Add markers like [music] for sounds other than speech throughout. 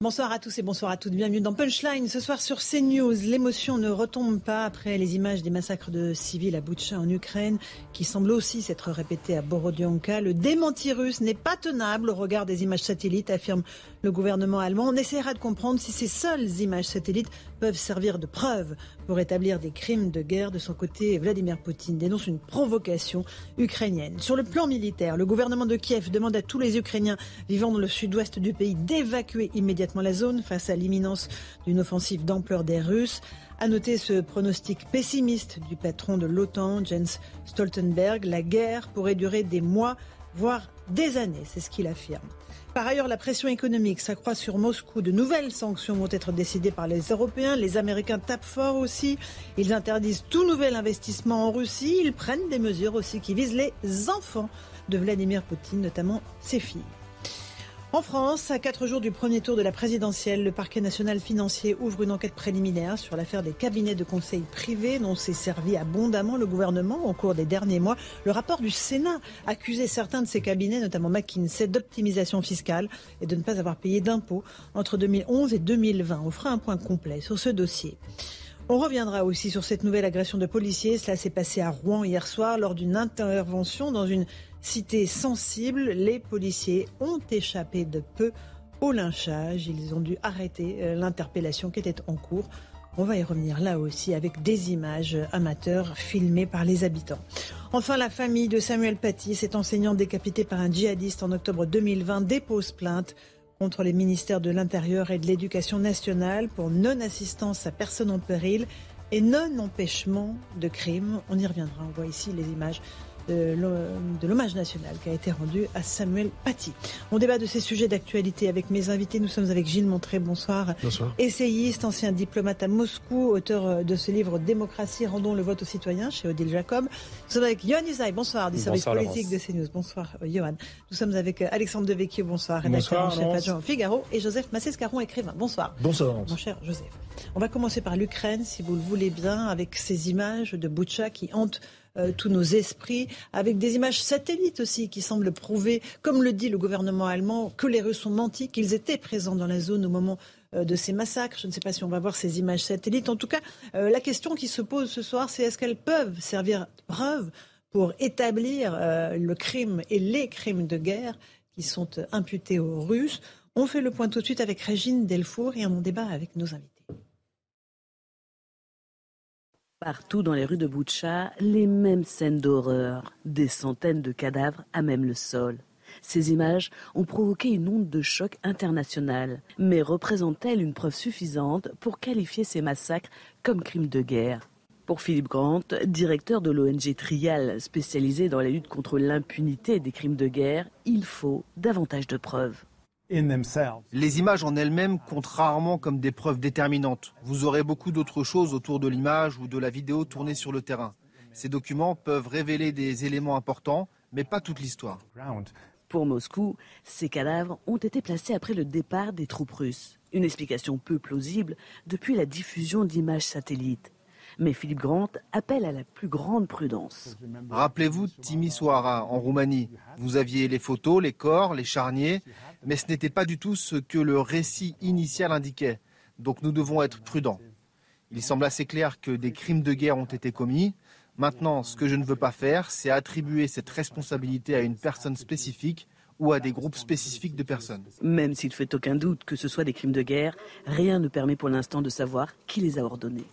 Bonsoir à tous et bonsoir à toutes. Bienvenue dans Punchline. Ce soir sur CNews, l'émotion ne retombe pas après les images des massacres de civils à Boutcha en Ukraine, qui semblent aussi s'être répétés à Borodyanka. Le démenti russe n'est pas tenable au regard des images satellites, affirme le gouvernement allemand. On essaiera de comprendre si ces seules images satellites peuvent servir de preuve pour établir des crimes de guerre. De son côté, Vladimir Poutine dénonce une provocation ukrainienne. Sur le plan militaire, le gouvernement de Kiev demande à tous les Ukrainiens vivant dans le sud-ouest du pays d'évacuer immédiatement la zone face à l'imminence d'une offensive d'ampleur des Russes. À noter ce pronostic pessimiste du patron de l'OTAN, Jens Stoltenberg. La guerre pourrait durer des mois, voire des années, c'est ce qu'il affirme. Par ailleurs, la pression économique s'accroît sur Moscou. De nouvelles sanctions vont être décidées par les Européens. Les Américains tapent fort aussi. Ils interdisent tout nouvel investissement en Russie. Ils prennent des mesures aussi qui visent les enfants de Vladimir Poutine, notamment ses filles. En France, à quatre jours du premier tour de la présidentielle, le parquet national financier ouvre une enquête préliminaire sur l'affaire des cabinets de conseil privés dont s'est servi abondamment le gouvernement au cours des derniers mois. Le rapport du Sénat accusait certains de ces cabinets, notamment McKinsey, d'optimisation fiscale et de ne pas avoir payé d'impôts entre 2011 et 2020. On fera un point complet sur ce dossier. On reviendra aussi sur cette nouvelle agression de policiers. Cela s'est passé à Rouen hier soir lors d'une intervention dans une cité sensible. Les policiers ont échappé de peu au lynchage. Ils ont dû arrêter euh, l'interpellation qui était en cours. On va y revenir là aussi avec des images amateurs filmées par les habitants. Enfin, la famille de Samuel Paty, cet enseignant décapité par un djihadiste en octobre 2020, dépose plainte contre les ministères de l'Intérieur et de l'Éducation nationale pour non-assistance à personne en péril et non-empêchement de crime. On y reviendra. On voit ici les images de l'hommage national qui a été rendu à Samuel Paty. On débat de ces sujets d'actualité avec mes invités. Nous sommes avec Gilles Montré, bonsoir. Bonsoir. Essayiste, ancien diplomate à Moscou, auteur euh, de ce livre Démocratie, rendons le vote aux citoyens chez Odile Jacob. Nous sommes avec Johan Usaï, bonsoir, du service politique de CNews. Bonsoir, euh, Johan. Nous sommes avec euh, Alexandre Devecchio, bonsoir, rédacteur en chef adjoint Figaro, et Joseph Massescaron, écrivain. Bonsoir. Bonsoir. Mon cher Joseph. On va commencer par l'Ukraine, si vous le voulez bien, avec ces images de Boucha qui hantent euh, tous nos esprits, avec des images satellites aussi qui semblent prouver, comme le dit le gouvernement allemand, que les Russes ont menti, qu'ils étaient présents dans la zone au moment euh, de ces massacres. Je ne sais pas si on va voir ces images satellites. En tout cas, euh, la question qui se pose ce soir, c'est est-ce qu'elles peuvent servir de preuve pour établir le crime et les crimes de guerre qui sont imputés aux Russes? On fait le point tout de suite avec Régine Delfour et on débat avec nos invités. Partout dans les rues de Boutcha, les mêmes scènes d'horreur, des centaines de cadavres à même le sol. Ces images ont provoqué une onde de choc international, mais représentent-elles une preuve suffisante pour qualifier ces massacres comme crimes de guerre? Pour Philippe Grant, directeur de l'ONG Trial spécialisé dans la lutte contre l'impunité des crimes de guerre, il faut davantage de preuves. Les images en elles-mêmes comptent rarement comme des preuves déterminantes. Vous aurez beaucoup d'autres choses autour de l'image ou de la vidéo tournée sur le terrain. Ces documents peuvent révéler des éléments importants, mais pas toute l'histoire. Pour Moscou, ces cadavres ont été placés après le départ des troupes russes. Une explication peu plausible depuis la diffusion d'images satellites. Mais Philippe Grant appelle à la plus grande prudence. Rappelez-vous Timisoara en Roumanie. Vous aviez les photos, les corps, les charniers, mais ce n'était pas du tout ce que le récit initial indiquait. Donc nous devons être prudents. Il semble assez clair que des crimes de guerre ont été commis. Maintenant, ce que je ne veux pas faire, c'est attribuer cette responsabilité à une personne spécifique ou à des groupes spécifiques de personnes. Même s'il ne fait aucun doute que ce soit des crimes de guerre, rien ne permet pour l'instant de savoir qui les a ordonnés.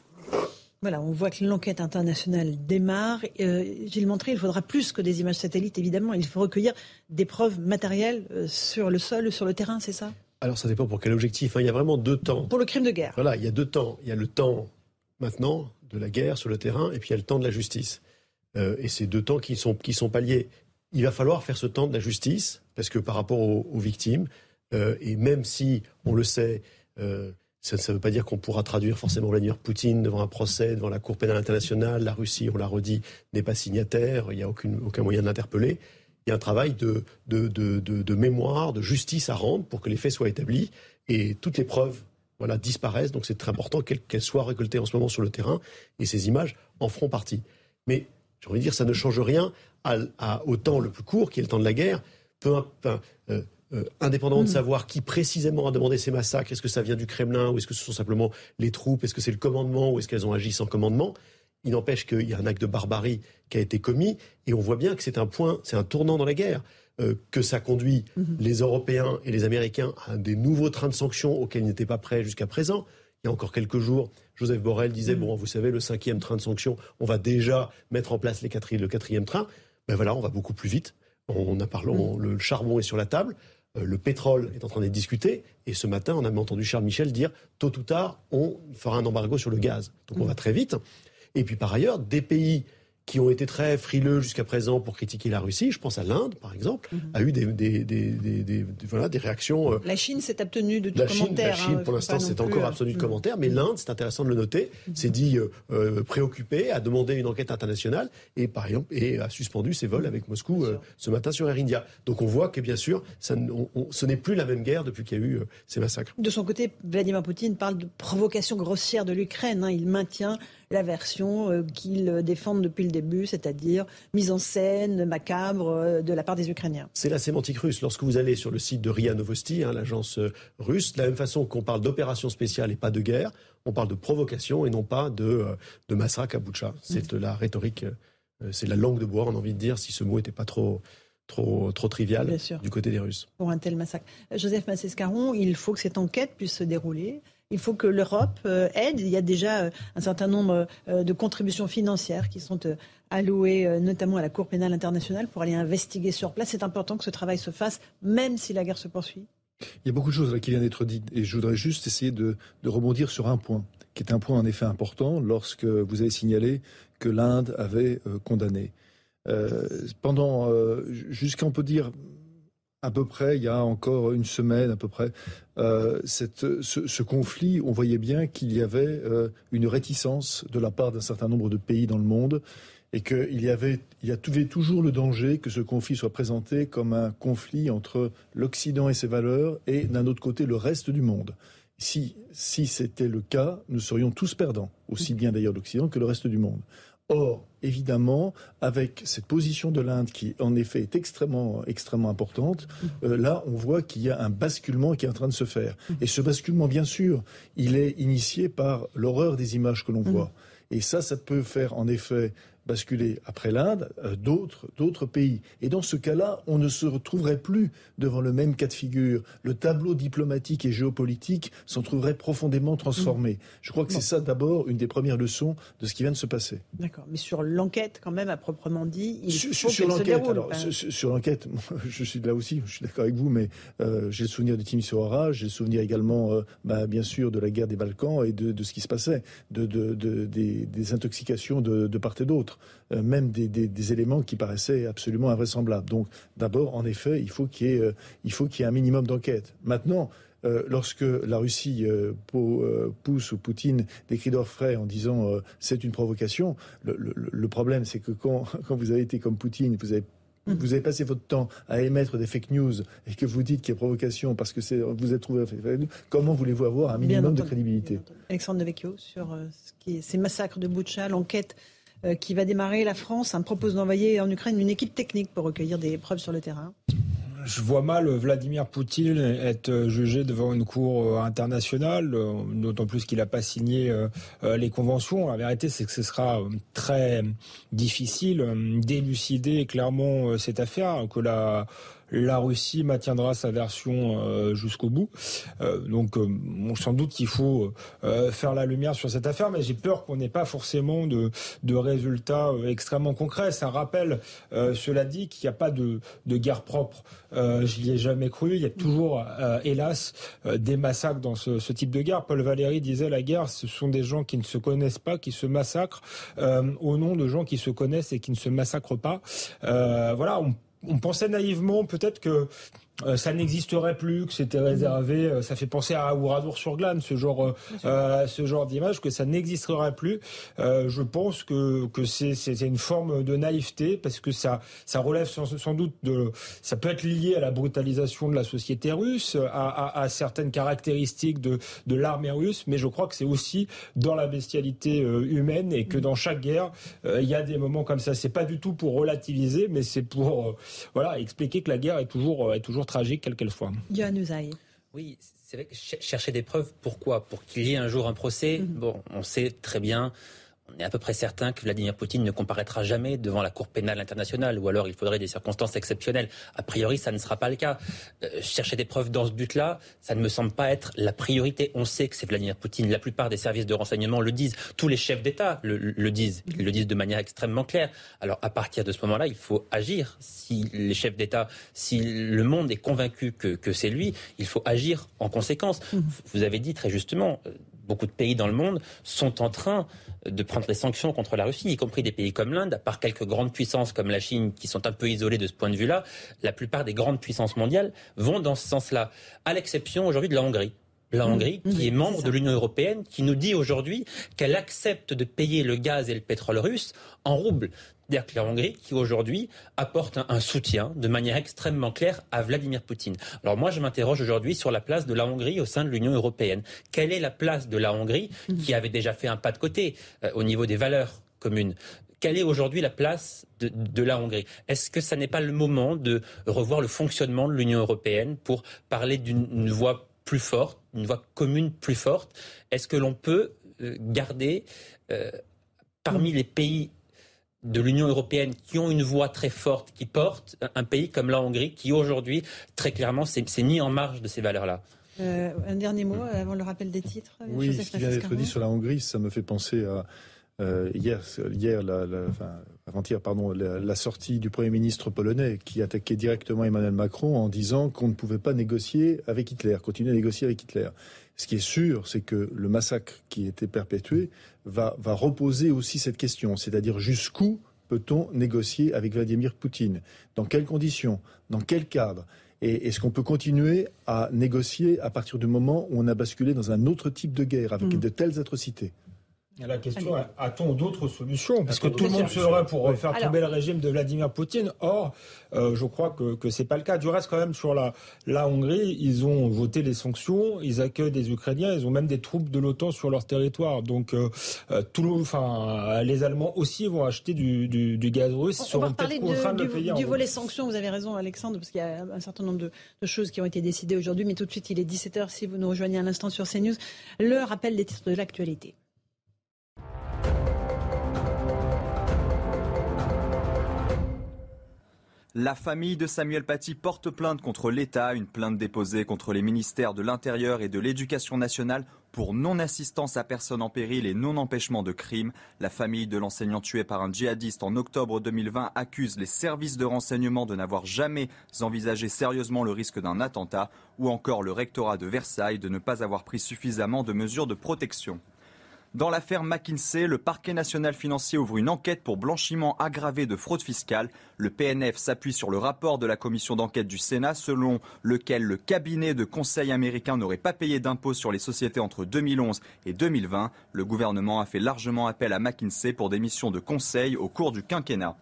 Voilà, on voit que l'enquête internationale démarre. Euh, Gilles Montré, il faudra plus que des images satellites, évidemment. Il faut recueillir des preuves matérielles euh, sur le sol, sur le terrain, c'est ça? Alors, ça dépend pour quel objectif. Hein. Il y a vraiment deux temps. Pour le crime de guerre. Voilà, il y a deux temps. Il y a le temps, maintenant, de la guerre sur le terrain, et puis il y a le temps de la justice. Euh, et ces deux temps qui sont, qui sont palliés. il va falloir faire ce temps de la justice, parce que par rapport aux, victimes, euh, et même si, on le sait, ça ne veut pas dire qu'on pourra traduire forcément Vladimir Poutine devant un procès, devant la Cour pénale internationale. La Russie, on l'a redit, n'est pas signataire, il n'y a aucun moyen de l'interpeller. Il y a un travail de, mémoire, de justice à rendre pour que les faits soient établis et toutes les preuves disparaissent. Donc c'est très important qu'elles soient récoltées en ce moment sur le terrain et ces images en feront partie. Mais j'ai envie de dire, ça ne change rien à, au temps le plus court, qui est le temps de la guerre, peu, euh, indépendamment de mm. savoir qui précisément a demandé ces massacres, est-ce que ça vient du Kremlin ou est-ce que ce sont simplement les troupes, est-ce que c'est le commandement ou est-ce qu'elles ont agi sans commandement, il n'empêche qu'il y a un acte de barbarie qui a été commis et on voit bien que c'est un point, c'est un tournant dans la guerre. Euh, que ça conduit mm-hmm. les Européens et les Américains à des nouveaux trains de sanctions auxquels ils n'étaient pas prêts jusqu'à présent. Il y a encore quelques jours, Joseph Borrell disait, mm. bon, vous savez, le cinquième train de sanctions, on va déjà mettre en place les le quatrième train ben voilà, on va beaucoup plus vite. On a parlé, le charbon est sur la table, euh, le pétrole est en train d'être discuté, et ce matin, on a entendu Charles Michel dire tôt ou tard, on fera un embargo sur le gaz. Donc on mm. va très vite. Et puis par ailleurs, des pays qui ont été très frileux jusqu'à présent pour critiquer la Russie, je pense à l'Inde par exemple, mhm. a eu des, des, des, des, voilà, des réactions. Euh, la Chine s'est abstenue de tout la commentaire. Chine, la Chine, pour l'instant, c'est encore euh, abstenue de commentaires, mais mhm. l'Inde, c'est intéressant de le noter, mhm. s'est dit euh, préoccupé, a demandé une enquête internationale et par exemple et a suspendu ses vols avec Moscou ce matin sur Air India. Donc on voit que bien sûr, ça, ce n'est plus la même guerre depuis qu'il y a eu ces massacres. De son côté, Vladimir Poutine parle de provocation grossière de l'Ukraine. Hein. Il maintient la version euh, qu'ils défendent depuis le début, c'est-à-dire mise en scène macabre euh, de la part des Ukrainiens. C'est la sémantique russe. Lorsque vous allez sur le site de RIA Novosti, hein, l'agence euh, russe, de la même façon qu'on parle d'opération spéciale et pas de guerre, on parle de provocation et non pas de, de massacre à Boucha. C'est la rhétorique, c'est la langue de bois, on a envie de dire, si ce mot n'était pas trop trop, trop trivial du côté des Russes. Pour un tel massacre. Joseph Massescaron, il faut que cette enquête puisse se dérouler. Il faut que l'Europe euh, aide. Il y a déjà euh, un certain nombre euh, de contributions financières qui sont allouées notamment à la Cour pénale internationale pour aller investiguer sur place. C'est important que ce travail se fasse, même si la guerre se poursuit. Il y a beaucoup de choses là qui viennent d'être dites et je voudrais juste essayer de, rebondir sur un point qui est un point en effet important lorsque vous avez signalé que l'Inde avait condamné. Pendant, jusqu'à on peut dire à peu près, il y a encore une semaine à peu près, euh, cette, ce, conflit, on voyait bien qu'il y avait euh, une réticence de la part d'un certain nombre de pays dans le monde et qu'il y avait, il y toujours le danger que ce conflit soit présenté comme un conflit entre l'Occident et ses valeurs et d'un autre côté le reste du monde. Si, si c'était le cas, nous serions tous perdants, aussi bien d'ailleurs l'Occident que le reste du monde. Or, évidemment, avec cette position de l'Inde qui, en effet, est extrêmement, extrêmement importante, euh, là, on voit qu'il y a un basculement qui est en train de se faire. Et ce basculement, bien sûr, il est initié par l'horreur des images que l'on voit. Et ça, ça peut faire, en effet, basculer après l'Inde, euh, d'autres, d'autres pays. Et dans ce cas-là, on ne se retrouverait plus devant le même cas de figure. Le tableau diplomatique et géopolitique s'en trouverait profondément transformé. Mm. Je crois que c'est ça d'abord une des premières leçons de ce qui vient de se passer. D'accord. Mais sur l'enquête, quand même, à proprement dit, il sur, faut sur l'enquête, alors, sur, l'enquête, je suis là aussi, je suis d'accord avec vous, mais euh, j'ai le souvenir de Timisoara, j'ai le souvenir également, euh, bah, bien sûr, de la guerre des Balkans et de, ce qui se passait, de, des, des, intoxications de, de part et d'autre. Euh, même des, éléments qui paraissaient absolument invraisemblables. Donc d'abord, en effet, il faut qu'il y, ait, euh, y ait un minimum d'enquête. Maintenant, euh, lorsque la Russie pousse ou Poutine des cris d'orfraie en disant c'est une provocation, le, problème c'est que quand, [laughs] quand, vous avez été comme Poutine, vous avez vous avez passé votre temps à émettre des fake news et que vous dites qu'il y a provocation parce que vous êtes trouvé comment voulez-vous avoir un minimum de crédibilité? Alexandre Devecchio sur ces massacres de Boucha, l'enquête qui va démarrer. La France hein, propose d'envoyer en Ukraine une équipe technique pour recueillir des preuves sur le terrain je vois mal Vladimir Poutine être jugé devant une cour euh, internationale, euh, d'autant plus qu'il n'a pas signé les conventions. La vérité, c'est que ce sera très difficile d'élucider clairement cette affaire, que la la Russie maintiendra sa version euh, jusqu'au bout. Euh, donc, euh, sans doute qu'il faut faire la lumière sur cette affaire, mais j'ai peur qu'on n'ait pas forcément de, résultats extrêmement concrets. Ça rappelle, cela dit, qu'il n'y a pas de, guerre propre. Je n'y ai jamais cru. Il y a toujours, hélas, des massacres dans ce, type de guerre. Paul Valéry disait la guerre, ce sont des gens qui ne se connaissent pas, qui se massacrent au nom de gens qui se connaissent et qui ne se massacrent pas. voilà, on pensait naïvement peut-être que euh, ça n'existerait plus, que c'était réservé. Euh, ça fait penser à Ouradour-sur-Glane, ce genre, euh, ce genre d'image, que ça n'existerait plus. je pense que, que c'est, une forme de naïveté parce que ça, ça relève sans, doute de, ça peut être lié à la brutalisation de la société russe, à, à, certaines caractéristiques de, de l'armée russe, mais je crois que c'est aussi dans la bestialité humaine et que dans chaque guerre, il y a des moments comme ça. C'est pas du tout pour relativiser, mais c'est pour, voilà, expliquer que la guerre est toujours, est toujours tragique, quelle qu'elle soit. Oui, c'est vrai que chercher des preuves, pourquoi? Pour qu'il y ait un jour un procès, mhm. bon, on sait très bien on est à peu près certain que Vladimir Poutine ne comparaîtra jamais devant la Cour pénale internationale, ou alors il faudrait des circonstances exceptionnelles. A priori, ça ne sera pas le cas. Euh, chercher des preuves dans ce but-là, ça ne me semble pas être la priorité. On sait que c'est Vladimir Poutine. La plupart des services de renseignement le disent. Tous les chefs d'État le, disent. Ils le disent de manière extrêmement claire. Alors à partir de ce moment-là, il faut agir. Si les chefs d'État, si le monde est convaincu que, que c'est lui, il faut agir en conséquence. Mmh. Vous avez dit très justement, euh, beaucoup de pays dans le monde sont en train de prendre des sanctions contre la Russie, y compris des pays comme l'Inde, à part quelques grandes puissances comme la Chine qui sont un peu isolées de ce point de vue-là, la plupart des grandes puissances mondiales vont dans ce sens-là, à l'exception aujourd'hui de la Hongrie. La mmh. Hongrie, qui est membre de l'Union européenne, qui nous dit aujourd'hui qu'elle accepte de payer le gaz et le pétrole russe en roubles cest que la Hongrie, qui aujourd'hui apporte un, soutien de manière extrêmement claire à Vladimir Poutine. Alors moi, je m'interroge aujourd'hui sur la place de la Hongrie au sein de l'Union européenne. Quelle est la place de la Hongrie, mhm. qui avait déjà fait un pas de côté euh, au niveau des valeurs communes? Quelle est aujourd'hui la place de, de la Hongrie? Est-ce que ça n'est pas le moment de revoir le fonctionnement de l'Union européenne pour parler d'une voix plus forte, une voix commune plus forte? Est-ce que l'on peut euh, garder euh, parmi les pays de l'Union européenne qui ont une voix très forte, qui portent un pays comme la Hongrie, qui aujourd'hui, très clairement, s'est mis en marge de ces valeurs-là. Euh, un dernier mot avant le rappel des titres. Oui, ce qui vient d'être dit sur la Hongrie, ça me fait penser à euh, hier, hier la, avant-hier, pardon, la, sortie du Premier ministre polonais qui attaquait directement Emmanuel Macron en disant qu'on ne pouvait pas négocier avec Hitler, continuer à négocier avec Hitler. Ce qui est sûr, c'est que le massacre qui était perpétué va, va reposer aussi cette question, c'est-à-dire jusqu'où peut-on négocier avec Vladimir Poutine? Dans quelles conditions? Dans quel cadre? Et est-ce qu'on peut continuer à négocier à partir du moment où on a basculé dans un autre type de guerre avec mmh. de telles atrocités? La question, a-t-on d'autres solutions? Parce que tout le monde serait pour faire tomber le régime de Vladimir Poutine. Or, euh, je crois que, ce n'est pas le cas. Du reste, quand même, sur la, la Hongrie, ils ont voté les sanctions, ils accueillent des Ukrainiens, ils ont même des troupes de l'OTAN sur leur territoire. Donc, euh, euh tout, enfin, les Allemands aussi vont acheter du, du, du gaz russe. On, va parler du, du volet sanctions, vous avez raison, Alexandre, parce qu'il y a un certain nombre de, de choses qui ont été décidées aujourd'hui. Mais tout de suite, il est 17h si vous nous rejoignez à l'instant sur CNews. Le rappel des titres de l'actualité. La famille de Samuel Paty porte plainte contre l'État, une plainte déposée contre les ministères de l'Intérieur et de l'Éducation nationale pour non-assistance à personne en péril et non-empêchement de crime. La famille de l'enseignant tué par un djihadiste en octobre 2020 accuse les services de renseignement de n'avoir jamais envisagé sérieusement le risque d'un attentat ou encore le rectorat de Versailles de ne pas avoir pris suffisamment de mesures de protection. Dans l'affaire McKinsey, le parquet national financier ouvre une enquête pour blanchiment aggravé de fraude fiscale. Le PNF s'appuie sur le rapport de la commission d'enquête du Sénat selon lequel le cabinet de conseil américain n'aurait pas payé d'impôts sur les sociétés entre 2011 et 2020. Le gouvernement a fait largement appel à McKinsey pour des missions de conseil au cours du quinquennat.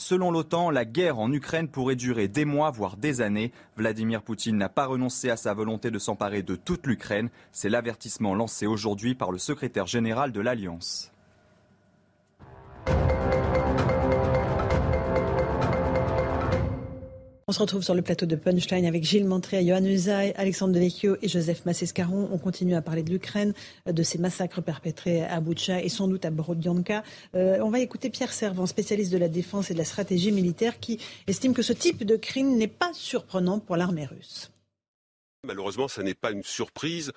Selon l'OTAN, la guerre en Ukraine pourrait durer des mois, voire des années. Vladimir Poutine n'a pas renoncé à sa volonté de s'emparer de toute l'Ukraine. C'est l'avertissement lancé aujourd'hui par le secrétaire général de l'Alliance. On se retrouve sur le plateau de Punchline avec Gilles Montré, Johan Usaï, Alexandre Devecchio et Joseph Massescaron. On continue à parler de l'Ukraine, de ces massacres perpétrés à Boucha et sans doute à Borodyanka. Euh, on va écouter Pierre Servant, spécialiste de la défense et de la stratégie militaire, qui estime que ce type de crime n'est pas surprenant pour l'armée russe. Malheureusement, ce n'est pas une surprise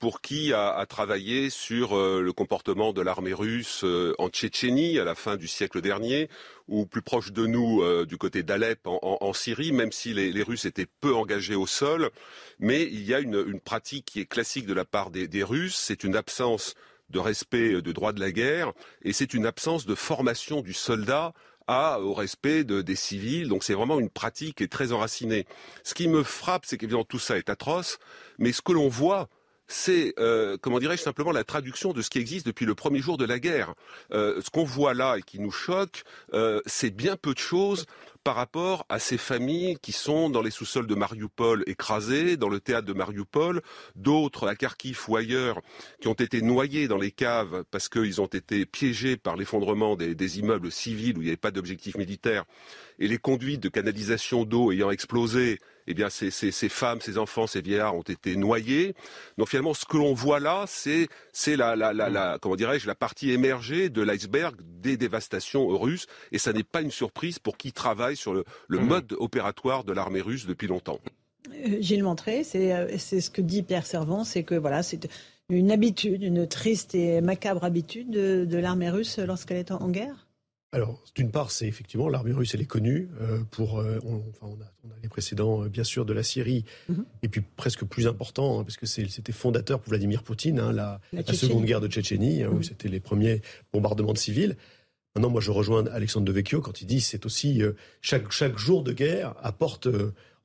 pour qui a, travaillé sur euh, le comportement de l'armée russe euh, en Tchétchénie à la fin du siècle dernier, ou plus proche de nous euh, du côté d'Alep en, Syrie, même si les, Russes étaient peu engagés au sol. Mais il y a une, pratique qui est classique de la part des, des Russes, c'est une absence de respect de droit de la guerre, et c'est une absence de formation du soldat à, au respect de, des civils. Donc c'est vraiment une pratique qui est très enracinée. Ce qui me frappe, c'est qu'évidemment tout ça est atroce, mais ce que l'on voit, c'est, euh, comment dirais-je, simplement la traduction de ce qui existe depuis le premier jour de la guerre. Euh, ce qu'on voit là et qui nous choque, euh, c'est bien peu de choses par rapport à ces familles qui sont dans les sous-sols de Mariupol écrasées, dans le théâtre de Mariupol, d'autres à Kharkiv ou ailleurs qui ont été noyés dans les caves parce qu'ils ont été piégés par l'effondrement des, des, immeubles civils où il n'y avait pas d'objectif militaire et les conduites de canalisation d'eau ayant explosé, eh bien ces, ces, ces, femmes, ces enfants, ces vieillards ont été noyés. Donc finalement, ce que l'on voit là, c'est c'est la, la, la, la, comment dirais-je la partie émergée de l'iceberg des dévastations russes, et ça n'est pas une surprise pour qui travaille sur le, le mmh. mode opératoire de l'armée russe depuis longtemps. Euh, Gilles Montré, c'est ce que dit Pierre Servant, c'est que voilà, c'est une habitude, une triste et macabre habitude de, de l'armée russe lorsqu'elle est en guerre? Alors, d'une part, c'est effectivement l'armée russe, elle est connue euh, pour. Euh, on, enfin, on, a, on, a, les précédents, euh, bien sûr, de la Syrie, mm -hmm. et puis presque plus important, hein, parce que c'était fondateur pour Vladimir Poutine, hein, la, la, la, seconde guerre de Tchétchénie, mm -hmm. où c'était les premiers bombardements de civils. Maintenant, moi, je rejoins Alexandre de Vecchio quand il dit c'est aussi chaque chaque jour de guerre apporte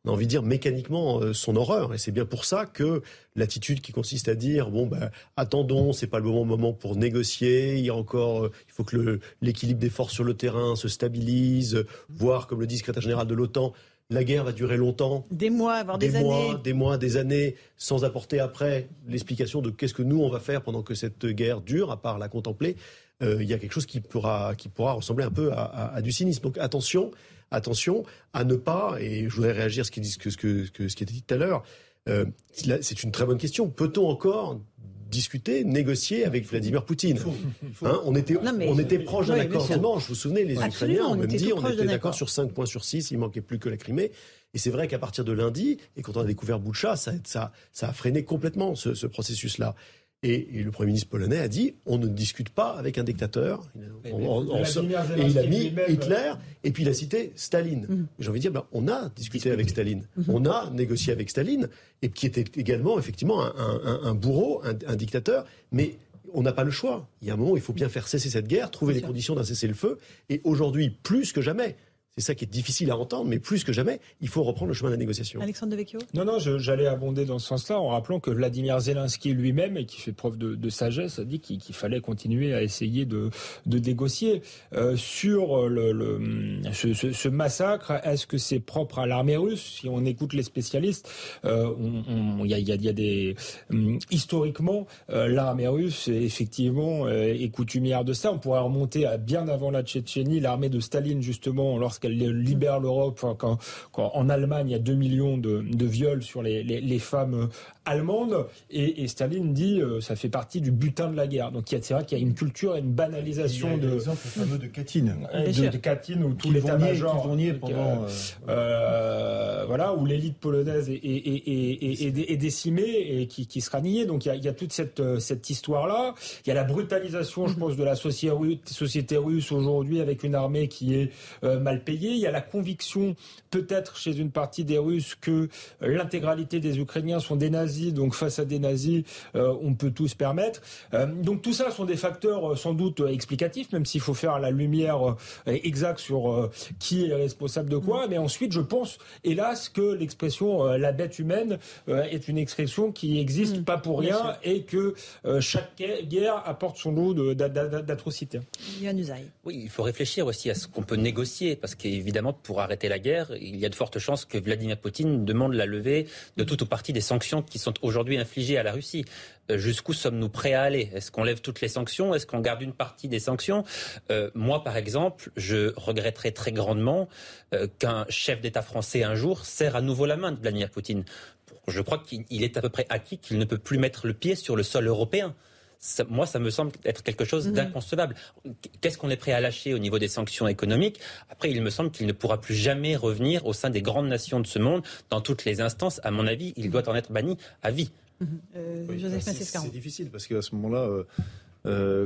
on a envie de dire mécaniquement euh, son horreur. Et c'est bien pour ça que l'attitude qui consiste à dire bon ben attendons, c'est pas le bon moment pour négocier. Il y a encore, euh, il faut que l'équilibre des forces sur le terrain se stabilise, voire comme le dit le secrétaire général de l'OTAN. La guerre va durer longtemps. Des mois, voire des, des mois, années. Des mois, des années, sans apporter après l'explication de qu'est-ce que nous on va faire pendant que cette guerre dure, à part la contempler. Euh, il y a quelque chose qui pourra, qui pourra ressembler un peu à, à, à du cynisme. Donc attention, attention à ne pas, et je voudrais réagir à ce qui, que, ce, que, que, ce qui a été dit tout à l'heure, euh, c'est une très bonne question. Peut-on encore discuter, négocier avec Vladimir Poutine. Il faut, il faut. Hein, on était, non, on était proche d'un accord dimanche. Vous vous souvenez, les Absolument, Ukrainiens ont même dit on était d'accord sur 5 points sur 6, il manquait plus que la Crimée. Et c'est vrai qu'à partir de lundi, et quand on a découvert Boucha, ça, ça, ça a freiné complètement ce, ce processus-là. Et, et, le Premier ministre polonais a dit on ne discute pas avec un dictateur. Mais, on, on, on, et il a mis Hitler, et puis il a cité Staline. Mm -hmm. J'ai envie de dire ben, on a discuté avec Staline, mm -hmm. on a négocié avec Staline, et qui était également effectivement un, un, un bourreau, un, un dictateur, mais on n'a pas le choix. Il y a un moment où il faut bien faire cesser cette guerre, trouver les conditions d'un cessez-le-feu, et aujourd'hui, plus que jamais, c'est ça qui est difficile à entendre, mais plus que jamais, il faut reprendre le chemin de la négociation. Alexandre Devecchio Non, non, j'allais abonder dans ce sens-là en rappelant que Vladimir Zelensky lui-même, et qui fait preuve de, de sagesse, a dit qu'il qu fallait continuer à essayer de, de négocier. Euh, sur le, le ce, ce, ce, massacre, est-ce que c'est propre à l'armée russe? Si on écoute les spécialistes, il euh, y, a, y, a, y, a, des... Um, historiquement, euh, l'armée russe, effectivement, est coutumière de ça. On pourrait remonter à bien avant la Tchétchénie, l'armée de Staline, justement, lorsqu'elle libère l'Europe, quand, en Allemagne il y a 2 millions de, viols sur les, femmes allemandes, et, et, Staline dit euh, ça fait partie du butin de la guerre. Donc c'est vrai qu'il y a une culture et une banalisation de l'exemple fameux de Katyn, de, de Katyn où tout l'état-major pendant euh, euh, voilà où l'élite polonaise est, est, est, est, décimée et qui, qui sera niée. Donc il y a, il y a toute cette cette histoire là. Il y a la brutalisation, je pense, de la société russe aujourd'hui avec une armée qui est mal payée. Il y a la conviction peut-être chez une partie des Russes que l'intégralité des Ukrainiens sont des nazis donc face à des nazis, euh, on peut tout se permettre. Euh, donc tout ça sont des facteurs euh, sans doute explicatifs, même s'il faut faire la lumière exacte sur qui est responsable de quoi. Mais ensuite, je pense, hélas, que l'expression la bête humaine est une expression qui existe mmh, pas pour rien et que chaque guerre apporte son lot d'atrocités. Oui, il faut réfléchir aussi à ce qu'on peut négocier, parce qu'évidemment, pour arrêter la guerre, il y a de fortes chances que Vladimir Poutine demande la levée de tout ou partie des sanctions qui sont aujourd'hui infligées à la Russie. Euh, jusqu'où sommes-nous prêts à aller? Est-ce qu'on lève toutes les sanctions? Est-ce qu'on garde une partie des sanctions? Euh, Moi, par exemple, je regretterais très grandement euh, qu'un chef d'État français un jour serre à nouveau la main de Vladimir Poutine. Je crois qu'il est à peu près acquis qu'il ne peut plus mettre le pied sur le sol européen. Ça, moi, ça me semble être quelque chose d'inconcevable. Qu'est-ce qu'on est prêt à lâcher au niveau des sanctions économiques? Après, il me semble qu'il ne pourra plus jamais revenir au sein des grandes nations de ce monde, dans toutes les instances. À mon avis, il doit en être banni à vie. Euh, oui, C'est difficile parce qu'à ce moment-là, euh,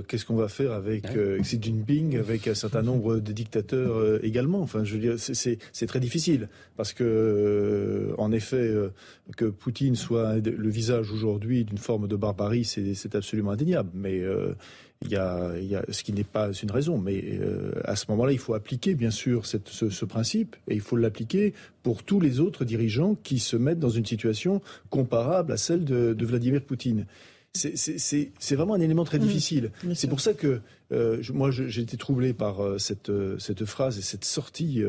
Qu'est-ce qu'on va faire avec Xi Jinping, avec un certain nombre de dictateurs également? Enfin, je veux dire, c'est très difficile. Parce que, en effet, que Poutine soit le visage aujourd'hui d'une forme de barbarie, c'est absolument indéniable. Mais il y, a, il y a, ce qui n'est pas une raison, mais euh, à ce moment-là, il faut appliquer bien sûr cette, ce, ce, principe. Et il faut l'appliquer pour tous les autres dirigeants qui se mettent dans une situation comparable à celle de, de Vladimir Poutine c'est vraiment un élément très mmh, difficile. c'est pour ça que euh, moi, j'ai été troublé par euh, cette, euh, cette phrase et cette sortie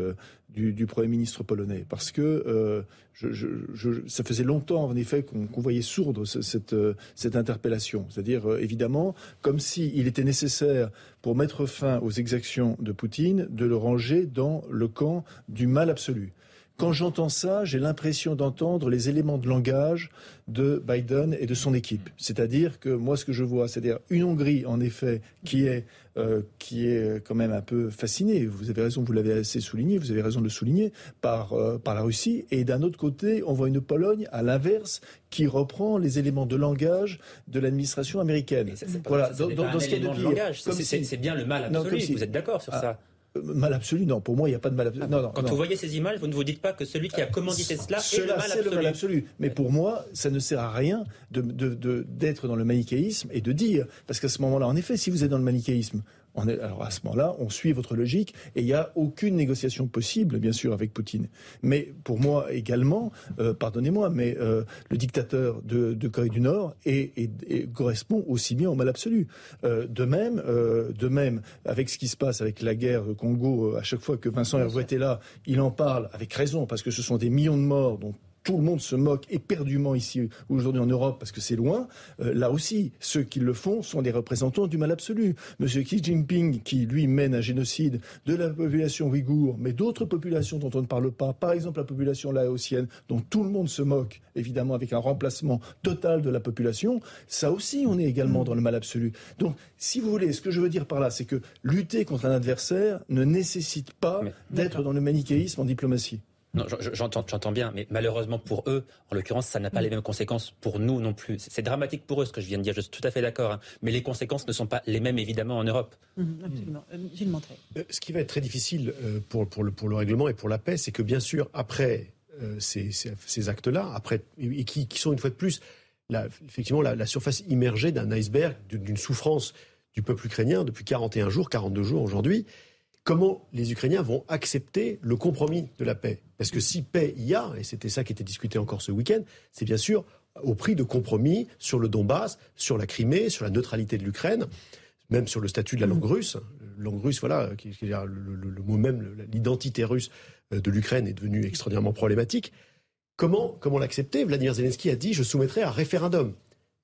du, du, Premier ministre polonais, parce que je, je, ça faisait longtemps, en effet, qu'on voyait sourdre cette, cette interpellation. C'est-à-dire, évidemment, comme s'il était nécessaire, pour mettre fin aux exactions de Poutine, de le ranger dans le camp du mal absolu. Quand j'entends ça, j'ai l'impression d'entendre les éléments de langage de Biden et de son équipe. C'est-à-dire que moi, ce que je vois, c'est-à-dire une Hongrie, en effet, qui est, euh, qui est quand même un peu fascinée. Vous avez raison, vous l'avez assez souligné, vous avez raison de le souligner, par, euh, par la Russie. Et d'un autre côté, on voit une Pologne, à l'inverse, qui reprend les éléments de langage de l'administration américaine. voilà, dans, ce cas de langage, c'est bien le mal absolu. vous êtes d'accord sur ah, ça? Mal absolu, non. Pour moi, il n'y a pas de mal absolu. non, non, Quand vous voyez ces images, vous ne vous dites pas que celui qui a commandité cela est le mal absolu. le mal absolu. Mais pour moi, ça ne sert à rien d'être de, de, dans le manichéisme et de dire, parce qu'à ce moment-là, en effet, si vous êtes dans le manichéisme, alors à ce moment-là, on suit votre logique et il n'y a aucune négociation possible, bien sûr, avec Poutine. Mais pour moi également, euh, pardonnez-moi, mais euh, le dictateur de, Corée du Nord correspond aussi bien au mal absolu. Euh, de même, de même, avec ce qui se passe avec la guerre au Congo, à chaque fois que Vincent Hervé était là, il en parle avec raison parce que ce sont des millions de morts dont tout le monde se moque éperdument ici aujourd'hui en Europe parce que c'est loin. Euh, là aussi, ceux qui le font sont des représentants du mal absolu. Monsieur Xi Jinping, qui lui mène un génocide de la population ouïghour, mais d'autres populations dont on ne parle pas, par exemple la population laotienne, dont tout le monde se moque, évidemment avec un remplacement total de la population, ça aussi, on est également dans le mal absolu. Donc, si vous voulez, ce que je veux dire par là, c'est que lutter contre un adversaire ne nécessite pas d'être dans le manichéisme en diplomatie. Non, j'entends bien, mais malheureusement pour eux, en l'occurrence, ça n'a pas mm. les mêmes conséquences pour nous non plus. C'est dramatique pour eux ce que je viens de dire, je suis tout à fait d'accord, hein. mais les conséquences ne sont pas les mêmes évidemment en Europe. Mm, absolument. Euh, Gilles euh, ce qui va être très difficile euh, pour, pour, le, pour le règlement et pour la paix, c'est que bien sûr, après ces, ces, actes-là, après, et qui, qui, sont une fois de plus, la, effectivement, la, la surface immergée d'un iceberg, d'une souffrance du peuple ukrainien depuis 41 jours, 42 jours aujourd'hui, comment les Ukrainiens vont accepter le compromis de la paix? Parce que si paix il y a, et c'était ça qui était discuté encore ce week-end, c'est bien sûr au prix de compromis sur le Donbass, sur la Crimée, sur la neutralité de l'Ukraine, même sur le statut de la langue russe. Langue russe, voilà, qui, le, le, mot même, l'identité russe euh, de l'Ukraine est devenue extraordinairement problématique. Comment, comment l'accepter? Vladimir Zelensky a dit je soumettrai un référendum.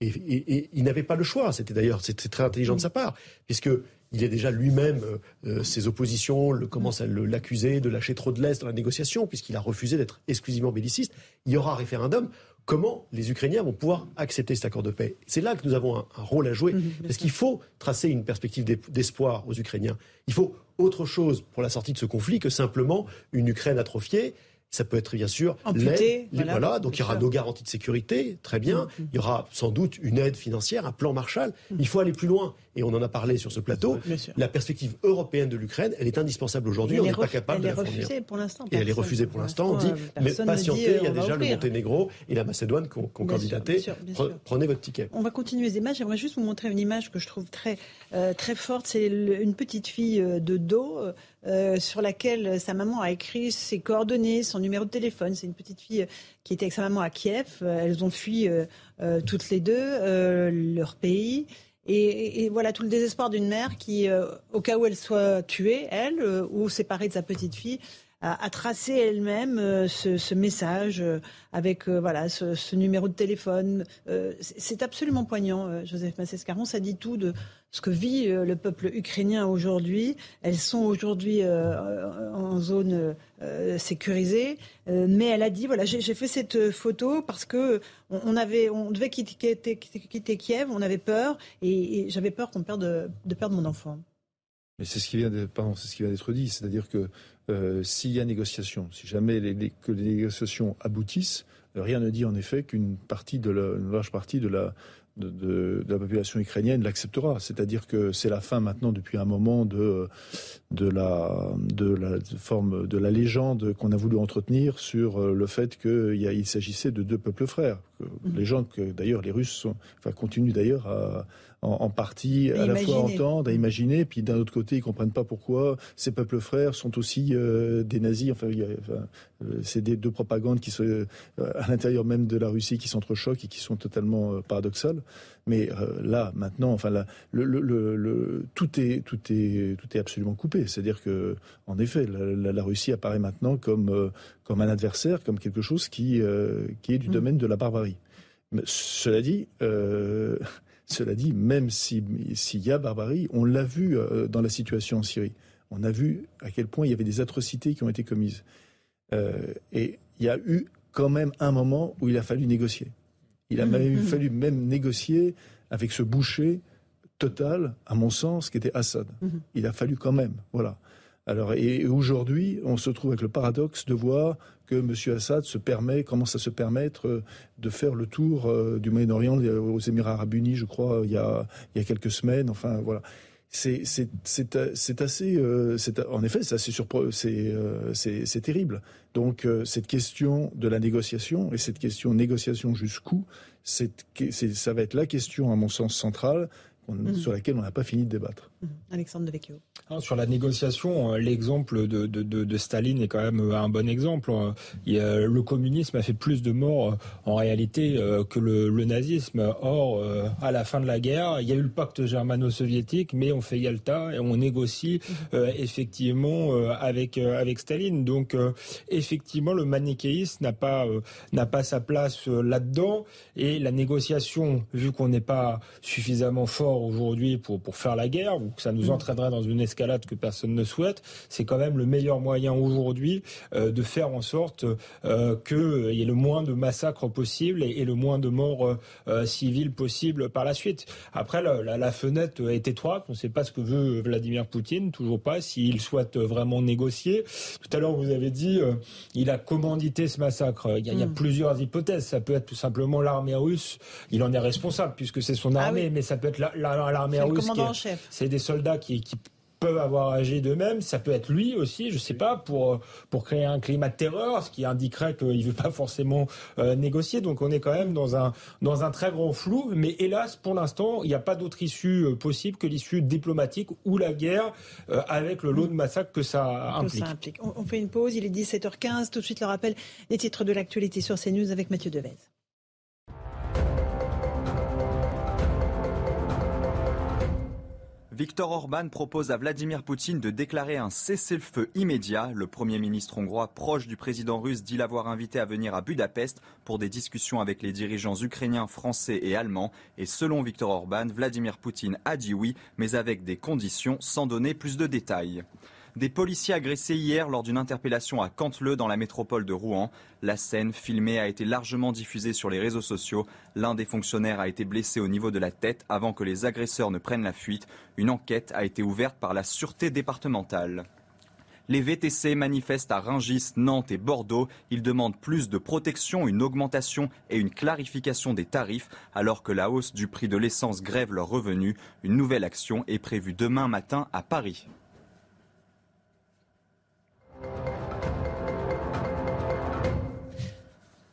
Et, il n'avait pas le choix. C'était d'ailleurs très intelligent de sa part, puisque il a déjà lui-même euh, euh, ses oppositions, le, commence à l'accuser de lâcher trop de l'Est dans la négociation, puisqu'il a refusé d'être exclusivement belliciste. Il y aura un référendum. Comment les Ukrainiens vont pouvoir accepter cet accord de paix? C'est là que nous avons un, rôle à jouer, mhm, parce qu'il faut tracer une perspective d'espoir aux Ukrainiens. Il faut autre chose pour la sortie de ce conflit que simplement une Ukraine atrophiée ça peut être bien sûr Amputé, voilà, donc il y aura nos garanties de sécurité, très bien. Mm, mm. Il y aura sans doute une aide financière, un plan Marshall. Mm. Il faut aller plus loin. Et on en a parlé sur ce plateau. La perspective européenne de l'Ukraine, elle est indispensable aujourd'hui. On n'est pas capable de la fournir. Elle est refusée pour l'instant. Et elle est refusée pour l'instant. On dit, mais patientez, il y a déjà le Monténégro et la Macédoine qui ont, candidaté. Prenez votre ticket. On va continuer les images. J'aimerais juste vous montrer une image que je trouve très, euh, très forte. C'est une petite fille euh, de dos euh, sur laquelle sa maman a écrit ses coordonnées, son numéro de téléphone. C'est une petite fille qui était avec sa maman à Kiev. Elles ont fui toutes les deux leur pays. Et, voilà tout le désespoir d'une mère qui, euh, au cas où elle soit tuée, elle, euh, ou séparée de sa petite fille, a, tracé elle-même euh, ce, message avec voilà ce, numéro de téléphone. c'est absolument poignant, Joseph Massescaron. Ça dit tout de ce que vit le peuple ukrainien aujourd'hui. Elles sont aujourd'hui en zone sécurisée, mais elle a dit voilà j'ai fait cette photo parce que on, avait on devait quitter, Kiev, on avait peur et, j'avais peur qu'on perde mon enfant. Mais c'est ce qui vient d'être dit, c'est-à-dire que euh, s'il y a négociation, si jamais les, que les négociations aboutissent, rien ne dit en effet qu'une partie de la, une large partie de la de, la population ukrainienne l'acceptera. C'est-à-dire que c'est la fin maintenant depuis un moment de, de, la, de la forme de la légende qu'on a voulu entretenir sur euh, le fait qu'il il s'agissait de deux peuples frères. Mmh. Légende que d'ailleurs les Russes sont, enfin, continuent d'ailleurs à, en, partie à, la fois entendre, à imaginer, puis d'un autre côté, ils comprennent pas pourquoi ces peuples frères sont aussi euh, des nazis. Enfin, enfin euh, c'est des deux propagandes qui sont euh, à l'intérieur même de la Russie qui s'entrechoquent et qui sont totalement paradoxales. Mais là, maintenant, enfin, là, le, le, tout est tout est tout est absolument coupé. C'est-à-dire que, en effet, la, Russie apparaît maintenant comme comme un adversaire, comme quelque chose qui qui est du mm. domaine de la barbarie. Mais, cela dit, [laughs] cela dit, même s'il y a barbarie, on l'a vu euh, dans la situation en Syrie. On a vu à quel point il y avait des atrocités qui ont été commises. Euh, et il y a eu quand même un moment où il a fallu négocier. Il a mmh, même, mmh. fallu même négocier avec ce boucher total, à mon sens, qui était Assad. Mmh. Il a fallu quand même, voilà. Alors, et aujourd'hui, on se trouve avec le paradoxe de voir que M. Assad se permet, commence à se permettre euh, de faire le tour euh, du Moyen-Orient aux Émirats Arabes Unis, je crois, il y a, il y a quelques semaines. Enfin, voilà. C'est assez, euh, en effet, c'est assez c'est terrible. Donc cette question de la négociation et cette question négociation jusqu'où, ça va être la question à mon sens centrale mmh. sur laquelle on n'a pas fini de débattre. Mmh. Alexandre Devecchio. Sur la négociation, euh, l'exemple de, de, de, Staline est quand même euh, un bon exemple. Euh, le communisme a fait plus de morts en réalité que le, le nazisme. Or, à la fin de la guerre, il y a eu le pacte germano-soviétique, mais on fait Yalta et on négocie effectivement avec avec Staline. Donc, effectivement, le manichéisme n'a pas n'a pas sa place là-dedans. Et la négociation, vu qu'on n'est pas suffisamment fort aujourd'hui pour pour faire la guerre, ou que ça nous mm. entraînerait dans une escalade que personne ne souhaite, c'est quand même le meilleur moyen aujourd'hui euh, de faire en sorte euh, qu'il y ait le moins de massacres possible et, le moins de morts euh, civiles possibles par la suite. Après, la, la, fenêtre est étroite. On ne sait pas ce que veut Vladimir Poutine, toujours pas, s'il souhaite vraiment négocier. Tout à l'heure, vous avez dit, il a commandité ce massacre. Il y, a, il y a, mm. plusieurs hypothèses. Ça peut être tout simplement l'armée russe. Il en est responsable puisque c'est son ah armée, mais ça peut être l'armée russe. C'est des soldats qui, qui peuvent avoir agi d'eux-mêmes. Ça peut être lui aussi, je ne sais pas, pour pour créer un climat de terreur, ce qui indiquerait qu'il veut pas forcément euh, négocier. Donc on est quand même dans un dans un très grand flou. Mais hélas, pour l'instant, il n'y a pas d'autre issue euh, possible que l'issue diplomatique ou la guerre, euh, avec le lot de massacres que ça implique. On, on, fait une pause. Il est 17h15. Tout de suite le rappel des titres de l'actualité sur CNews avec Mathieu Devez. Viktor Orban propose à Vladimir Poutine de déclarer un cessez-le-feu immédiat. Le Premier ministre hongrois proche du président russe dit l'avoir invité à venir à Budapest pour des discussions avec les dirigeants ukrainiens, français et allemands. Et selon Viktor Orban, Vladimir Poutine a dit oui, mais avec des conditions sans donner plus de détails. Des policiers agressés hier lors d'une interpellation à Canteleu dans la métropole de Rouen. La scène filmée a été largement diffusée sur les réseaux sociaux. L'un des fonctionnaires a été blessé au niveau de la tête avant que les agresseurs ne prennent la fuite. Une enquête a été ouverte par la sûreté départementale. Les VTC manifestent à Rungis, Nantes et Bordeaux. Ils demandent plus de protection, une augmentation et une clarification des tarifs, alors que la hausse du prix de l'essence grève leurs revenus. Une nouvelle action est prévue demain matin à Paris.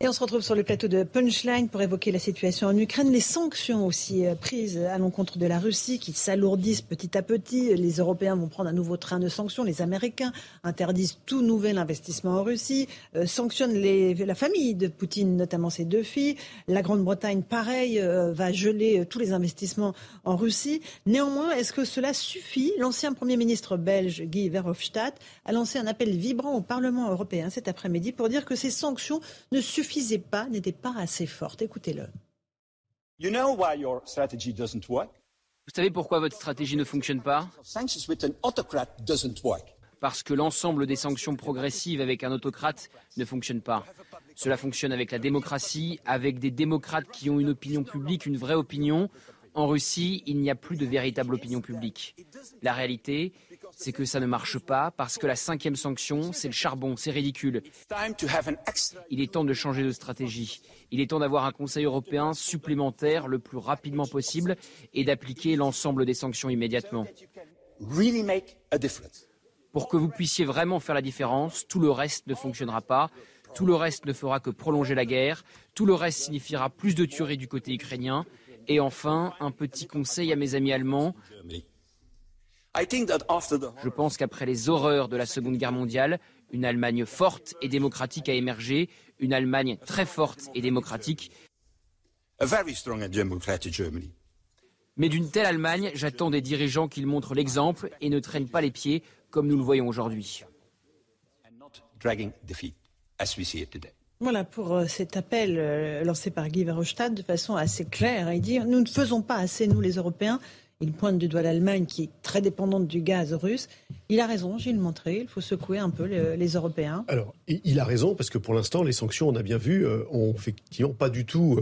Et on se retrouve sur le plateau de Punchline pour évoquer la situation en Ukraine, les sanctions aussi euh, prises à l'encontre de la Russie qui s'alourdissent petit à petit. Les Européens vont prendre un nouveau train de sanctions. Les Américains interdisent tout nouvel investissement en Russie, euh, sanctionnent la famille de Poutine, notamment ses deux filles. La Grande-Bretagne, pareil, euh, va geler tous les investissements en Russie. Néanmoins, est-ce que cela suffit? L'ancien Premier ministre belge Guy Verhofstadt a lancé un appel vibrant au Parlement européen cet après-midi pour dire que ces sanctions ne suffisent suffisait pas, n'était pas assez forte. Écoutez-le. You know why your strategy doesn't work? Vous savez pourquoi votre stratégie ne fonctionne pas? Parce que l'ensemble des sanctions progressives avec un autocrate ne fonctionne pas. Cela fonctionne avec la démocratie, avec des démocrates qui ont une opinion publique, une vraie opinion. En Russie, il n'y a plus de véritable opinion publique. La réalité, c'est que ça ne marche pas parce que la cinquième sanction, c'est le charbon, c'est ridicule. Il est temps de changer de stratégie. Il est temps d'avoir un Conseil européen supplémentaire le plus rapidement possible et d'appliquer l'ensemble des sanctions immédiatement. Pour que vous puissiez vraiment faire la différence, tout le reste ne fonctionnera pas. Tout le reste ne fera que prolonger la guerre. Tout le reste signifiera plus de tueries du côté ukrainien. Et enfin, un petit conseil à mes amis allemands. Je pense qu'après les horreurs de la Seconde Guerre mondiale, une Allemagne forte et démocratique a émergé, une Allemagne très forte et démocratique. Mais d'une telle Allemagne, j'attends des dirigeants qu'ils montrent l'exemple et ne traînent pas les pieds comme nous le voyons aujourd'hui. Voilà pour euh, cet appel euh, lancé par Guy Verhofstadt de façon assez claire. Il dit nous ne faisons pas assez, nous les Européens. Il pointe du doigt l'Allemagne qui est très dépendante du gaz russe. Il a raison, Gilles Montré, il faut secouer un peu les, Européens. Alors, il a raison parce que pour l'instant, les sanctions, on a bien vu, euh, ont effectivement pas du tout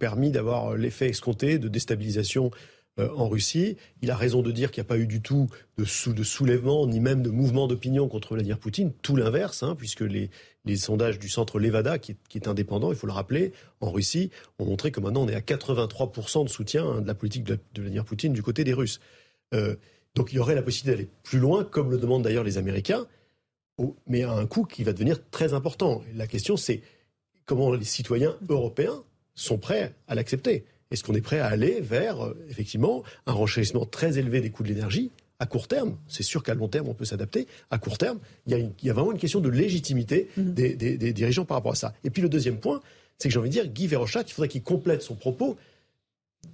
permis d'avoir l'effet escompté de déstabilisation euh, en Russie. Il a raison de dire qu'il n'y a pas eu du tout de, soulèvement, ni même de mouvement d'opinion contre Vladimir Poutine. Tout l'inverse, hein, puisque les, les, sondages du centre Levada, qui est, indépendant, il faut le rappeler, en Russie, ont montré que maintenant on est à 83% de soutien hein, de la politique de, Vladimir Poutine du côté des Russes. Euh, donc il y aurait la possibilité d'aller plus loin, comme le demandent d'ailleurs les Américains, mais à un coût qui va devenir très important. la question, c'est comment les citoyens européens sont prêts à l'accepter. Est-ce qu'on est prêt à aller vers, euh, effectivement, un renchérissement très élevé des coûts de l'énergie à court terme, c'est sûr qu'à long terme, on peut s'adapter. À court terme, il y, a vraiment une question de légitimité mhm. des, dirigeants par rapport à ça. Et puis le deuxième point, c'est que j'ai envie de dire, Guy Verhofstadt, il faudrait qu'il complète son propos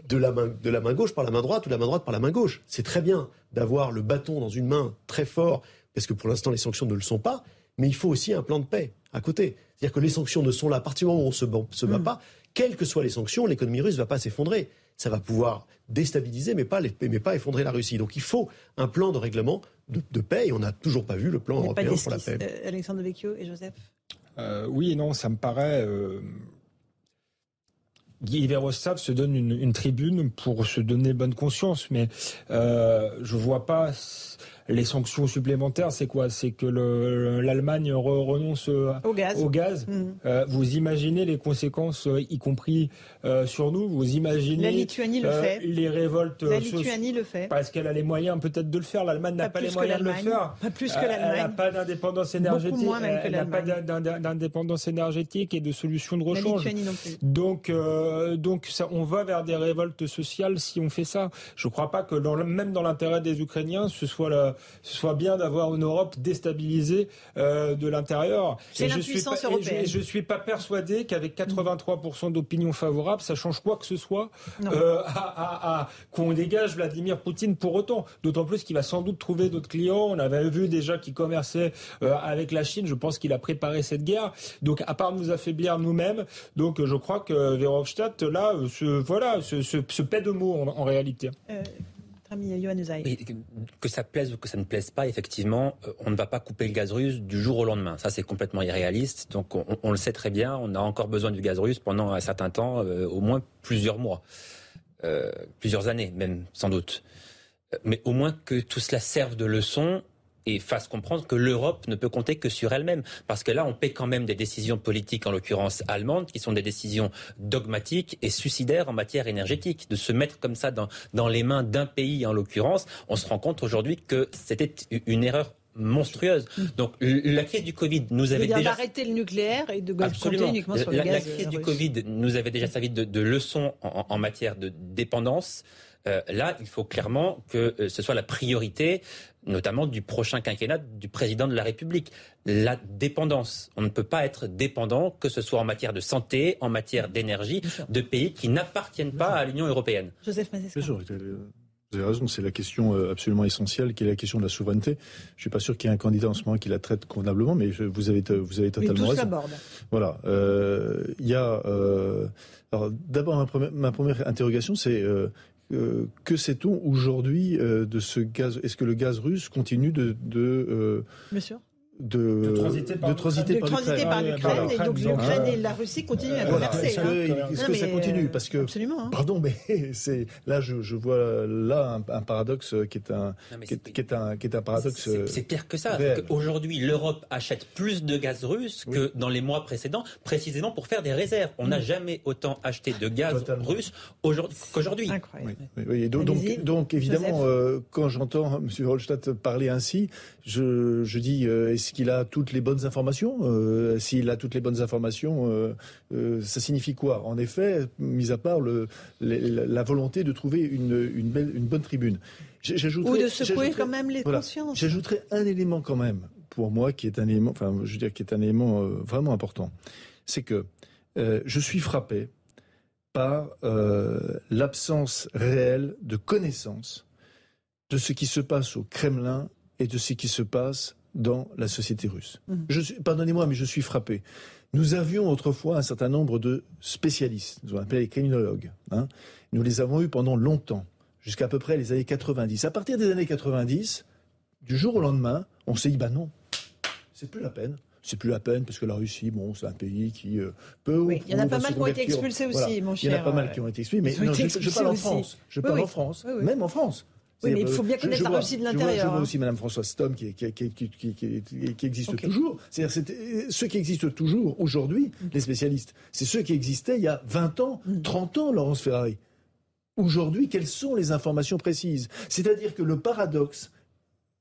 de la, main, de la main gauche par la main droite ou de la main droite par la main gauche. C'est très bien d'avoir le bâton dans une main très fort, parce que pour l'instant, les sanctions ne le sont pas, mais il faut aussi un plan de paix à côté. C'est-à-dire que les sanctions ne sont là à partir du moment où on ne se, bat mhm. pas quelles que soient les sanctions, l'économie russe ne va pas s'effondrer. Ça va pouvoir déstabiliser, mais pas, mais pas effondrer la Russie. Donc il faut un plan de règlement de, paix, et on n'a toujours pas vu le plan européen pour la paix. Euh, Alexandre Vecchio et Joseph euh, Oui et non, ça me paraît... Euh... Guy Verhofstadt se donne une, tribune pour se donner bonne conscience, mais euh, je vois pas les sanctions supplémentaires, c'est quoi? C'est que l'Allemagne renonce euh, au gaz. Au gaz. Mhm. Euh, vous imaginez les conséquences, euh, y compris sur nous? Vous imaginez La Lituanie le fait. Les révoltes. La Lituanie le fait. Parce qu'elle a les moyens peut-être de le faire. L'Allemagne n'a pas, les moyens de le faire. Pas plus que l'Allemagne. Elle n'a pas d'indépendance énergétique. Moins même elle n'a pas d'indépendance énergétique et de solutions de rechange. La Lituanie non plus. Donc, donc ça, on va vers des révoltes sociales si on fait ça. Je ne crois pas que dans, même dans l'intérêt des Ukrainiens, ce soit la, ce soit bien d'avoir une Europe déstabilisée euh, de l'intérieur. C'est l'impuissance européenne. Et je ne suis pas persuadé qu'avec 83% d'opinion favorable, ça change quoi que ce soit euh, à, qu'on dégage Vladimir Poutine pour autant. D'autant plus qu'il va sans doute trouver d'autres clients. On avait vu déjà qu'il commerçait euh, avec la Chine. Je pense qu'il a préparé cette guerre. Donc, à part nous affaiblir nous-mêmes, donc je crois que Verhofstadt, là, se, voilà, se, se, paie de mots en, réalité que ça plaise ou que ça ne plaise pas, effectivement, euh, on ne va pas couper le gaz russe du jour au lendemain. Ça, c'est complètement irréaliste. Donc, on, le sait très bien, on a encore besoin du gaz russe pendant un certain temps, euh, au moins plusieurs mois, euh, plusieurs années même, sans doute. Mais au moins que tout cela serve de leçon et fasse comprendre que l'Europe ne peut compter que sur elle-même. Parce que là, on paie quand même des décisions politiques, en l'occurrence allemandes, qui sont des décisions dogmatiques et suicidaires en matière énergétique. De se mettre comme ça dans, dans les mains d'un pays, en l'occurrence, on se rend compte aujourd'hui que c'était une erreur monstrueuse. Donc la crise du Covid nous avait déjà d'arrêter le nucléaire et de compter uniquement sur le la, gaz. La crise du Covid nous avait déjà servi de, de leçon en, en, matière de dépendance. Euh, là, il faut clairement que euh, ce soit la priorité, notamment du prochain quinquennat du président de la République. La dépendance. On ne peut pas être dépendant, que ce soit en matière de santé, en matière d'énergie, de pays qui n'appartiennent pas à l'Union européenne. Joseph vous avez raison, c'est la question euh, absolument essentielle qui est la question de la souveraineté. Je ne suis pas sûr qu'il y ait un candidat en ce moment qui la traite convenablement, mais vous avez, vous avez totalement raison. Voilà. Il y a. d'abord, ma, première interrogation, c'est euh, que sait-on aujourd'hui euh, de ce gaz? Est-ce que le gaz russe continue de... Bien de, transiter par, de transiter par l'Ukraine. Et donc l'Ukraine et la Russie continuent à converser. Est-ce que, ça continue? Parce que, absolument, hein. pardon, mais [laughs] c'est là je, je, vois là un, paradoxe qui est un, qui, est, qui, est, un qui est un paradoxe. C'est pire que ça. Aujourd'hui, l'Europe achète plus de gaz russe que dans les mois précédents, précisément pour faire des réserves. On n'a jamais autant acheté de gaz Totalement. russe qu'aujourd'hui. Oui, oui, donc, donc, donc, évidemment, euh, quand j'entends [laughs] M. Holstadt parler ainsi, je, je dis euh, est-ce qu'il a toutes les bonnes informations euh, S'il a toutes les bonnes informations, euh, euh, ça signifie quoi? En effet, mis à part le, la volonté de trouver une, une, belle, une bonne tribune. Ou de secouer quand même les voilà, consciences. J'ajouterais un élément quand même, pour moi, qui est un élément, enfin, je veux dire, qui est un élément vraiment important. C'est que je suis frappé par l'absence réelle de connaissance de ce qui se passe au Kremlin et de ce qui se passe dans la société russe. Mhm. Pardonnez-moi, mais je suis frappé. Nous avions autrefois un certain nombre de spécialistes, nous on appelait les criminologues. Hein. Nous les avons eus pendant longtemps, jusqu'à peu près les années 90. À partir des années 90, du jour au lendemain, on s'est dit, bah non, c'est plus la peine. C'est plus la peine parce que la Russie, bon, c'est un pays qui euh, peut. Oui, il y en a pas mal qui ont été expulsés aussi, mon cher. Il y en a pas mal qui ont été expulsés, mais non, je, parle en France. Je parle en France, même en France. Oui, mais il faut bien connaître la Russie de l'intérieur. Je vois, hein. aussi Mme Françoise Stom qui, qui, qui, qui existe toujours. C'est-à-dire ceux qui existent toujours aujourd'hui, mm. les spécialistes, c'est ceux qui existaient il y a 20 ans, 30 mm. ans, Laurence Ferrari. Aujourd'hui, quelles sont les informations précises? C'est-à-dire que le paradoxe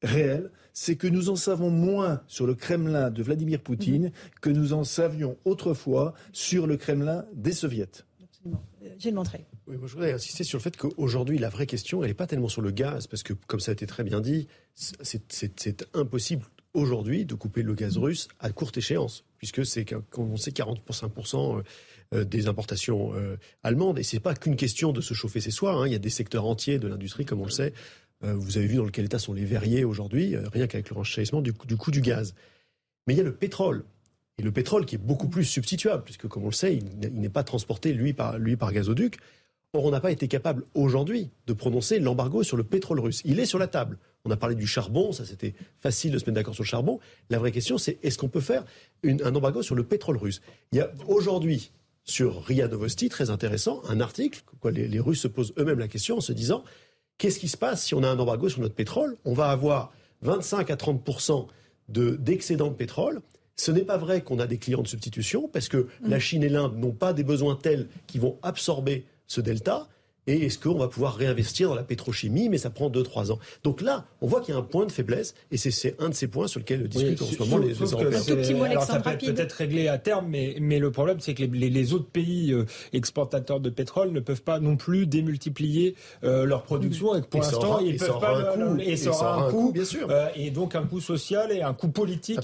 réel, c'est que nous en savons moins sur le Kremlin de Vladimir Poutine mm. que nous en savions autrefois sur le Kremlin des soviets. Absolument. Gilles Montré. Oui, moi je voudrais insister sur le fait qu'aujourd'hui, la vraie question, elle n'est pas tellement sur le gaz, parce que, comme ça a été très bien dit, c'est impossible aujourd'hui de couper le gaz russe à courte échéance, puisque c'est, on sait, 40% euh, euh, des importations euh, allemandes. Et ce n'est pas qu'une question de se chauffer ses soirs. Hein. Il y a des secteurs entiers de l'industrie, comme on le sait. vous avez vu dans quel état sont les verriers aujourd'hui, rien qu'avec le renchérissement du coût du gaz. Mais il y a le pétrole. Et le pétrole qui est beaucoup plus substituable, puisque comme on le sait, il n'est pas transporté lui par, lui par gazoduc. Or, on n'a pas été capable aujourd'hui de prononcer l'embargo sur le pétrole russe. Il est sur la table. On a parlé du charbon, ça c'était facile de se mettre d'accord sur le charbon. La vraie question, c'est est-ce qu'on peut faire un embargo sur le pétrole russe? Il y a aujourd'hui, sur RIA Novosti, très intéressant, un article, quoi, les, Russes se posent eux-mêmes la question en se disant qu'est-ce qui se passe si on a un embargo sur notre pétrole? On va avoir 25 à 30% d'excédent de pétrole ce n'est pas vrai qu'on a des clients de substitution parce que la Chine et l'Inde n'ont pas des besoins tels qui vont absorber ce delta. Et est-ce qu'on va pouvoir réinvestir dans la pétrochimie Mais ça prend 2-3 ans? Donc là, on voit qu'il y a un point de faiblesse, et c'est un de ces points sur lesquels discutent en ce moment les, Européens. Un tout petit mot, Alors ça peut peut-être réglé à terme, mais, mais le problème, c'est que les, les, autres pays euh, exportateurs de pétrole ne peuvent pas non plus démultiplier euh, leur production, et pour l'instant, ils peuvent pas. et ça aura un coût, bien sûr. Euh, et donc un coût social et un coût politique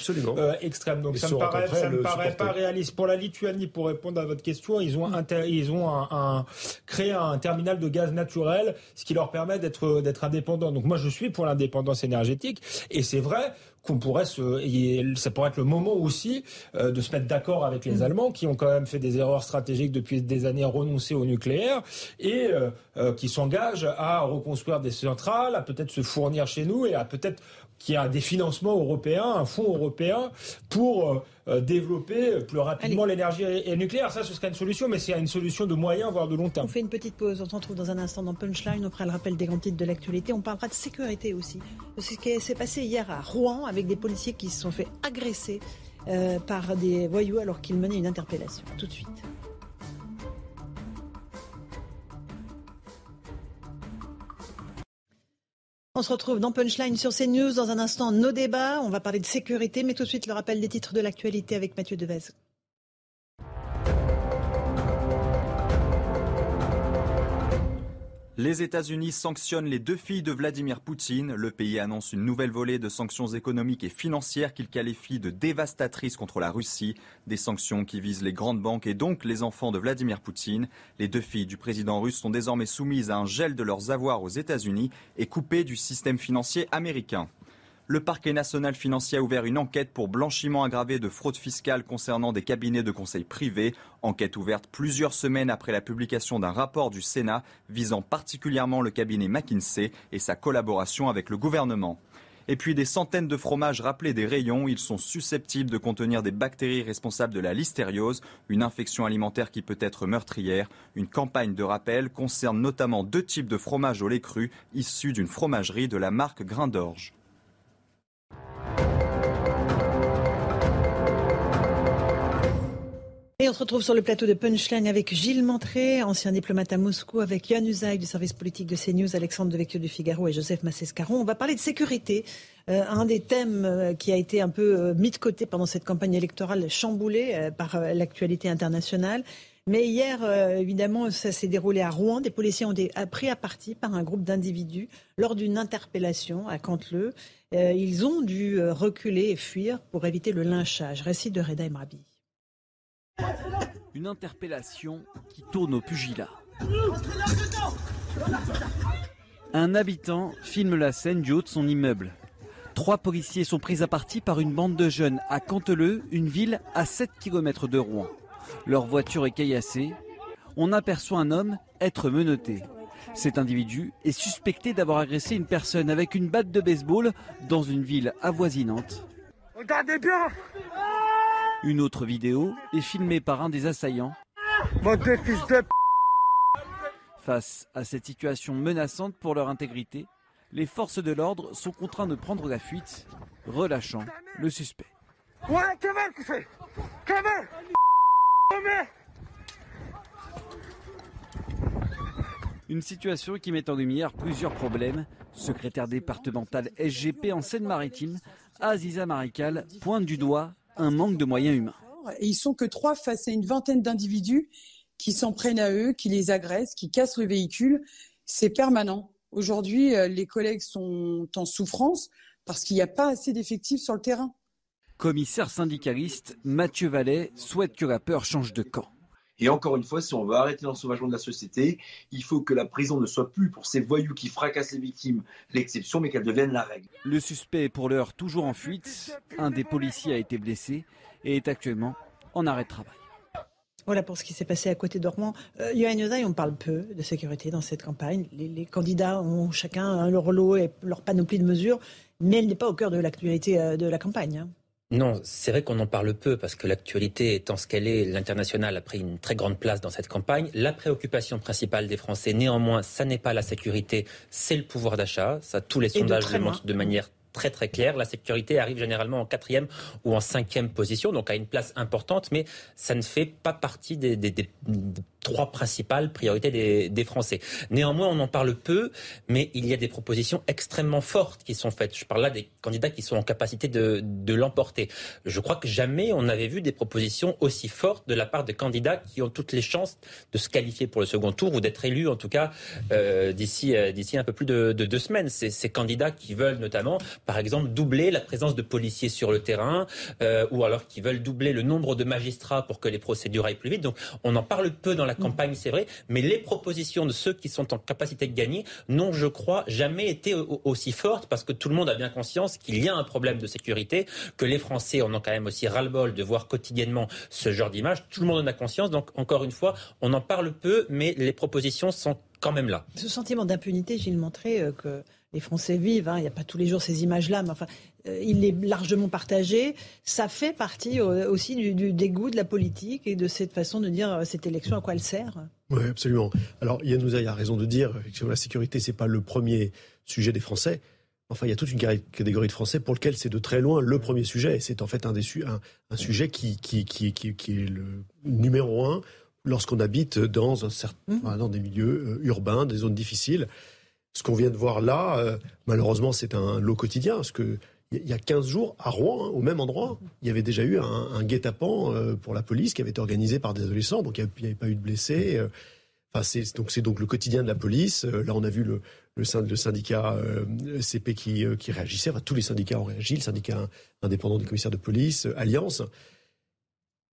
extrême. Donc ça ne me paraît, ça me paraît pas réaliste. Pour la Lituanie, pour répondre à votre question, ils ont, ils ont un, un, créé un terminal de gaz naturel, ce qui leur permet d'être d'être indépendants. Donc moi je suis pour l'indépendance énergétique et c'est vrai qu'on pourrait se, ça pourrait être le moment aussi euh, de se mettre d'accord avec les mm. Allemands qui ont quand même fait des erreurs stratégiques depuis des années à renoncer au nucléaire et euh, euh, qui s'engagent à reconstruire des centrales, à peut-être se fournir chez nous et à peut-être qu'il y a des financements européens, un fonds européen pour euh, développer plus rapidement l'énergie nucléaire. Ça, ce serait une solution, mais c'est une solution de moyen, voire de long terme. On fait une petite pause. On se retrouve dans un instant dans Punchline. On fera le rappel des grands titres de l'actualité. On parlera de sécurité aussi. Ce qui s'est passé hier à Rouen avec des policiers qui se sont fait agresser euh, par des voyous alors qu'ils menaient une interpellation. Tout de suite. On se retrouve dans Punchline sur CNews. Dans un instant, nos débats. On va parler de sécurité, mais tout de suite le rappel des titres de l'actualité avec Mathieu Devez. Les États-Unis sanctionnent les deux filles de Vladimir Poutine. Le pays annonce une nouvelle volée de sanctions économiques et financières qu'il qualifie de dévastatrices contre la Russie. Des sanctions qui visent les grandes banques et donc les enfants de Vladimir Poutine. Les deux filles du président russe sont désormais soumises à un gel de leurs avoirs aux États-Unis et coupées du système financier américain le parquet national financier a ouvert une enquête pour blanchiment aggravé de fraude fiscale concernant des cabinets de conseil privés. Enquête ouverte plusieurs semaines après la publication d'un rapport du Sénat visant particulièrement le cabinet McKinsey et sa collaboration avec le gouvernement. Et puis des centaines de fromages rappelés des rayons. Ils sont susceptibles de contenir des bactéries responsables de la listériose, une infection alimentaire qui peut être meurtrière. Une campagne de rappel concerne notamment deux types de fromages au lait cru issus d'une fromagerie de la marque Grain d'Orge. Et on se retrouve sur le plateau de Punchline avec Gilles Montré, ancien diplomate à Moscou, avec Yann Usaï du service politique de CNews, Alexandre Devecchio du Figaro et Joseph Massescaron. On va parler de sécurité, euh, un des thèmes euh, qui a été un peu euh, mis de côté pendant cette campagne électorale chamboulée par l'actualité internationale. Mais hier, évidemment, ça s'est déroulé à Rouen. Des policiers ont été pris à partie par un groupe d'individus lors d'une interpellation à Canteleu. ils ont dû reculer et fuir pour éviter le lynchage. Récit de Reda Emrabi. Une interpellation qui tourne au pugilat. Un habitant filme la scène du haut de son immeuble. Trois policiers sont pris à partie par une bande de jeunes à Canteleu, une ville à 7 km de Rouen. Leur voiture est caillassée. On aperçoit un homme être menotté. Cet individu est suspecté d'avoir agressé une personne avec une batte de baseball dans une ville avoisinante. Regardez bien une autre vidéo est filmée par un des assaillants. Face à cette situation menaçante pour leur intégrité, les forces de l'ordre sont contraints de prendre la fuite, relâchant le suspect. Une situation qui met en lumière plusieurs problèmes. Secrétaire départemental SGP en Seine-Maritime, Aziza Marikal pointe du doigt un manque de moyens humains. Et ils sont que trois face à une vingtaine d'individus qui s'en prennent à eux, qui les agressent, qui cassent le véhicule. C'est permanent. Aujourd'hui, euh, les collègues sont en souffrance parce qu'il n'y a pas assez d'effectifs sur le terrain. Commissaire syndicaliste, Mathieu Vallet souhaite que la peur change de camp. Et encore une fois, si on veut arrêter l'ensauvagement de la société, il faut que la prison ne soit plus pour ces voyous qui fracassent les victimes l'exception, mais qu'elle devienne la règle. Le suspect est pour l'heure toujours en fuite. Un des policiers a été blessé et est actuellement en arrêt de travail. Voilà pour ce qui s'est passé à côté Rouen. Euh, on parle peu de sécurité dans cette campagne. Les, candidats ont chacun leur lot et leur panoplie de mesures, mais elle n'est pas au cœur de l'actualité euh, de la campagne. Hein. Non, c'est vrai qu'on en parle peu parce que l'actualité étant ce qu'elle est, l'international a pris une très grande place dans cette campagne. La préoccupation principale des Français, néanmoins, ça n'est pas la sécurité, c'est le pouvoir d'achat. Ça, tous les sondages le montrent de manière très très claire. La sécurité arrive généralement en quatrième ou en cinquième position, donc à une place importante, mais ça ne fait pas partie des, des, des trois principales priorités des, Français. Néanmoins, on en parle peu, mais il y a des propositions extrêmement fortes qui sont faites. Je parle là des candidats qui sont en capacité de, de l'emporter. Je crois que jamais on n'avait vu des propositions aussi fortes de la part de candidats qui ont toutes les chances de se qualifier pour le second tour ou d'être élus, en tout cas, euh, d'ici euh, d'ici un peu plus de, de deux semaines. C'est ces candidats qui veulent notamment, par exemple, doubler la présence de policiers sur le terrain, euh, ou alors qui veulent doubler le nombre de magistrats pour que les procédures aillent plus vite. Donc, on en parle peu dans la campagne, c'est vrai, mais les propositions de ceux qui sont en capacité de gagner n'ont, je crois, jamais été aussi fortes parce que tout le monde a bien conscience qu'il y a un problème de sécurité, que les Français en ont quand même aussi ras-le-bol de voir quotidiennement ce genre d'image. Tout le monde en a conscience. Donc, encore une fois, on en parle peu, mais les propositions sont quand même là. Ce sentiment d'impunité, Gilles Montré, euh, que les Français vivent, hein, il n'y a pas tous les jours ces images-là, mais enfin, euh, il est largement partagé. Ça fait partie euh, aussi du, dégoût de la politique et de cette façon de dire cette élection à quoi elle sert. Oui, absolument. Alors, Yann Nouzaï a raison de dire que la sécurité, c'est pas le premier sujet des Français. Enfin, il y a toute une catégorie de Français pour lequel c'est de très loin le premier sujet. Et c'est en fait un, des un, sujet qui, qui, qui, qui, est le numéro un lorsqu'on habite dans, un certain, mmh. dans des milieux urbains, des zones difficiles. Ce qu'on vient de voir là, euh, malheureusement, c'est un lot quotidien, parce que il y a 15 jours, à Rouen, hein, au même endroit, il y avait déjà eu un, guet-apens euh, pour la police qui avait été organisé par des adolescents, donc il n'y avait, pas eu de blessés. Euh. C'est donc le quotidien de la police. Là, on a vu le, syndicat CP qui, réagissait. Tous les syndicats ont réagi. Le syndicat indépendant des commissaires de police, Alliance.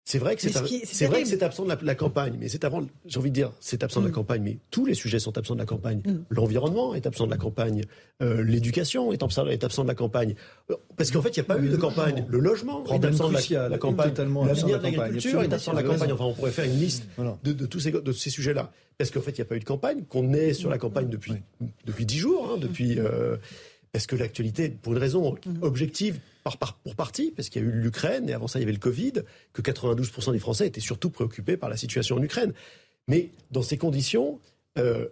C'est vrai que c'est vrai que c'est absent de la, campagne, mais c'est avant. J'ai envie de dire, c'est absent de la mm. campagne, mais tous les sujets sont absents de la campagne. Mm. L'environnement est absent de la campagne, euh, l'éducation est absent, est absent de la campagne, parce qu'en fait, il n'y a pas eu de campagne. Le logement est absent de la, campagne. L'avenir de l'agriculture est absent de la campagne. Enfin, on pourrait faire une liste de, tous ces de ces sujets-là, parce qu'en fait, il n'y a pas eu de campagne, qu'on est sur la campagne depuis depuis dix jours, hein, depuis. Euh, Parce que l'actualité, pour une raison mhm. objective, par, pour partie, parce qu'il y a eu l'Ukraine, et avant ça, il y avait le Covid, que 92% des Français étaient surtout préoccupés par la situation en Ukraine. Mais dans ces conditions, euh,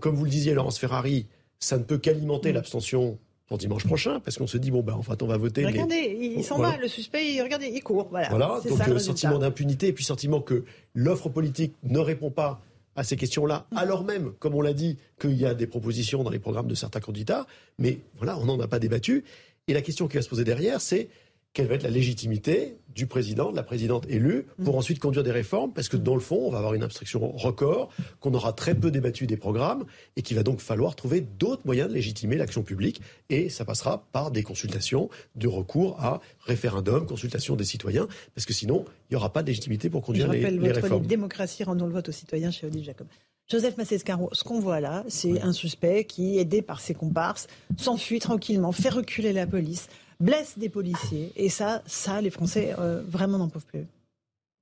comme vous le disiez, Laurence Ferrari, ça ne peut qu'alimenter mhm. l'abstention pour dimanche prochain, parce qu'on se dit, bon, ben, en fait, on va voter. regardez, il, s'en va, le suspect, regardez, il court. Voilà, voilà donc le sentiment d'impunité, et puis sentiment que l'offre politique ne répond pas à ces questions-là, mm. alors même, comme on l'a dit, qu'il y a des propositions dans les programmes de certains candidats, mais voilà, on n'en a pas débattu. Et la question qui va se poser derrière, c'est quelle va être la légitimité du président, de la présidente élue, pour mm. ensuite conduire des réformes, parce que dans le fond, on va avoir une abstraction record, qu'on aura très peu débattu des programmes, et qu'il va donc falloir trouver d'autres moyens de légitimer l'action publique, et ça passera par des consultations, de recours à référendum, consultation des citoyens, parce que sinon, il n'y aura pas de légitimité pour conduire les, les, réformes. votre démocratie, rendons le vote aux citoyens chez Odile Jacob. Joseph Massescaro, ce qu'on voit là, c'est un suspect qui, aidé par ses comparses, s'enfuit tranquillement, fait reculer la police, blesse des policiers. Et ça, ça, les Français euh, vraiment n'en peuvent plus.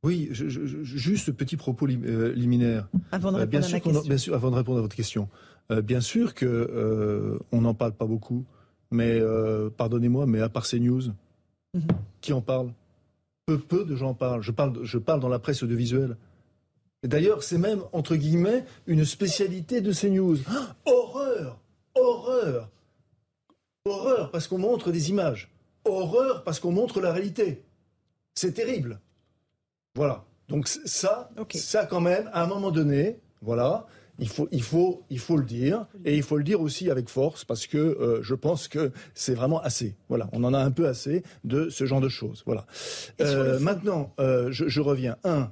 Oui, juste petit propos euh, liminaire. Avant de euh, répondre bien, sûr bien sûr, avant de répondre à votre question. bien sûr que on n'en parle pas beaucoup, mais pardonnez-moi, mais à part ces news, mhm. qui en parle peu, peu de gens en parlent. Je parle, je parle dans la presse audiovisuelle. D'ailleurs, c'est même, entre guillemets, une spécialité de ces news. Ah, horreur Horreur Horreur parce qu'on montre des images. Horreur parce qu'on montre la réalité. C'est terrible. Voilà. Donc ça, ça quand même, à un moment donné, voilà, il faut, il faut, il faut le dire, et il faut le dire aussi avec force, parce que euh, je pense que c'est vraiment assez. Voilà, on en a un peu assez de ce genre de choses. Voilà. Euh, maintenant, euh, je, je, reviens. Un,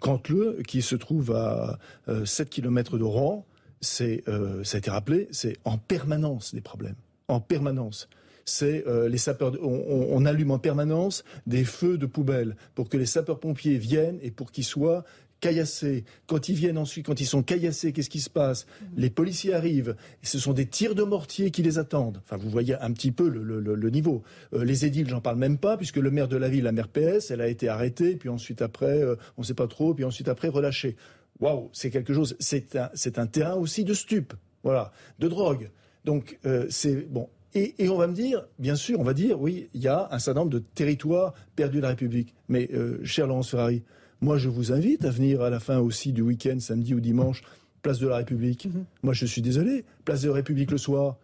Cantleux, qui se trouve à 7 km de Rouen, c'est, ça a été rappelé, c'est en permanence des problèmes en permanence c'est euh, les sapeurs. On, allume en permanence des feux de poubelle pour que les sapeurs-pompiers viennent et pour qu'ils soient caillassés. Quand ils viennent ensuite, quand ils sont caillassés, qu'est-ce qui se passe? Les policiers arrivent. Et ce sont des tirs de mortier qui les attendent. Enfin, vous voyez un petit peu le, niveau. Euh, les édiles, j'en parle même pas, puisque le maire de la ville, la maire PS, elle a été arrêtée, puis ensuite après, euh, on ne sait pas trop, puis ensuite après relâchée. Waouh, c'est quelque chose. C'est un, un terrain aussi de stupes, voilà, de drogue. Donc c'est bon. Et, on va me dire, bien sûr, on va dire, oui, il y a un certain nombre de territoires perdus de la République. Mais, euh, cher Laurence Ferrari, moi, je vous invite à venir à la fin aussi du week-end, samedi ou dimanche, place de la République. Mhm. Moi, je suis désolé, place de la République le soir.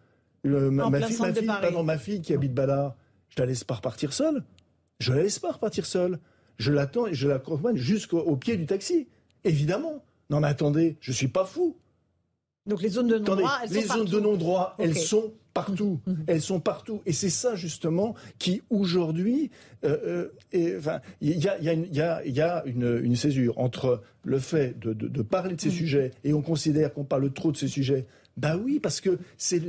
ma, fille, ma, fille, qui habite Ballard, je la laisse pas repartir seule. Je la laisse pas repartir seule. Je l'attends et je l'accompagne jusqu'au pied du taxi. Évidemment. Non mais attendez, je suis pas fou. Donc les zones de non-droit, elles les sont zones de non-droit, elles sont partout. Mhm. Mhm. Elles sont partout. Et c'est ça, justement, qui, aujourd'hui, euh, euh, il y a, y une, y a, y a une, une, césure entre le fait de, de, de parler de ces mhm. sujets et on considère qu'on parle trop de ces sujets bah oui, parce que c'est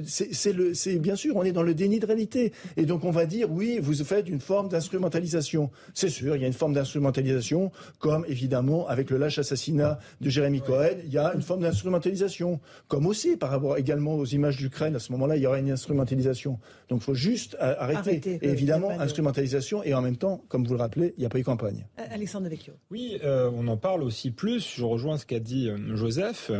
le, c'est bien sûr, on est dans le déni de réalité. Et donc on va dire, oui, vous faites une forme d'instrumentalisation. C'est sûr, il y a une forme d'instrumentalisation, comme évidemment avec le lâche assassinat de Jérémy Cohen, il y a une forme d'instrumentalisation. Comme aussi par rapport également aux images d'Ukraine, à ce moment-là, il y aura une instrumentalisation. Donc il faut juste arrêter. et évidemment, instrumentalisation, et en même temps, comme vous le rappelez, il n'y a pas eu campagne. Euh, Alexandre Devecchio. Oui, euh, on en parle aussi plus. Je rejoins ce qu'a dit euh, Joseph,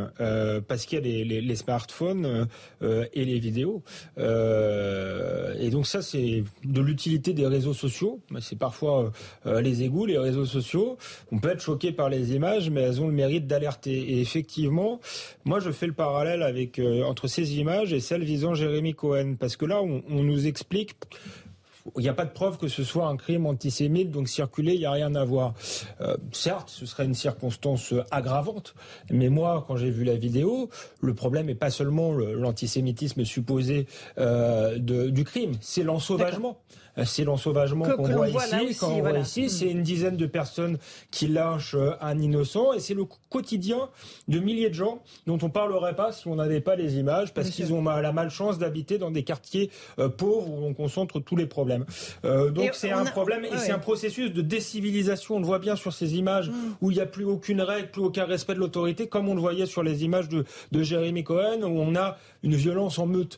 parce qu'il y a les, les smartphones euh, et les vidéos. Euh, et donc ça, c'est de l'utilité des réseaux sociaux. C'est parfois euh, les égouts, les réseaux sociaux. On peut être choqué par les images, mais elles ont le mérite d'alerter. Et effectivement, moi, je fais le parallèle avec entre ces images et celles visant Jérémy Cohen, parce que là, on nous explique il n'y a pas de preuve que ce soit un crime antisémite, donc circuler, il n'y a rien à voir. Euh, certes, ce serait une circonstance aggravante, mais moi, quand j'ai vu la vidéo, le problème n'est pas seulement l'antisémitisme supposé euh, du crime, c'est l'ensauvagement. Euh, c'est l'ensauvagement qu'on voit, ici. Quand on voit ici, c'est une dizaine de personnes qui lâchent euh, un innocent et c'est le quotidien de milliers de gens dont on parlerait pas si on n'avait pas les images parce qu'ils ont la malchance d'habiter dans des quartiers pauvres où on concentre tous les problèmes problème. donc c'est un problème et c'est un processus de décivilisation. On le voit bien sur ces images mm. où il n'y a plus aucune règle, plus aucun respect de l'autorité, comme on le voyait sur les images de, de Jérémy Cohen, où on a une violence en meute.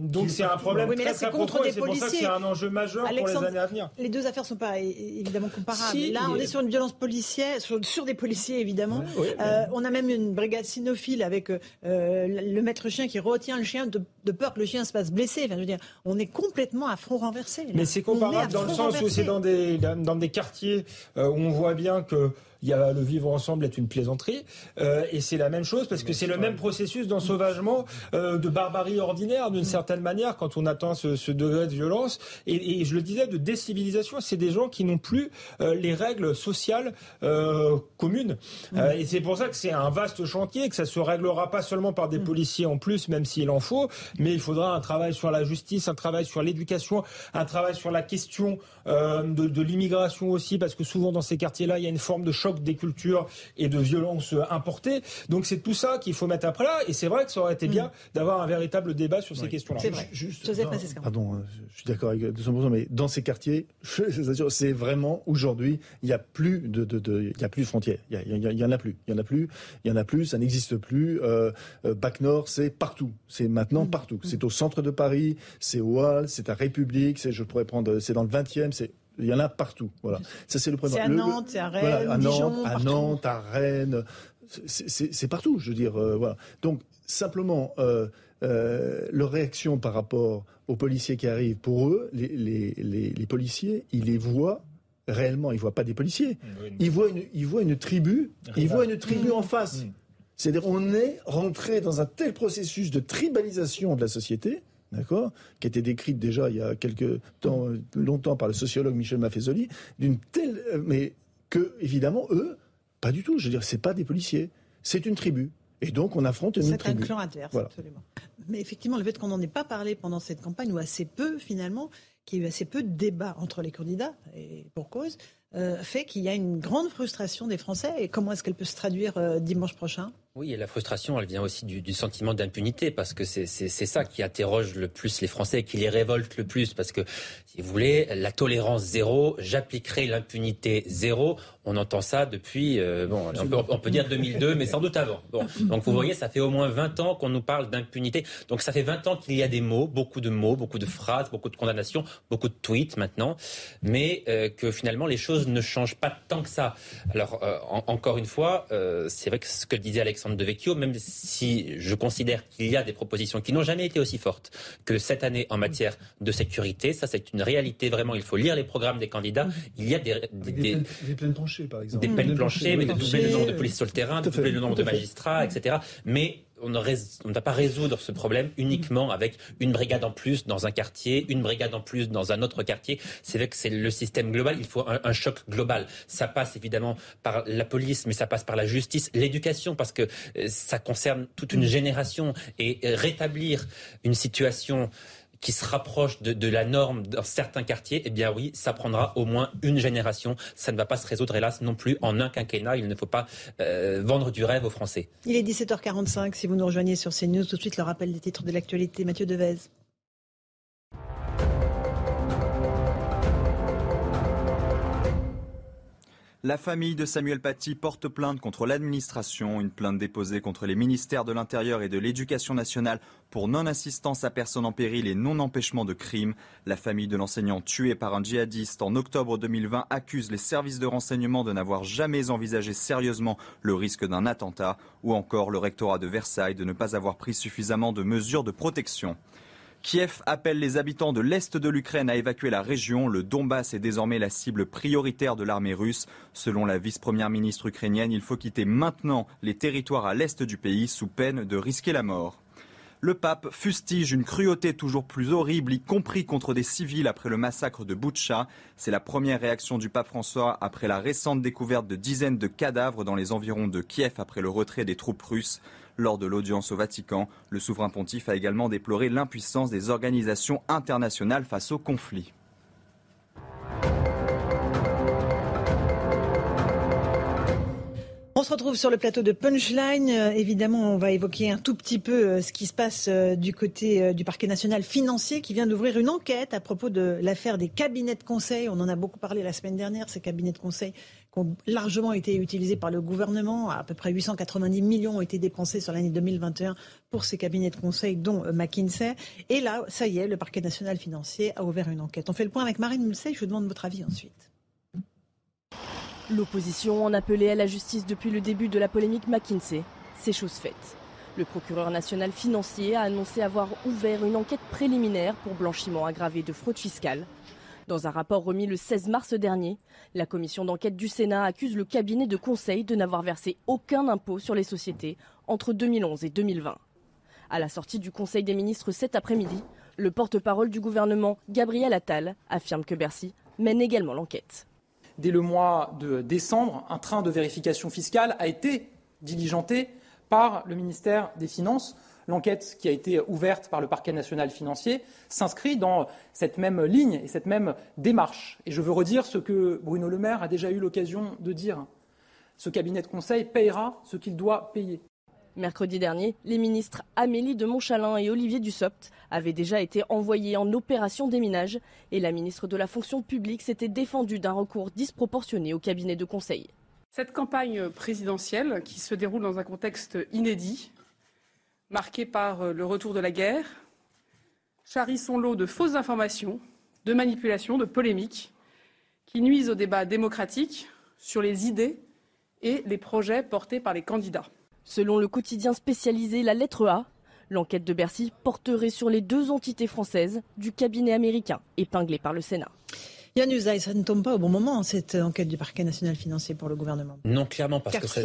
donc c'est un problème très, très profond et c'est pour ça que c'est un enjeu majeur pour les années à venir. Les deux affaires sont pas évidemment comparables. Là, on est sur une violence policière, sur, sur des policiers évidemment. on a même une brigade cynophile avec le maître chien qui retient le chien de, peur que le chien se fasse blesser. Enfin, je veux dire, on est complètement à front renversé. Mais c'est comparable dans le sens où c'est dans des, dans des quartiers euh, où on voit bien que il y a le vivre ensemble est une plaisanterie, euh, et c'est la même chose parce que c'est le même processus d'ensauvagement, euh, de barbarie ordinaire d'une certaine manière quand on atteint ce, ce degré de violence. Et, et, je le disais, de décivilisation, c'est des gens qui n'ont plus euh, les règles sociales communes. Euh, et c'est pour ça que c'est un vaste chantier, que ça se réglera pas seulement par des policiers en plus, même s'il en faut, mais il faudra un travail sur la justice, un travail sur l'éducation, un travail sur la question de, de l'immigration aussi, parce que souvent dans ces quartiers-là, il y a une forme de choc des cultures et de violences importées. Donc c'est tout ça qu'il faut mettre après là. Et c'est vrai que ça aurait été bien mm. d'avoir un véritable débat sur ces questions-là. C'est vrai. Juste, pardon, euh, je suis d'accord avec 200%, mais dans ces quartiers, [laughs] c'est vraiment aujourd'hui, il n'y a plus de, de, il y a plus de frontières. Il y, en a plus. Il y en a plus. Il y en a plus. Ça n'existe plus. Euh, euh Bac Nord, c'est partout. C'est maintenant mm. partout. C'est au centre de Paris. C'est au Hall. C'est à République. C'est, je pourrais prendre, c'est dans le 20e. C'est il y en a partout. Voilà. Ça, c'est le premier. C'est à Nantes, c'est à Rennes, à Nantes, à Nantes, à Rennes. C'est partout, je veux dire. Euh, voilà. Donc, simplement, euh, euh, leur réaction par rapport aux policiers qui arrivent, pour eux, les, les, les, les policiers, ils les voient réellement. Ils voient pas des policiers. Ils voient une, ils voient une tribu. Ils voient une tribu en face. Mm. C'est-à-dire, on est rentré dans un tel processus de tribalisation de la société d'accord, qui a été décrite déjà il y a quelques temps, longtemps par le sociologue Michel Maffezoli, d'une telle, euh, mais que évidemment eux, pas du tout. Je veux dire, c'est pas des policiers, c'est une tribu. Et donc, on affronte une tribu. C'est un clan adverse, absolument. Mais effectivement, le fait qu'on n'en ait pas parlé pendant cette campagne, ou assez peu finalement, qu'il y a eu assez peu de débats entre les candidats, et pour cause, euh, fait qu'il y a une grande frustration des Français. Et comment est-ce qu'elle peut se traduire euh, dimanche prochain? Oui, et la frustration, elle vient aussi du, sentiment d'impunité, parce que c'est ça qui interroge le plus les Français, qui les révolte le plus, parce que, si vous voulez, la tolérance zéro, j'appliquerai l'impunité zéro, on entend ça depuis, euh, bon, on peut, dire 2002, mais sans doute avant. Donc vous voyez, ça fait au moins 20 ans qu'on nous parle d'impunité. Donc ça fait 20 ans qu'il y a des mots, beaucoup de mots, beaucoup de phrases, beaucoup de condamnations, beaucoup de tweets maintenant, mais euh, que finalement les choses ne changent pas tant que ça. Alors, euh, encore une fois, c'est vrai que ce que disait Alexandre de Vecchio, même si je considère qu'il y a des propositions qui n'ont jamais été aussi fortes que cette année en matière de sécurité. Ça, c'est une réalité vraiment. Il faut lire les programmes des candidats. Il y a des, des, des, peines planchées, par exemple. Des peines planchées, mais de doubler le nombre de policiers sur le terrain, de doubler le nombre de magistrats, etc. Mais on ne va pas résoudre ce problème uniquement avec une brigade en plus dans un quartier, une brigade en plus dans un autre quartier. C'est vrai que c'est le système global. Il faut un, choc global. Ça passe évidemment par la police, mais ça passe par la justice, l'éducation, parce que euh, ça concerne toute une génération et rétablir une situation qui se rapproche de, la norme dans certains quartiers, eh bien oui, ça prendra au moins une génération. Ça ne va pas se résoudre, hélas, non plus en un quinquennat. Il ne faut pas euh, vendre du rêve aux Français. Il est 17h45. Si vous nous rejoignez sur CNews, tout de suite le rappel des titres de l'actualité. Mathieu Devez. La famille de Samuel Paty porte plainte contre l'administration, une plainte déposée contre les ministères de l'Intérieur et de l'Éducation nationale pour non-assistance à personne en péril et non-empêchement de crime. La famille de l'enseignant tué par un djihadiste en octobre 2020 accuse les services de renseignement de n'avoir jamais envisagé sérieusement le risque d'un attentat ou encore le rectorat de Versailles de ne pas avoir pris suffisamment de mesures de protection. Kiev appelle les habitants de l'Est de l'Ukraine à évacuer la région. Le Donbass est désormais la cible prioritaire de l'armée russe. Selon la vice-première ministre ukrainienne, il faut quitter maintenant les territoires à l'Est du pays sous peine de risquer la mort. Le pape fustige une cruauté toujours plus horrible, y compris contre des civils après le massacre de Boutcha. C'est la première réaction du pape François après la récente découverte de dizaines de cadavres dans les environs de Kiev après le retrait des troupes russes. Lors de l'audience au Vatican, le souverain pontife a également déploré l'impuissance des organisations internationales face au conflit. On se retrouve sur le plateau de Punchline. Euh, évidemment, on va évoquer un tout petit peu euh, ce qui se passe euh, du côté du parquet national financier qui vient d'ouvrir une enquête à propos de l'affaire des cabinets de conseil. On en a beaucoup parlé la semaine dernière, ces cabinets de conseil qui ont largement été utilisés par le gouvernement. À peu près 890 millions ont été dépensés sur l'année 2021 pour ces cabinets de conseil, dont McKinsey. Et là, ça y est, le parquet national financier a ouvert une enquête. On fait le point avec Marine Mulsey. Je vous demande votre avis ensuite. L'opposition en appelait à la justice depuis le début de la polémique McKinsey. C'est chose faite. Le procureur national financier a annoncé avoir ouvert une enquête préliminaire pour blanchiment aggravé de fraude fiscale. Dans un rapport remis le 16 mars dernier, la commission d'enquête du Sénat accuse le cabinet de conseil de n'avoir versé aucun impôt sur les sociétés entre 2011 et 2020. À la sortie du Conseil des ministres cet après-midi, le porte-parole du gouvernement, Gabriel Attal, affirme que Bercy mène également l'enquête dès le mois de décembre, un train de vérification fiscale a été diligenté par le ministère des Finances. L'enquête qui a été ouverte par le parquet national financier s'inscrit dans cette même ligne et cette même démarche. Et je veux redire ce que Bruno Le Maire a déjà eu l'occasion de dire. Ce cabinet de conseil payera ce qu'il doit payer. Mercredi dernier, les ministres Amélie de Montchalin et Olivier Dussopt avaient déjà été envoyés en opération déminage et la ministre de la fonction publique s'était défendue d'un recours disproportionné au cabinet de conseil. Cette campagne présidentielle, qui se déroule dans un contexte inédit, marqué par le retour de la guerre, charrie son lot de fausses informations, de manipulations, de polémiques, qui nuisent au débat démocratique sur les idées et les projets portés par les candidats. Selon le quotidien spécialisé La Lettre A, l'enquête de Bercy porterait sur les deux entités françaises du cabinet américain épinglé par le Sénat. Yann Usaï, ça ne tombe pas au bon moment, cette enquête du parquet national financier pour le gouvernement. Non, clairement, parce que ça,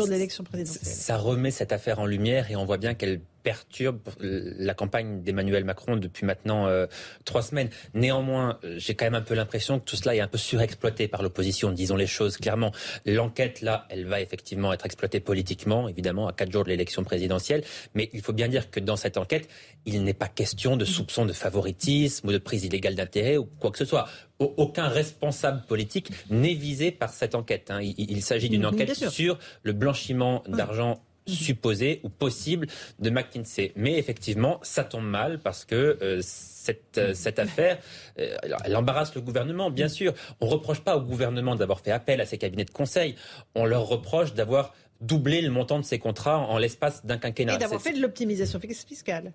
ça remet cette affaire en lumière et on voit bien qu'elle perturbe la campagne d'Emmanuel Macron depuis maintenant euh, trois semaines. Néanmoins, euh, j'ai quand même un peu l'impression que tout cela est un peu surexploité par l'opposition, disons les choses clairement. L'enquête, là, elle va effectivement être exploitée politiquement, évidemment, à quatre jours de l'élection présidentielle. Mais il faut bien dire que dans cette enquête, il n'est pas question de soupçon de favoritisme ou de prise illégale d'intérêt ou quoi que ce soit. Aucun responsable politique n'est visé par cette enquête. Hein. Il, s'agit d'une enquête sur le blanchiment d'argent supposé ou possible de McKinsey. Mais effectivement, ça tombe mal parce que euh, cette, euh, cette, affaire, euh, elle embarrasse le gouvernement, bien sûr. On ne reproche pas au gouvernement d'avoir fait appel à ces cabinets de conseil. On leur reproche d'avoir doublé le montant de ces contrats en l'espace d'un quinquennat. Et d'avoir fait de l'optimisation fiscale.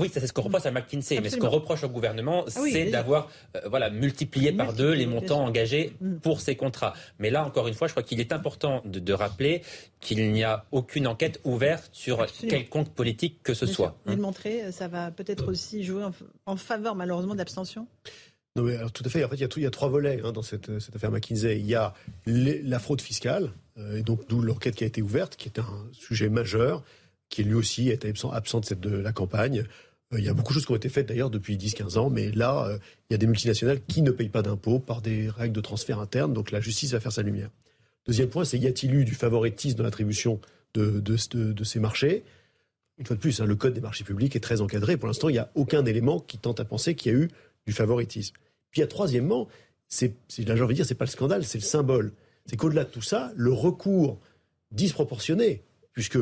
Oui, ça c'est ce qu'on reproche à McKinsey, mais ce qu'on reproche au gouvernement, ah c'est d'avoir euh, voilà, multiplié par deux les montants engagés mm. pour ces contrats. Mais là, encore une fois, je crois qu'il est important de, rappeler qu'il n'y a aucune enquête ouverte sur quelconque politique que ce soit. Vous le montrer, euh, ça va peut-être aussi jouer en, faveur malheureusement d'abstention non, mais alors, tout à fait. En fait, il y a, il y a trois volets hein, dans cette, cette, affaire McKinsey. Il y a la fraude fiscale, euh, et donc d'où l'enquête qui a été ouverte, qui est un sujet majeur, qui lui aussi était absent, absent de, cette, de la campagne. Euh, il y a beaucoup de choses qui ont été faites d'ailleurs depuis 10-15 ans, mais là, euh, il y a des multinationales qui ne payent pas d'impôts par des règles de transfert interne, donc la justice va faire sa lumière. Deuxième point, c'est y a-t-il eu du favoritisme dans l'attribution de, ces marchés? Une fois de plus, hein, le code des marchés publics est très encadré. Pour l'instant, il n'y a aucun élément qui tente à penser qu'il y a eu du favoritisme. Puis, il y a troisièmement, c'est, là j'ai envie de dire, c'est pas le scandale, c'est le symbole. C'est qu'au-delà de tout ça, le recours disproportionné, puisque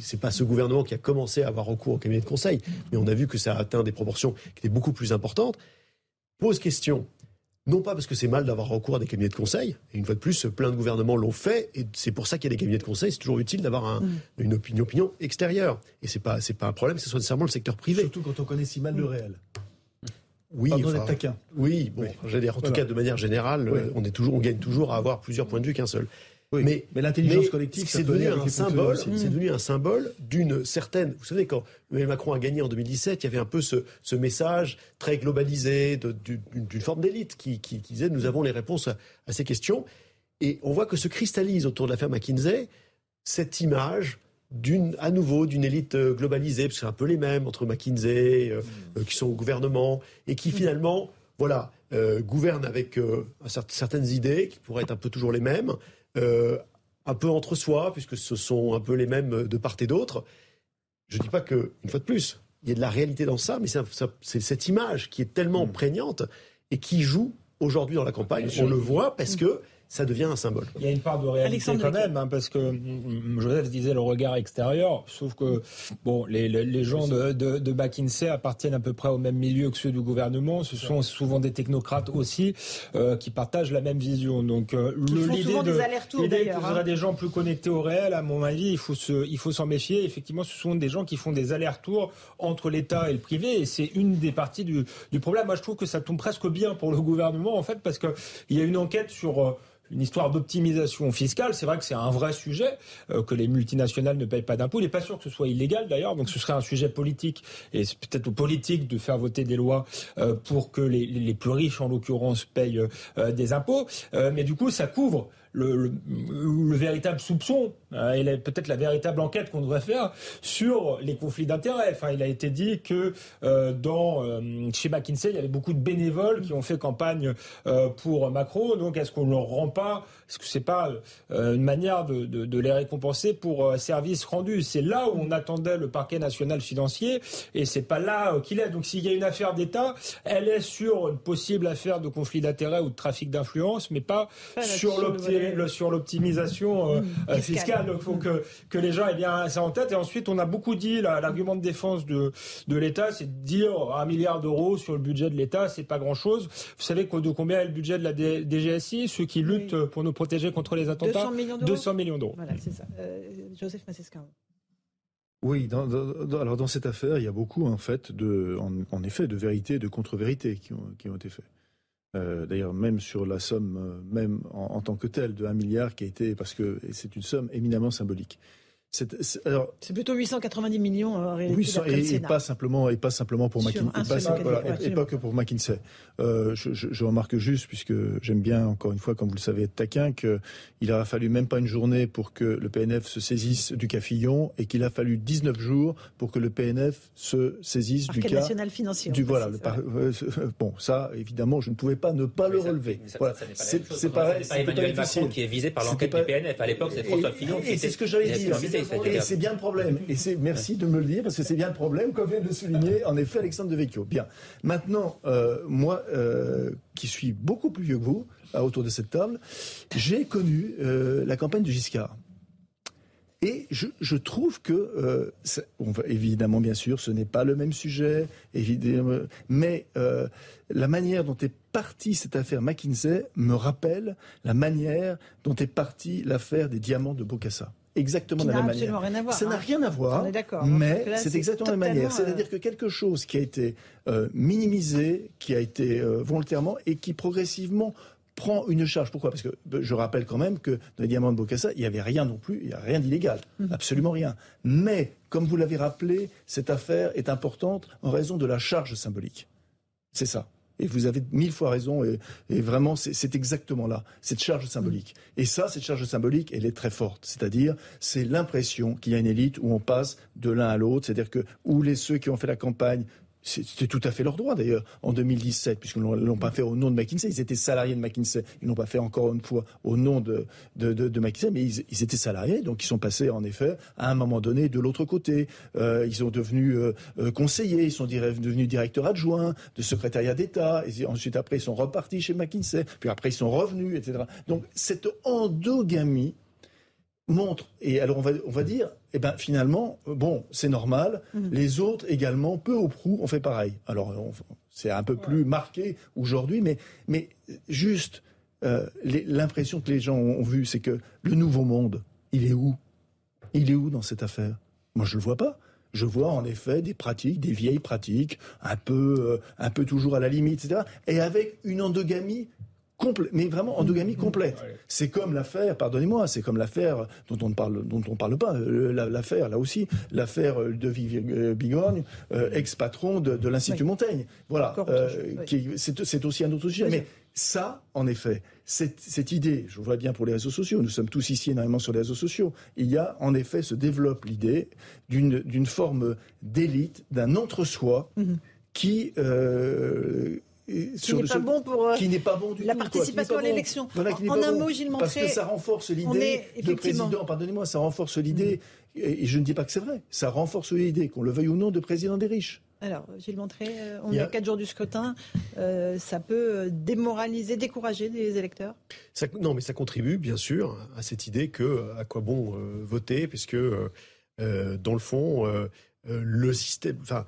c'est pas ce gouvernement qui a commencé à avoir recours au cabinet de conseil, mais on a vu que ça a atteint des proportions qui étaient beaucoup plus importantes, pose question. Non pas parce que c'est mal d'avoir recours à des cabinets de conseil, et une fois de plus, plein de gouvernements l'ont fait, et c'est pour ça qu'il y a des cabinets de conseil, c'est toujours utile d'avoir mm. une, opinion, opinion, extérieure. Et c'est pas, pas un problème que ce soit nécessairement le secteur privé. Surtout quand on connaît si mal le réel. Oui, Oui, bon, j'allais dire, en tout cas, de manière générale, on, est toujours, on gagne toujours à avoir plusieurs points de vue qu'un seul. Mais, l'intelligence collective, c'est devenu un symbole. C'est devenu un symbole d'une certaine. Vous savez, quand Emmanuel Macron a gagné en 2017, il y avait un peu ce, message très globalisé d'une forme d'élite qui, disait nous avons les réponses à, ces questions. Et on voit que se cristallise autour de l'affaire McKinsey cette image d'une, à nouveau, d'une élite euh, globalisée, parce que c'est un peu les mêmes entre McKinsey, euh, euh, qui sont au gouvernement, et qui finalement, voilà, gouvernent avec certaines idées qui pourraient être un peu toujours les mêmes, euh, un peu entre soi, puisque ce sont un peu les mêmes de part et d'autre. Je ne dis pas que, une fois de plus, il y a de la réalité dans ça, mais c'est cette image qui est tellement mm. prégnante et qui joue aujourd'hui dans la campagne. On le voit parce que ça devient un symbole. Il y a une part de réalité quand même, hein, parce que mm, Joseph disait le regard extérieur, sauf que bon, les, les, gens de, de, de, McKinsey appartiennent à peu près au même milieu que ceux du gouvernement. Ce sont souvent des technocrates aussi euh, qui partagent la même vision. Donc euh, l'idée de l'idée que ce hein. des gens plus connectés au réel, à mon avis, il faut se, il faut s'en méfier. Effectivement, ce sont des gens qui font des allers-retours entre l'État et le privé, et c'est une des parties du, du problème. Moi, je trouve que ça tombe presque bien pour le gouvernement en fait, parce que il y a une enquête sur euh, une histoire d'optimisation fiscale. C'est vrai que c'est un vrai sujet, euh, que les multinationales ne payent pas d'impôts. Il n'est pas sûr que ce soit illégal d'ailleurs, donc ce serait un sujet politique, et c'est peut-être aux politiques de faire voter des lois euh, pour que les, plus riches, en l'occurrence, payent euh, des impôts. mais du coup, ça couvre le, le, véritable soupçon et peut-être la véritable enquête qu'on devrait faire sur les conflits d'intérêts. Enfin, il a été dit que euh, dans euh, chez McKinsey, il y avait beaucoup de bénévoles qui ont fait campagne euh, pour Macron. Donc, est-ce qu'on leur rend pas Est-ce que c'est pas euh, une manière de, de, de, les récompenser pour euh, service rendu C'est là où on attendait le parquet national financier et c'est pas là qu'il est. Donc, s'il y a une affaire d'État, elle est sur une possible affaire de conflit d'intérêts ou de trafic d'influence, mais pas, pas sur l'optimisation euh, fiscale. Il faut que, que les gens aient bien ça en tête. Et ensuite, on a beaucoup dit, l'argument de défense de, de l'État, c'est de dire un milliard d'euros sur le budget de l'État, c'est pas grand-chose. Vous savez de combien est le budget de la DGSI, ceux qui luttent pour nous protéger contre les attentats? 200 millions d'euros. 200 millions d'euros. Voilà, c'est ça. Euh, Joseph Massesca. Oui, dans, dans, alors dans cette affaire, il y a beaucoup en fait de, en, en effet, de vérités, de contre-vérités qui ont, qui ont été faites. Euh, d'ailleurs, même sur la somme, euh, même en, tant que telle, de 1 milliard qui a été, parce que c'est une somme éminemment symbolique. C'est plutôt 890 millions en réalité. Oui, et, pas simplement et pas simplement pour McKinsey, et, voilà, et, pas que pour McKinsey. Euh, je, je, je, remarque juste, puisque j'aime bien encore une fois, comme vous le savez, être taquin, qu'il a fallu même pas une journée pour que le PNF se saisisse du cas Fillon et qu'il a fallu 19 jours pour que le PNF se saisisse du cas national financier. Du voilà. Le euh, bon, ça évidemment, je ne pouvais pas ne pas le relever. C'est pareil. C'est pas Emmanuel Macron qui est visé par l'enquête du PNF. À l'époque, c'est François Fillon. Et c'est ce que j'allais dire. Et c'est bien le problème. Et c'est merci de me le dire parce que c'est bien le problème, comme vient de le souligner en effet Alexandre de Vecchio. Bien. Maintenant, euh, moi, euh, qui suis beaucoup plus vieux que vous, autour de cette table, j'ai connu euh, la campagne de Giscard. Et je, je, trouve que, euh, on va, évidemment, bien sûr, ce n'est pas le même sujet, évidemment, mais euh, la manière dont est partie cette affaire McKinsey me rappelle la manière dont est partie l'affaire des diamants de Bocassa exactement de la même manière. Rien à voir, ça n'a hein. rien à voir, hein, mais c'est exactement la même manière. C'est-à-dire euh, que quelque chose qui a été euh, minimisé, qui a été euh, volontairement et qui progressivement prend une charge. Pourquoi? Parce que je rappelle quand même que dans les diamants de Bocassa, il n'y avait rien non plus, il n'y a rien d'illégal, mhm. absolument rien. Mais, comme vous l'avez rappelé, cette affaire est importante en raison de la charge symbolique. C'est ça. Et vous avez mille fois raison. Et, vraiment, c'est exactement là, cette charge symbolique. Et ça, cette charge symbolique, elle est très forte. C'est-à-dire, c'est l'impression qu'il y a une élite où on passe de l'un à l'autre. C'est-à-dire que où les ceux qui ont fait la campagne c'était tout à fait leur droit d'ailleurs en 2017, puisqu'ils ne l'ont pas fait au nom de McKinsey. Ils étaient salariés de McKinsey. Ils n'ont pas fait encore une fois au nom de, de, de, McKinsey, mais ils, étaient salariés, donc ils sont passés en effet à un moment donné de l'autre côté. Euh, ils sont devenus euh, euh conseillers, ils sont devenus directeurs adjoints de secrétariat d'État. Ensuite après ils sont repartis chez McKinsey. Puis après ils sont revenus, etc. Donc cette endogamie montre, et alors on va, on va dire, eh ben finalement, bon, c'est normal, mmh. les autres également, peu ou prou, on fait pareil. Alors c'est un peu plus marqué aujourd'hui, mais, mais juste euh, l'impression que les gens ont, ont vue, c'est que le nouveau monde, il est où? Il est où dans cette affaire? Moi, je ne le vois pas. Je vois en effet des pratiques, des vieilles pratiques, un peu, euh, un peu toujours à la limite, etc. Et avec une endogamie mais vraiment endogamie mmh. complète. C'est comme l'affaire, pardonnez-moi, c'est comme l'affaire dont on ne parle, dont on parle pas, euh, l'affaire là aussi, l'affaire de euh, Bigorgne, euh, ex-patron de, de l'Institut Montaigne. Voilà, c'est aussi un autre sujet. Mais ça, en effet, cette, cette, idée, je vois bien pour les réseaux sociaux, nous sommes tous ici énormément sur les réseaux sociaux, il y a en effet, se développe l'idée d'une forme d'élite, d'un entre-soi, mmh. qui euh, qui n'est pas bon pour qui n'est pas bon la participation à l'élection. en, un mot, Gilles Montré, parce que ça renforce l'idée de président. Pardonnez-moi, ça renforce l'idée. Et je ne dis pas que c'est vrai. Ça renforce l'idée, qu'on le veuille ou non, de président des riches. Alors, Gilles Montré, euh, on est à quatre jours du scrutin. Euh, ça peut démoraliser, décourager les électeurs? Non, mais ça contribue, bien sûr, à cette idée que à quoi bon voter, puisque, dans le fond, le système. Enfin,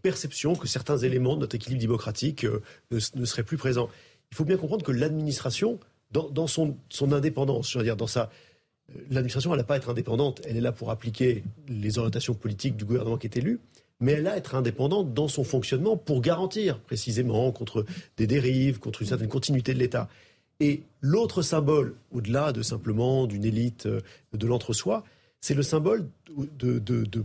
perception que certains éléments de notre équilibre démocratique ne, seraient plus présents. Il faut bien comprendre que l'administration, dans, son, son, indépendance, je veux dire, dans sa, l'administration, elle n'a pas à être indépendante. Elle est là pour appliquer les orientations politiques du gouvernement qui est élu. Mais elle a à être indépendante dans son fonctionnement pour garantir précisément contre des dérives, contre une certaine continuité de l'État. Et l'autre symbole, au-delà de simplement d'une élite euh, de l'entre-soi, c'est le symbole de, de, de,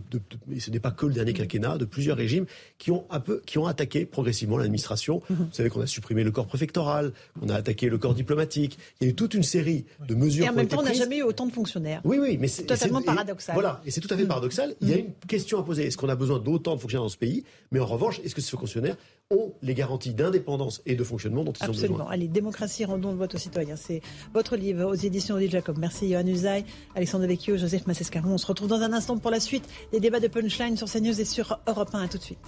et ce n'est pas que le dernier quinquennat, de plusieurs régimes qui ont, un peu, qui ont attaqué progressivement l'administration. Mhm. Vous savez qu'on a supprimé le corps préfectoral, on a attaqué le corps diplomatique. Il y a eu toute une série de mesures. Et en même temps, on n'a jamais eu autant de fonctionnaires. Oui, oui, mais c'est totalement paradoxal. voilà, et c'est tout à fait mhm. paradoxal. Il y a mhm. une question à poser. Est-ce qu'on a besoin d'autant de fonctionnaires dans ce pays? Mais en revanche, est-ce que ces fonctionnaires ont les garanties d'indépendance et de fonctionnement dont ils ont besoin? Absolument. Allez, démocratie, rendons le vote aux citoyens. C'est votre livre aux éditions Odile Jacob. Merci Johan Usaï, Alexandre Vecchio, Joseph Massescaron. On se retrouve dans un instant pour la suite des débats de punchline sur CNews et sur Europe 1. À tout de suite.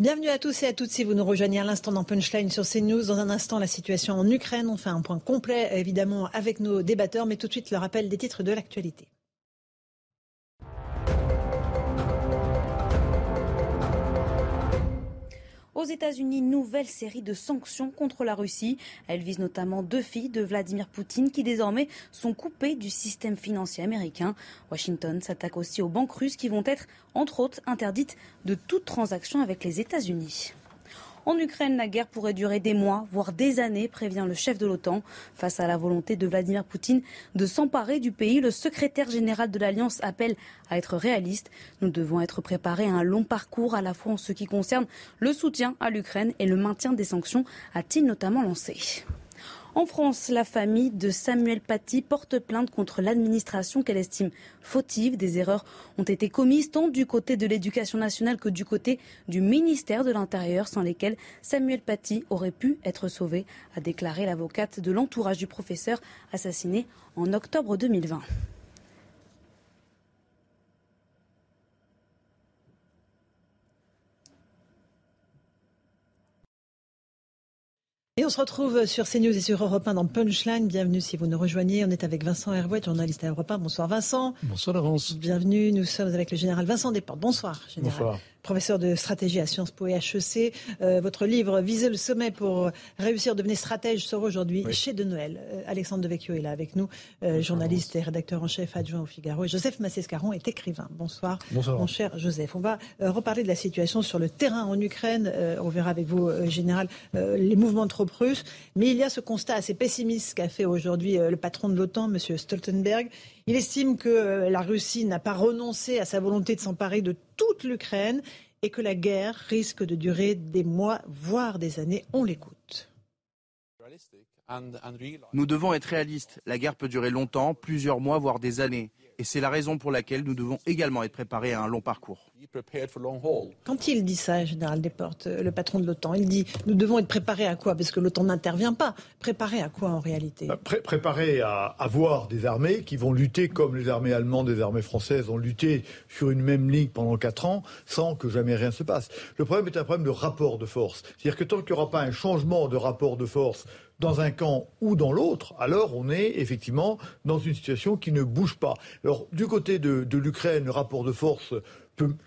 Bienvenue à tous et à toutes si vous nous rejoignez à l'instant dans Punchline sur CNews. Dans un instant, la situation en Ukraine. On fait un point complet évidemment avec nos débatteurs, mais tout de suite le rappel des titres de l'actualité. Aux États-Unis, nouvelle série de sanctions contre la Russie. Elle vise notamment deux filles de Vladimir Poutine qui désormais sont coupées du système financier américain. Washington s'attaque aussi aux banques russes qui vont être, entre autres, interdites de toute transaction avec les États-Unis. En Ukraine, la guerre pourrait durer des mois, voire des années, prévient le chef de l'OTAN. Face à la volonté de Vladimir Poutine de s'emparer du pays, le secrétaire général de l'Alliance appelle à être réaliste. Nous devons être préparés à un long parcours, à la fois en ce qui concerne le soutien à l'Ukraine et le maintien des sanctions, a-t-il notamment lancé. En France, la famille de Samuel Paty porte plainte contre l'administration qu'elle estime fautive. Des erreurs ont été commises tant du côté de l'éducation nationale que du côté du ministère de l'Intérieur, sans lesquelles Samuel Paty aurait pu être sauvé, a déclaré l'avocate de l'entourage du professeur assassiné en octobre 2020. Et on se retrouve sur CNews et sur Europe 1 dans Punchline. Bienvenue si vous nous rejoignez. On est avec Vincent Hervouet, journaliste à Europe 1. Bonsoir Vincent. Bonsoir Laurence. Bienvenue. Nous sommes avec le général Vincent Desportes. Bonsoir général. Bonsoir professeur de stratégie à Sciences Po et HEC. Euh, votre livre Viser le sommet pour réussir, devenir stratège sort aujourd'hui chez De Noël. Euh, Alexandre Devecchio est là avec nous, euh, journaliste et rédacteur en chef adjoint au Figaro. Et Joseph Massescaron est écrivain. Bonsoir, Bonsoir. mon cher Joseph. On va reparler de la situation sur le terrain en Ukraine. on verra avec vous, général, les mouvements de troupes russes. Mais il y a ce constat assez pessimiste qu'a fait aujourd'hui le patron de l'OTAN, M. Stoltenberg. Il estime que la Russie n'a pas renoncé à sa volonté de s'emparer de toute l'Ukraine et que la guerre risque de durer des mois, voire des années. On l'écoute. Nous devons être réalistes. La guerre peut durer longtemps, plusieurs mois, voire des années. Et c'est la raison pour laquelle nous devons également être préparés à un long parcours. Quand il dit ça, Général Desportes, euh, le patron de l'OTAN, il dit nous devons être préparés à quoi? Parce que l'OTAN n'intervient pas. Préparés à quoi en réalité? Bah, Préparés à avoir des armées qui vont lutter comme les armées allemandes et les armées françaises ont lutté sur une même ligne pendant quatre ans sans que jamais rien se passe. Le problème est un problème de rapport de force. C'est-à-dire que tant qu'il n'y aura pas un changement de rapport de force dans un camp ou dans l'autre, alors on est effectivement dans une situation qui ne bouge pas. Alors du côté de, l'Ukraine, le rapport de force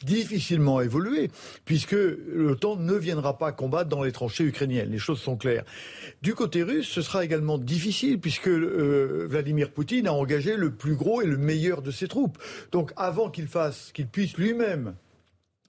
difficilement évoluer, puisque l'OTAN ne viendra pas combattre dans les tranchées ukrainiennes. Les choses sont claires. Du côté russe, ce sera également difficile, puisque euh, Vladimir Poutine a engagé le plus gros et le meilleur de ses troupes. Donc avant qu'il fasse, qu'il puisse lui-même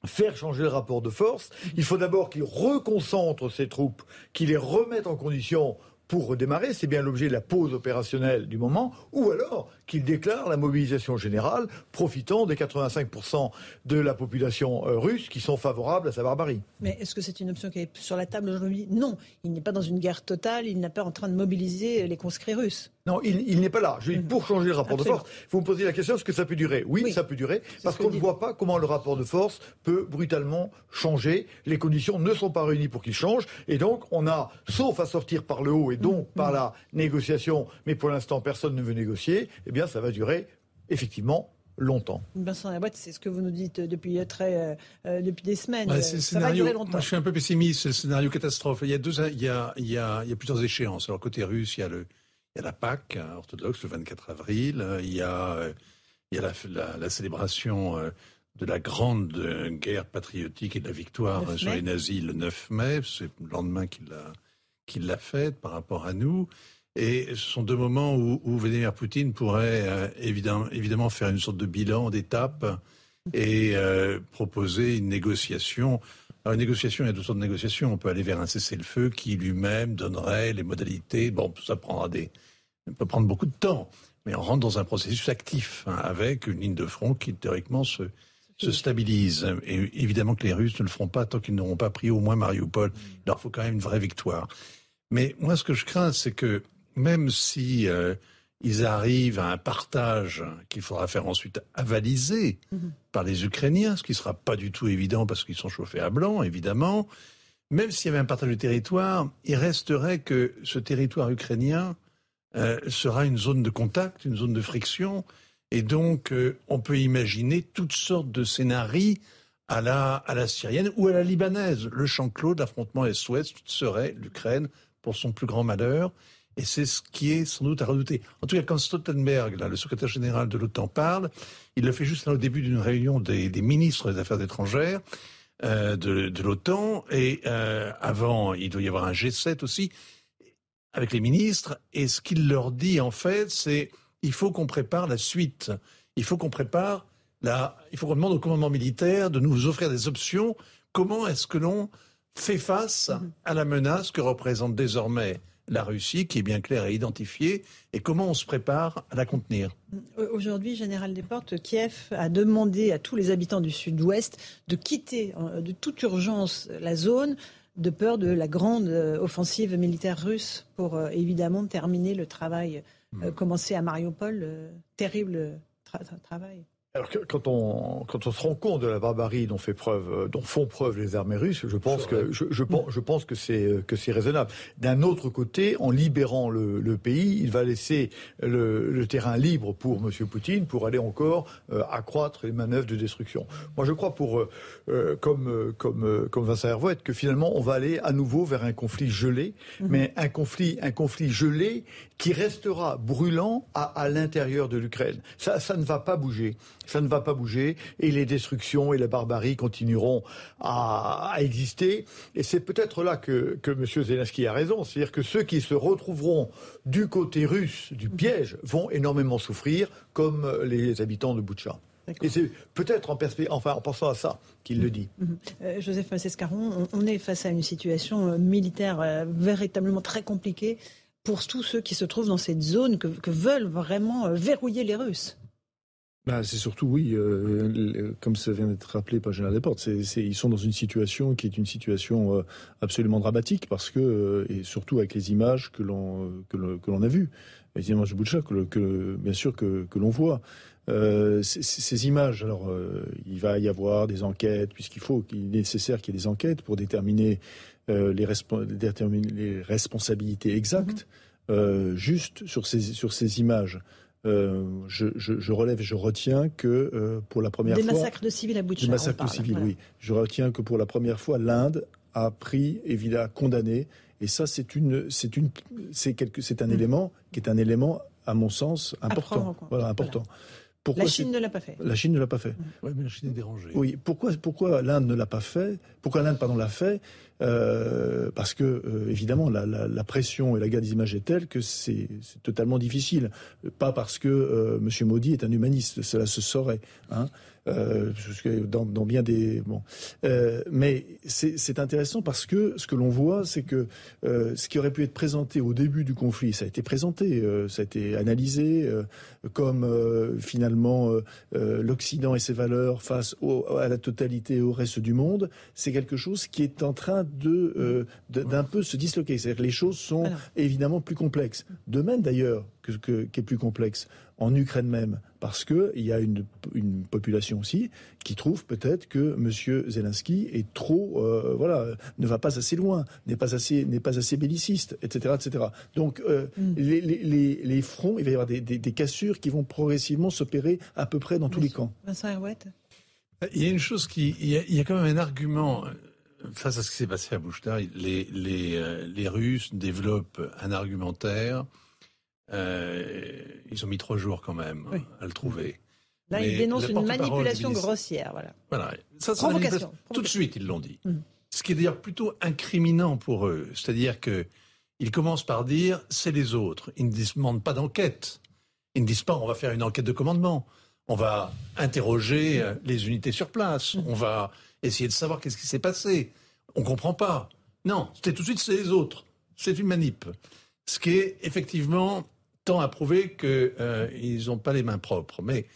faire changer le rapport de force, il faut d'abord qu'il reconcentre ses troupes, qu'il les remette en condition pour redémarrer, c'est bien l'objet de la pause opérationnelle du moment, ou alors qu'il déclare la mobilisation générale, profitant des 85% de la population euh, russe qui sont favorables à sa barbarie. Mais est-ce que c'est une option qui est sur la table aujourd'hui? Non, il n'est pas dans une guerre totale, il n'est pas en train de mobiliser les conscrits russes. Non, il, n'est pas là. Je, mm. pour changer le rapport de force, vous me posez la question est-ce que ça peut durer? Oui, ça peut durer, parce qu'on ne voit pas comment le rapport de force peut brutalement changer. Les conditions ne sont pas réunies pour qu'il change, et donc on a, sauf à sortir par le haut et donc mm. par la négociation, mais pour l'instant personne ne veut négocier, eh bien ça va durer effectivement longtemps. Vincent Laboite, c'est ce que vous nous dites depuis, très, depuis des semaines. c'est Ça va durer longtemps. Moi, je suis un peu pessimiste, c'est le scénario catastrophe. Il y, a deux, il, y a, il, y a, il y a plusieurs échéances. Alors, côté russe, il y a, le, il y a la Pâque hein, orthodoxe le 24 avril. Il y a, il y a la, la, la célébration de la grande guerre patriotique et de la victoire sur les nazis le 9 mai. C'est le lendemain qu'il l'a qu'il l'a faite par rapport à nous. Et ce sont deux moments où, où Vladimir Poutine pourrait euh, évidemment, évidemment faire une sorte de bilan d'étape et euh, proposer une négociation. Alors, une négociation, il y a deux sortes de négociations. On peut aller vers un cessez-le-feu qui lui-même donnerait les modalités. Bon, ça prendra des, ça peut prendre beaucoup de temps, mais on rentre dans un processus actif hein, avec une ligne de front qui théoriquement se, se stabilise. Et évidemment que les Russes ne le feront pas tant qu'ils n'auront pas pris au moins Mariupol. Il leur faut quand même une vraie victoire. Mais moi, ce que je crains, c'est que même si euh, ils arrivent à un partage qu'il faudra faire ensuite avaliser mhm. par les Ukrainiens, ce qui ne sera pas du tout évident parce qu'ils sont chauffés à blanc, évidemment, même s'il y avait un partage de territoire, il resterait que ce territoire ukrainien euh, sera une zone de contact, une zone de friction, et donc, euh, on peut imaginer toutes sortes de scénarios à la, à la syrienne ou à la libanaise. Le champ clos de l'affrontement est-ouest serait l'Ukraine pour son plus grand malheur. Et c'est ce qui est sans doute à redouter. En tout cas, quand Stoltenberg, le secrétaire général de l'OTAN, parle, il le fait juste là au début d'une réunion des, ministres des Affaires étrangères euh, de, l'OTAN. Et euh, avant, il doit y avoir un G7 aussi, avec les ministres. Et ce qu'il leur dit, en fait, c'est il faut qu'on prépare la suite. Il faut qu'on prépare la, il faut qu'on demande au commandement militaire de nous offrir des options. Comment est-ce que l'on fait face mhm. à la menace que représente désormais la Russie, qui est bien claire et identifiée, et comment on se prépare à la contenir euh, Aujourd'hui, Général Desportes, Kiev a demandé à tous les habitants du sud-ouest de quitter euh, de toute urgence la zone de peur de la grande euh, offensive militaire russe pour évidemment terminer le travail euh, commencer à Mariupol, euh, terrible travail. Alors quand on quand on se rend compte de la barbarie dont fait preuve euh, dont font preuve les armées russes, je pense que je, je, pense je pense que c'est euh, que c'est raisonnable. D'un autre côté, en libérant le, le, pays, il va laisser le, le terrain libre pour Monsieur Poutine pour aller encore euh, accroître les manœuvres de destruction. Moi, je crois pour euh, comme comme comme Vincent Hervouet que finalement on va aller à nouveau vers un conflit gelé, mhm. mais un conflit un conflit gelé qui restera brûlant à, à l'intérieur de l'Ukraine. Ça ça ne va pas bouger ça ne va pas bouger et les destructions et la barbarie continueront à, exister. Et c'est peut-être là que, que M. Zelensky a raison, c'est-à-dire que ceux qui se retrouveront du côté russe du piège vont énormément souffrir, comme les habitants de Boutcha. Et c'est peut-être en, enfin, en pensant à ça qu'il le dit. Mhm. Euh, Joseph Massescaron, on, est face à une situation euh, militaire euh, véritablement très compliquée pour tous ceux qui se trouvent dans cette zone que, que veulent vraiment verrouiller les Russes. Bah, c'est surtout, oui, euh, comme ça vient d'être rappelé par Général Desportes, c'est, ils sont dans une situation qui est une situation euh, absolument dramatique parce que, euh, et surtout avec les images que l'on, que, l'on a vues, les images de Boucha, que, que, bien sûr que, que l'on voit. Ces, ces, images, alors il va y avoir des enquêtes, puisqu'il faut, qu'il est nécessaire qu'il y ait des enquêtes pour déterminer, les, déterminer les responsabilités exactes, mm-hmm. juste sur ces, sur ces images. Euh, je, je, je, relève je retiens que euh, pour la première fois... Des massacres de civils à bout Des massacres de civils, oui. Je retiens que pour la première fois, l'Inde a pris, évidemment, condamné. Et ça, c'est une, c'est une, c'est quelque, c'est un mm. élément qui est un élément, à mon sens, important. Voilà, important. Pourquoi la Chine ne l'a pas fait. La Chine ne l'a pas fait. Oui, mais la Chine est dérangée. Oui, pourquoi, pourquoi l'Inde ne l'a pas fait Pourquoi l'Inde, pardon, l'a fait euh, Parce que, euh, évidemment, la, la, la, pression et la guerre des images est telle que c'est totalement difficile. Pas parce que euh, M. Modi est un humaniste, cela se saurait. Hein euh, dans, dans, bien des bon. Euh, mais c'est intéressant parce que ce que l'on voit, c'est que euh, ce qui aurait pu être présenté au début du conflit, ça a été présenté, euh, ça a été analysé comme finalement l'Occident et ses valeurs face au, à la totalité et au reste du monde. C'est quelque chose qui est en train de d'un peu se disloquer. C'est-à-dire que les choses sont évidemment plus complexes. De même d'ailleurs qui est plus complexe. En Ukraine même, parce qu'il y a une, population aussi qui trouve peut-être que M. Zelensky est trop, euh, voilà, ne va pas assez loin, n'est pas assez, n'est pas assez belliciste, etc., etc. Donc euh, mm. les, fronts, il va y avoir des, cassures qui vont progressivement s'opérer à peu près dans tous les camps. Vincent Herouette Il y a une chose qui, il y a, quand même un argument face à ce qui s'est passé à Bouchta. Les, les, les Russes développent un argumentaire euh, ils ont mis trois jours quand même à le trouver. Là, ils dénoncent une manipulation grossière. Voilà. voilà. Ça. Tout de suite, ils l'ont dit. Mm. Ce qui est d'ailleurs plutôt incriminant pour eux. C'est-à-dire que ils commencent par dire c'est les autres. Ils ne demandent pas d'enquête. Ils ne disent pas on va faire une enquête de commandement. On va interroger euh, les unités sur place. Mm. On va essayer de savoir qu'est-ce qui s'est passé. On ne comprend pas. Non, c'était tout de suite c'est les autres. C'est une manip. Ce qui est effectivement tend à prouver qu'ils euh, n'ont pas les mains propres. Mais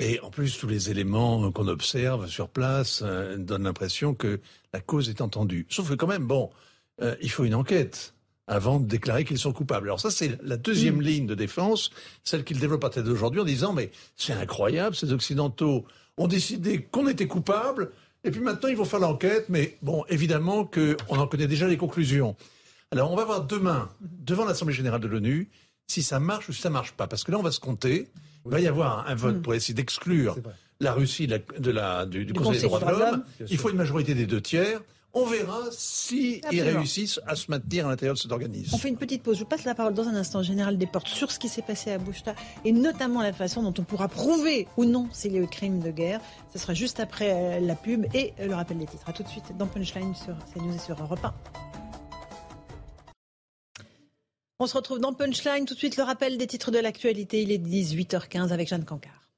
et en plus, tous les éléments qu'on observe sur place euh, donnent l'impression que la cause est entendue. Sauf que quand même, bon, euh, il faut une enquête avant de déclarer qu'ils sont coupables. Alors ça, c'est la deuxième mm. ligne de défense, celle qu'ils développent à tête d'aujourd'hui en disant, mais c'est incroyable, ces Occidentaux ont décidé qu'on était coupables, et puis maintenant ils vont faire l'enquête, mais bon, évidemment qu'on en connaît déjà les conclusions. Alors on va voir demain, devant l'Assemblée générale de l'ONU, si ça marche ou si ça marche pas. Parce que là, on va se compter. Il va y avoir un, vote mm. pour essayer d'exclure la Russie de la, du, Conseil, des droits de l'homme. Il faut une majorité des deux tiers. On verra s'ils si réussissent à se maintenir à l'intérieur de cet organisme. On fait une petite pause. Je passe la parole dans un instant, Général Desportes, sur ce qui s'est passé à Bouchta et notamment la façon dont on pourra prouver ou non s'il y a eu crime de guerre. Ce sera juste après euh, la pub et le rappel des titres. A tout de suite dans Punchline sur CNews et sur Europe 1. On se retrouve dans Punchline. Tout de suite, le rappel des titres de l'actualité. Il est 18h15 avec Jeanne Cancard.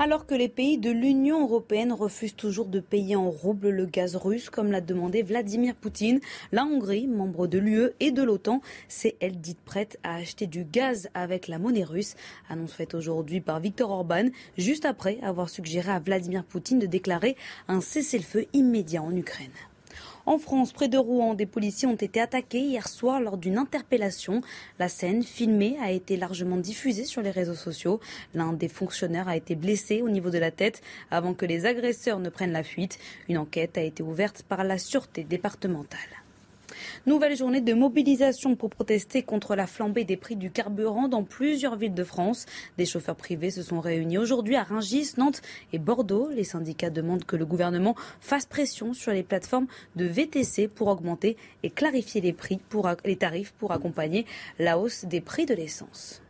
Alors que les pays de l'Union européenne refusent toujours de payer en rouble le gaz russe, comme l'a demandé Vladimir Poutine, la Hongrie, membre de l'UE et de l'OTAN, s'est elle dite prête à acheter du gaz avec la monnaie russe. Annonce faite aujourd'hui par Viktor Orban, juste après avoir suggéré à Vladimir Poutine de déclarer un cessez-le-feu immédiat en Ukraine. En France, près de Rouen, des policiers ont été attaqués hier soir lors d'une interpellation. La scène, filmée, a été largement diffusée sur les réseaux sociaux. L'un des fonctionnaires a été blessé au niveau de la tête avant que les agresseurs ne prennent la fuite. Une enquête a été ouverte par la sûreté départementale. Nouvelle journée de mobilisation pour protester contre la flambée des prix du carburant dans plusieurs villes de France. Des chauffeurs privés se sont réunis aujourd'hui à Rungis, Nantes et Bordeaux. Les syndicats demandent que le gouvernement fasse pression sur les plateformes de VTC pour augmenter et clarifier les tarifs pour accompagner la hausse des prix de l'essence.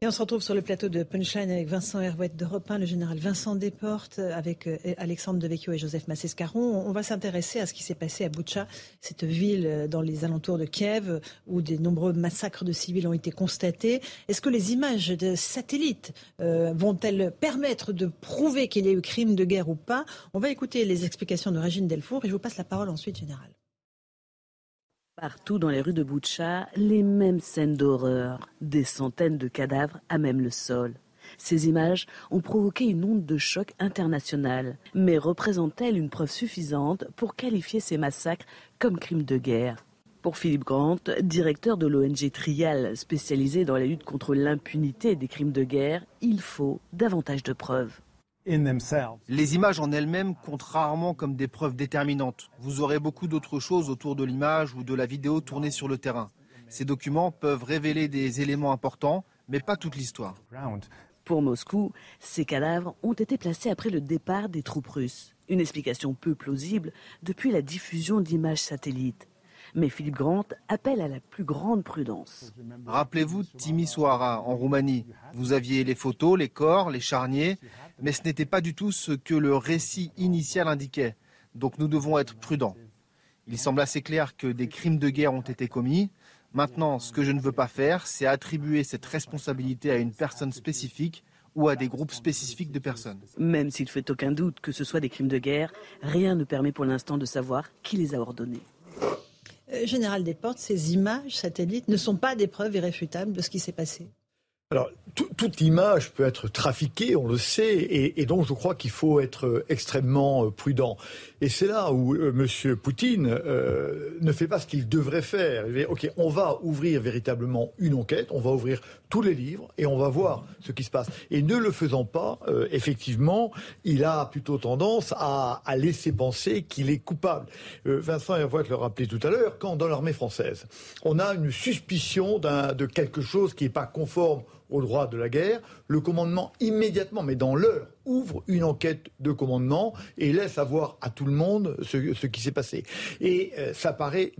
Et on se retrouve sur le plateau de Punchline avec Vincent Herouette de Repin, le général Vincent Desportes, avec euh, Alexandre Devecchio et Joseph Massescaron. On va s'intéresser à ce qui s'est passé à Boucha, cette ville euh, dans les alentours de Kiev, où des nombreux massacres de civils ont été constatés. Est-ce que les images de satellites euh, vont-elles permettre de prouver qu'il y a eu crime de guerre ou pas? On va écouter les explications de Régine Delfour et je vous passe la parole ensuite, général. Partout dans les rues de Boucha, les mêmes scènes d'horreur, des centaines de cadavres à même le sol. Ces images ont provoqué une onde de choc internationale, mais représentent-elles une preuve suffisante pour qualifier ces massacres comme crimes de guerre? Pour Philippe Grant, directeur de l'ONG Trial spécialisé dans la lutte contre l'impunité des crimes de guerre, il faut davantage de preuves. Les images en elles-mêmes comptent rarement comme des preuves déterminantes. Vous aurez beaucoup d'autres choses autour de l'image ou de la vidéo tournée sur le terrain. Ces documents peuvent révéler des éléments importants, mais pas toute l'histoire. Pour Moscou, ces cadavres ont été placés après le départ des troupes russes. Une explication peu plausible depuis la diffusion d'images satellites. Mais Philippe Grant appelle à la plus grande prudence. Rappelez-vous Timisoara, en Roumanie. Vous aviez les photos, les corps, les charniers, mais ce n'était pas du tout ce que le récit initial indiquait. Donc nous devons être prudents. Il semble assez clair que des crimes de guerre ont été commis. Maintenant, ce que je ne veux pas faire, c'est attribuer cette responsabilité à une personne spécifique ou à des groupes spécifiques de personnes. Même s'il ne fait aucun doute que ce soit des crimes de guerre, rien ne permet pour l'instant de savoir qui les a ordonnés. Euh, Général Desportes, ces images satellites ne sont pas des preuves irréfutables de ce qui s'est passé alors, toute image peut être trafiquée, on le sait, et, donc je crois qu'il faut être extrêmement euh, prudent. Et c'est là où euh, M. Poutine euh, ne fait pas ce qu'il devrait faire. Il OK, on va ouvrir véritablement une enquête, on va ouvrir tous les livres et on va voir ce qui se passe. Et ne le faisant pas, effectivement, il a plutôt tendance à, laisser penser qu'il est coupable. Vincent Hervoit le rappelait tout à l'heure, quand dans l'armée française, on a une suspicion de quelque chose qui n'est pas conforme au droit de la guerre, le commandement immédiatement, mais dans l'heure, ouvre une enquête de commandement et laisse savoir à tout le monde ce, qui s'est passé. Et euh, ça paraît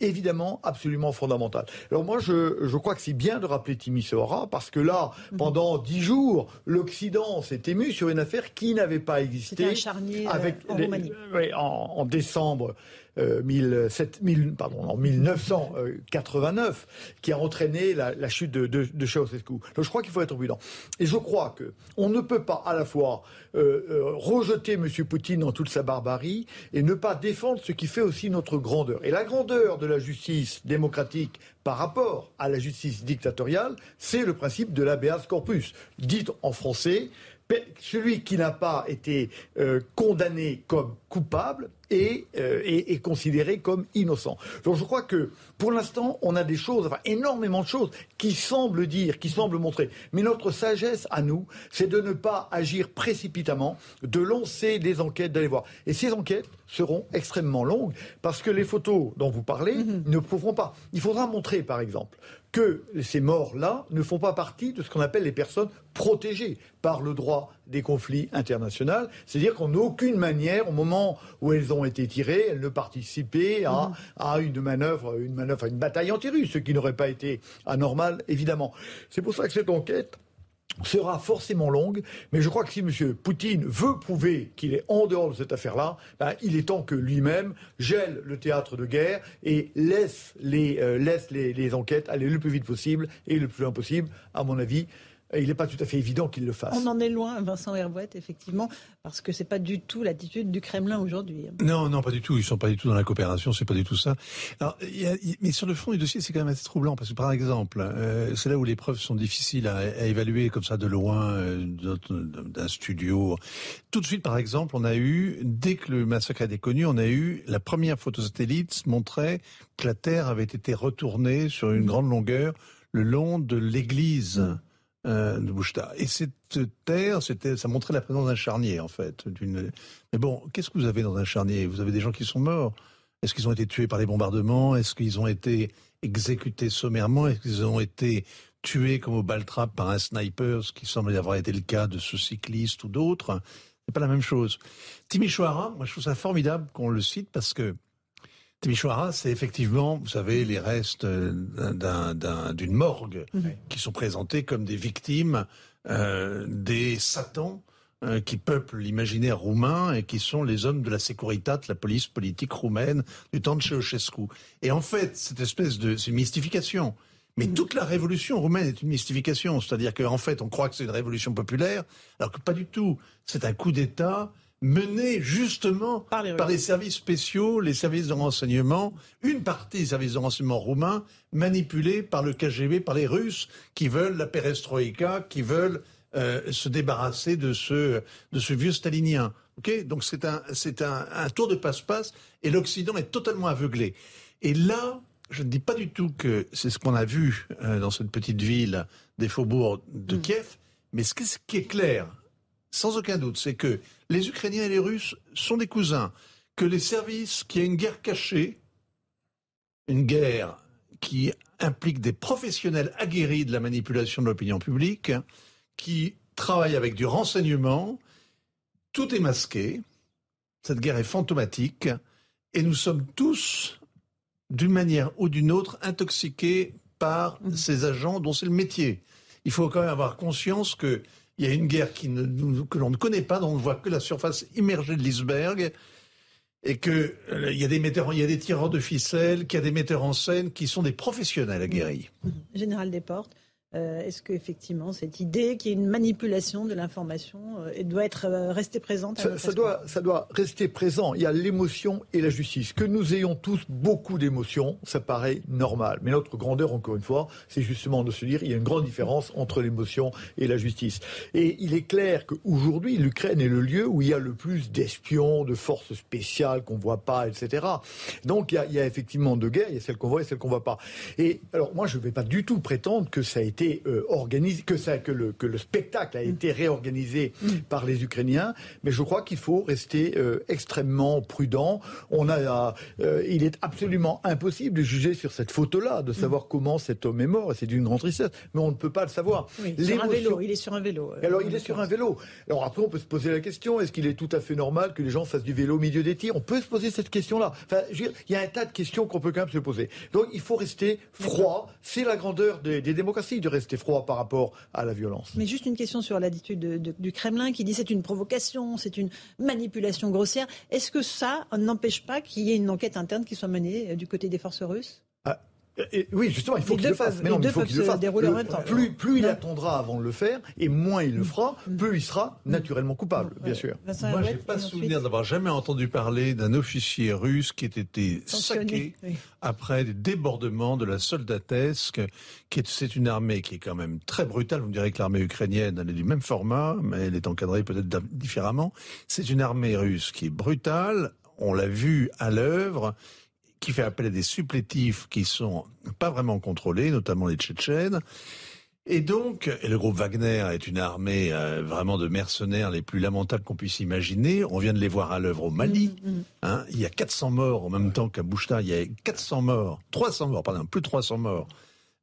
évidemment absolument fondamental. Alors moi, je, crois que c'est bien de rappeler Timisoara parce que là, mhm. pendant dix jours, l'Occident s'est ému sur une affaire qui n'avait pas existé. Un charnier avec euh, en, en, décembre 17, pardon, en 1989 qui a entraîné la, chute de, de, je crois qu'il faut être prudent. Et je crois que on ne peut pas à la fois euh, euh, rejeter M. Poutine dans toute sa barbarie et ne pas défendre ce qui fait aussi notre grandeur. Et la grandeur de la justice démocratique par rapport à la justice dictatoriale, c'est le principe de l'habeas corpus. Dit en français, celui qui n'a pas été euh, condamné comme coupable euh, est, considéré comme innocent. Donc je crois que pour l'instant, on a des choses, enfin énormément de choses qui semblent dire, qui semblent montrer. Mais notre sagesse à nous, c'est de ne pas agir précipitamment, de lancer des enquêtes, d'aller voir. Et ces enquêtes seront extrêmement longues parce que les photos dont vous parlez mm-hmm. ne prouveront pas. Il faudra montrer, par exemple, que ces morts-là ne font pas partie de ce qu'on appelle les personnes protégées par le droit des conflits internationaux. C'est-à-dire qu'en aucune manière, au moment où elles ont été tirées, elles ne participaient à, à une manœuvre, une manœuvre, une bataille anti-russe, ce qui n'aurait pas été anormal, évidemment. C'est pour ça que cette enquête sera forcément longue, mais je crois que si M. Poutine veut prouver qu'il est en dehors de cette affaire-là, ben, il est temps que lui-même gèle le théâtre de guerre et laisse, euh, les enquêtes aller le plus vite possible et le plus loin possible, à mon avis, il n'est pas tout à fait évident qu'il le fasse. On en est loin, Vincent Herbouette, effectivement, parce que ce n'est pas du tout l'attitude du Kremlin aujourd'hui. Non, non, pas du tout. Ils ne sont pas du tout dans la coopération, c'est pas du tout ça. mais sur le fond du dossier, c'est quand même assez troublant, parce que par exemple, euh, c'est là où les preuves sont difficiles à, évaluer comme ça de loin, euh, d'un studio. Tout de suite, par exemple, on a eu, dès que le massacre a été connu, on a eu la première photo satellite montrait que la Terre avait été retournée sur une grande longueur le long de l'église. Euh, de Bouchta. Et cette terre, ça montrait la présence d'un charnier, en fait. Mais bon, qu'est-ce que vous avez dans un charnier? Vous avez des gens qui sont morts. Est-ce qu'ils ont été tués par les bombardements? Est-ce qu'ils ont été exécutés sommairement? Est-ce qu'ils ont été tués comme au Baltrap par un sniper, ce qui semble avoir été le cas de ce cycliste ou d'autres? C'est pas la même chose. Timișoara, moi je trouve ça formidable qu'on le cite parce que Timișoara, c'est effectivement, vous savez, les restes d'une morgue qui sont présentés comme des victimes euh, des satans euh, qui peuplent l'imaginaire roumain et qui sont les hommes de la Securitat, la police politique roumaine du temps de Ceausescu. Et en fait, cette espèce de... c'est une mystification. Mais mm. toute la révolution roumaine est une mystification. C'est-à-dire qu'en fait, on croit que c'est une révolution populaire, alors que pas du tout. C'est un coup d'État menée justement par les, services spéciaux, les services de renseignement, une partie des services de renseignement roumains manipulés par le KGB, par les Russes qui veulent la perestroïka, qui veulent euh, se débarrasser de ce, de ce vieux stalinien. Okay Donc c'est un, c'est un, un tour de passe-passe et l'Occident est totalement aveuglé. Et là, je ne dis pas du tout que c'est ce qu'on a vu euh, dans cette petite ville des faubourgs de mm. Kiev, mais ce qui est clair, sans aucun doute, c'est que les Ukrainiens et les Russes sont des cousins, que les services, qu'il y a une guerre cachée, une guerre qui implique des professionnels aguerris de la manipulation de l'opinion publique, qui travaillent avec du renseignement, tout est masqué, cette guerre est fantomatique, et nous sommes tous, d'une manière ou d'une autre, intoxiqués par mmh. ces agents dont c'est le métier. Il faut quand même avoir conscience que il y a une guerre que l'on ne connaît pas, dont on ne voit que la surface immergée de l'iceberg, et que euh, il y a des metteurs, il y a des tireurs de ficelles, qu'il y a des metteurs en scène qui sont des professionnels aguerris. Général Desportes, Euh, est-ce qu'effectivement, cette idée qu'il y ait une manipulation de l'information euh, doit être euh, restée présente ça, doit, ça doit rester présent. Il y a l'émotion et la justice. Que nous ayons tous beaucoup d'émotions, ça paraît normal. Mais notre grandeur, encore une fois, c'est justement de se dire il y a une grande différence entre l'émotion et la justice. Et il est clair qu'aujourd'hui, l'Ukraine est le lieu où il y a le plus d'espions, de forces spéciales qu'on ne voit pas, etc. Donc il y, a, il y a effectivement deux guerres, il y a celle qu'on voit et celle qu'on ne voit pas. Et alors moi, je ne vais pas du tout prétendre que ça a été euh, organisé, que, ça, que, le, que le spectacle a été réorganisé mm. par les Ukrainiens, mais je crois qu'il faut rester euh, extrêmement prudent. On a, euh, il est absolument impossible de juger sur cette photo-là, de savoir mm. comment cet homme est mort, c'est d'une grande tristesse, mais on ne peut pas le savoir. sur un vélo, il est sur un vélo. Alors il est sur un vélo. Alors après, on peut se poser la question est-ce qu'il est tout à fait normal que les gens fassent du vélo au milieu des tirs? On peut se poser cette question-là. Enfin, il y a un tas de questions qu'on peut quand même se poser. Donc il faut rester froid. C'est la grandeur des, des démocraties de rester froid par rapport à la violence. Mais juste une question sur l'attitude du Kremlin qui dit c'est une provocation, c'est une manipulation grossière. Est-ce que ça n'empêche pas qu'il y ait une enquête interne qui soit menée euh, du côté des forces russes? Oui, justement, il faut qu'il le fasse. Mais non, il faut qu'il le fasse. plus, plus il attendra avant de le faire, et moins il le fera, mm. plus il sera naturellement coupable, bien sûr. Moi, j'ai pas souvenir d'avoir jamais entendu parler d'un officier russe qui ait été saqué après des débordements de la soldatesque, qui est, c'est une armée qui est quand même très brutale. Vous me direz que l'armée ukrainienne, elle est du même format, mais elle est encadrée peut-être différemment. C'est une armée russe qui est brutale. On l'a vu à l'œuvre qui fait appel à des supplétifs qui sont pas vraiment contrôlés, notamment les Tchétchènes. Et donc, et le groupe Wagner est une armée euh, vraiment de mercenaires les plus lamentables qu'on puisse imaginer. On vient de les voir à l'œuvre au Mali. Mm, mm. Hein, il y a 400 morts en même temps qu'à Bouchta. Il y a 400 morts, 300 morts, pardon, plus de 300 morts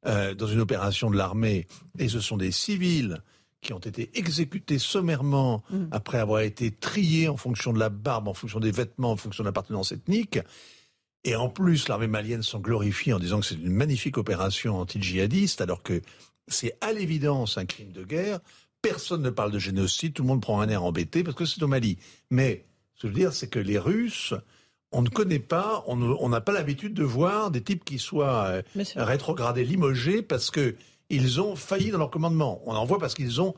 euh, dans une opération de l'armée. Et ce sont des civils qui ont été exécutés sommairement mm. après avoir été triés en fonction de la barbe, en fonction des vêtements, en fonction de l'appartenance ethnique. Et en plus, l'armée malienne s'en glorifie en disant que c'est une magnifique opération anti-djihadiste, alors que c'est à l'évidence un crime de guerre. Personne ne parle de génocide, tout le monde prend un air embêté parce que c'est au Mali. Mais ce que je veux dire, c'est que les Russes, on ne connaît pas, on n'a pas l'habitude de voir des types qui soient euh, rétrogradés, limogés parce que ils ont failli dans leur commandement. On en voit parce qu'ils ont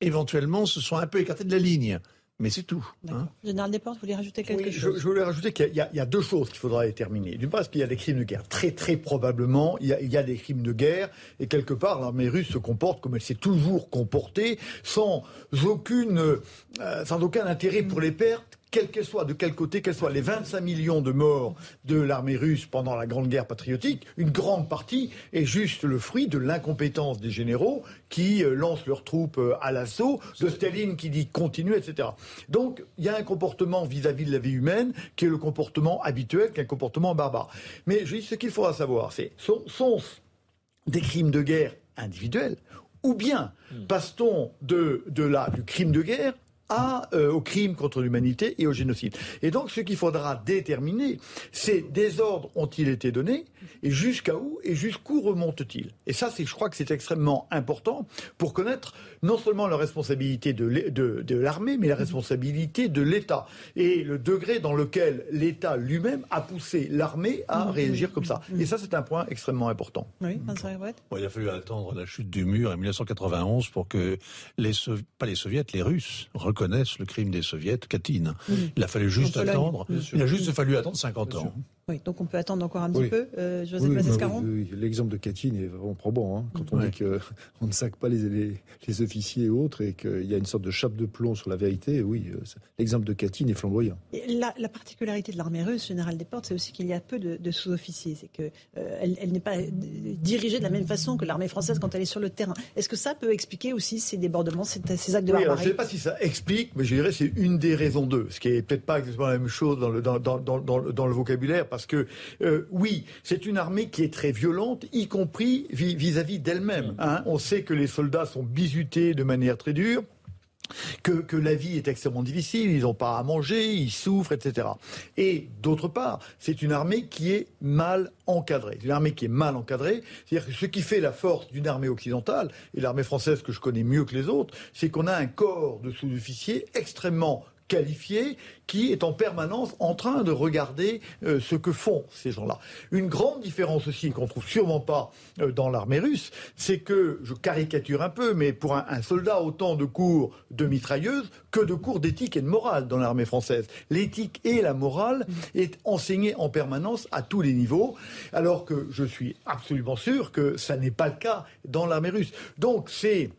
éventuellement se sont un peu écartés de la ligne. Mais c'est tout. Hein. Général Desportes, vous voulez rajouter quelque chose? je, voulais rajouter qu'il y, a deux choses qu'il faudra déterminer. D'une part, parce qu'il y a des crimes de guerre? Très, très probablement, il y, a, des crimes de guerre. Et quelque part, l'armée russe se comporte comme elle s'est toujours comportée, sans, aucune, euh, sans aucun intérêt pour les pertes quelle qu'elle soit, de quel côté qu'elle soit, les 25 millions de morts de l'armée russe pendant la Grande Guerre patriotique, une grande partie est juste le fruit de l'incompétence des généraux qui euh, lancent leurs troupes euh, à l'assaut, de Staline qui dit continue, etc. Donc il y a un comportement vis-à-vis de la vie humaine qui est le comportement habituel, qui est un comportement barbare. Mais je dis, ce qu'il faudra savoir, c'est sont, des crimes de guerre individuels ou bien hmm. passe-t-on de, de là, du crime de guerre à, euh, au crime contre l'humanité et au génocide. Et donc, ce qu'il faudra déterminer, c'est des ordres ont-ils été donnés et jusqu'à où et jusqu'où remontent-ils. Et ça, c'est, je crois que c'est extrêmement important pour connaître non seulement la responsabilité de, l'armée, mais la responsabilité de l'État et le degré dans lequel l'État lui-même a poussé l'armée à réagir comme ça. Et ça, c'est un point extrêmement important. Oui, bon, il a fallu attendre la chute du mur en 1991 pour que les, pas les soviets, les Russes reconnaissent le crime des soviets, Katyn. Il a fallu juste attendre. Il a juste fallu attendre 50 ans. Oui, donc on peut attendre encore un petit peu. Euh, Joseph oui, L'exemple de Katyn est vraiment probant. Hein, quand on dit qu'on [laughs] ne sac pas les, les, officiers et autres et qu'il y a une sorte de chape de plomb sur la vérité, oui, euh, l'exemple de Katyn est flamboyant. la, la, particularité de l'armée russe, Général Desportes, c'est aussi qu'il y a peu de, sous-officiers. C'est qu'elle euh, elle, n'est pas dirigée de la même façon que l'armée française quand elle est sur le terrain. Est-ce que ça peut expliquer aussi ces débordements, ces, actes de barbarie Je ne sais pas si ça explique, mais je dirais c'est une des raisons d'eux. Ce qui est peut-être pas exactement la même chose dans le, dans, dans, dans, dans le vocabulaire parce que euh, oui, c'est une armée qui est très violente, y compris vis-à-vis d'elle-même. Hein. On sait que les soldats sont bizutés de manière très dure que, la vie est extrêmement difficile, ils n'ont pas à manger, ils souffrent, etc. Et d'autre part, c'est une armée qui est mal encadrée. C'est une armée qui est mal encadrée. C'est-à-dire que ce qui fait la force d'une armée occidentale, et l'armée française que je connais mieux que les autres, c'est qu'on a un corps de sous-officiers extrêmement qualifié qui est en permanence en train de regarder euh, ce que font ces gens-là. Une grande différence aussi qu'on trouve sûrement pas euh, dans l'armée russe, c'est que, je caricature un peu, mais pour un, un soldat, autant de cours de mitrailleuse que de cours d'éthique et de morale dans l'armée française. L'éthique et la morale est enseignée en permanence à tous les niveaux, alors que je suis absolument sûr que ça n'est pas le cas dans l'armée russe. Donc c'est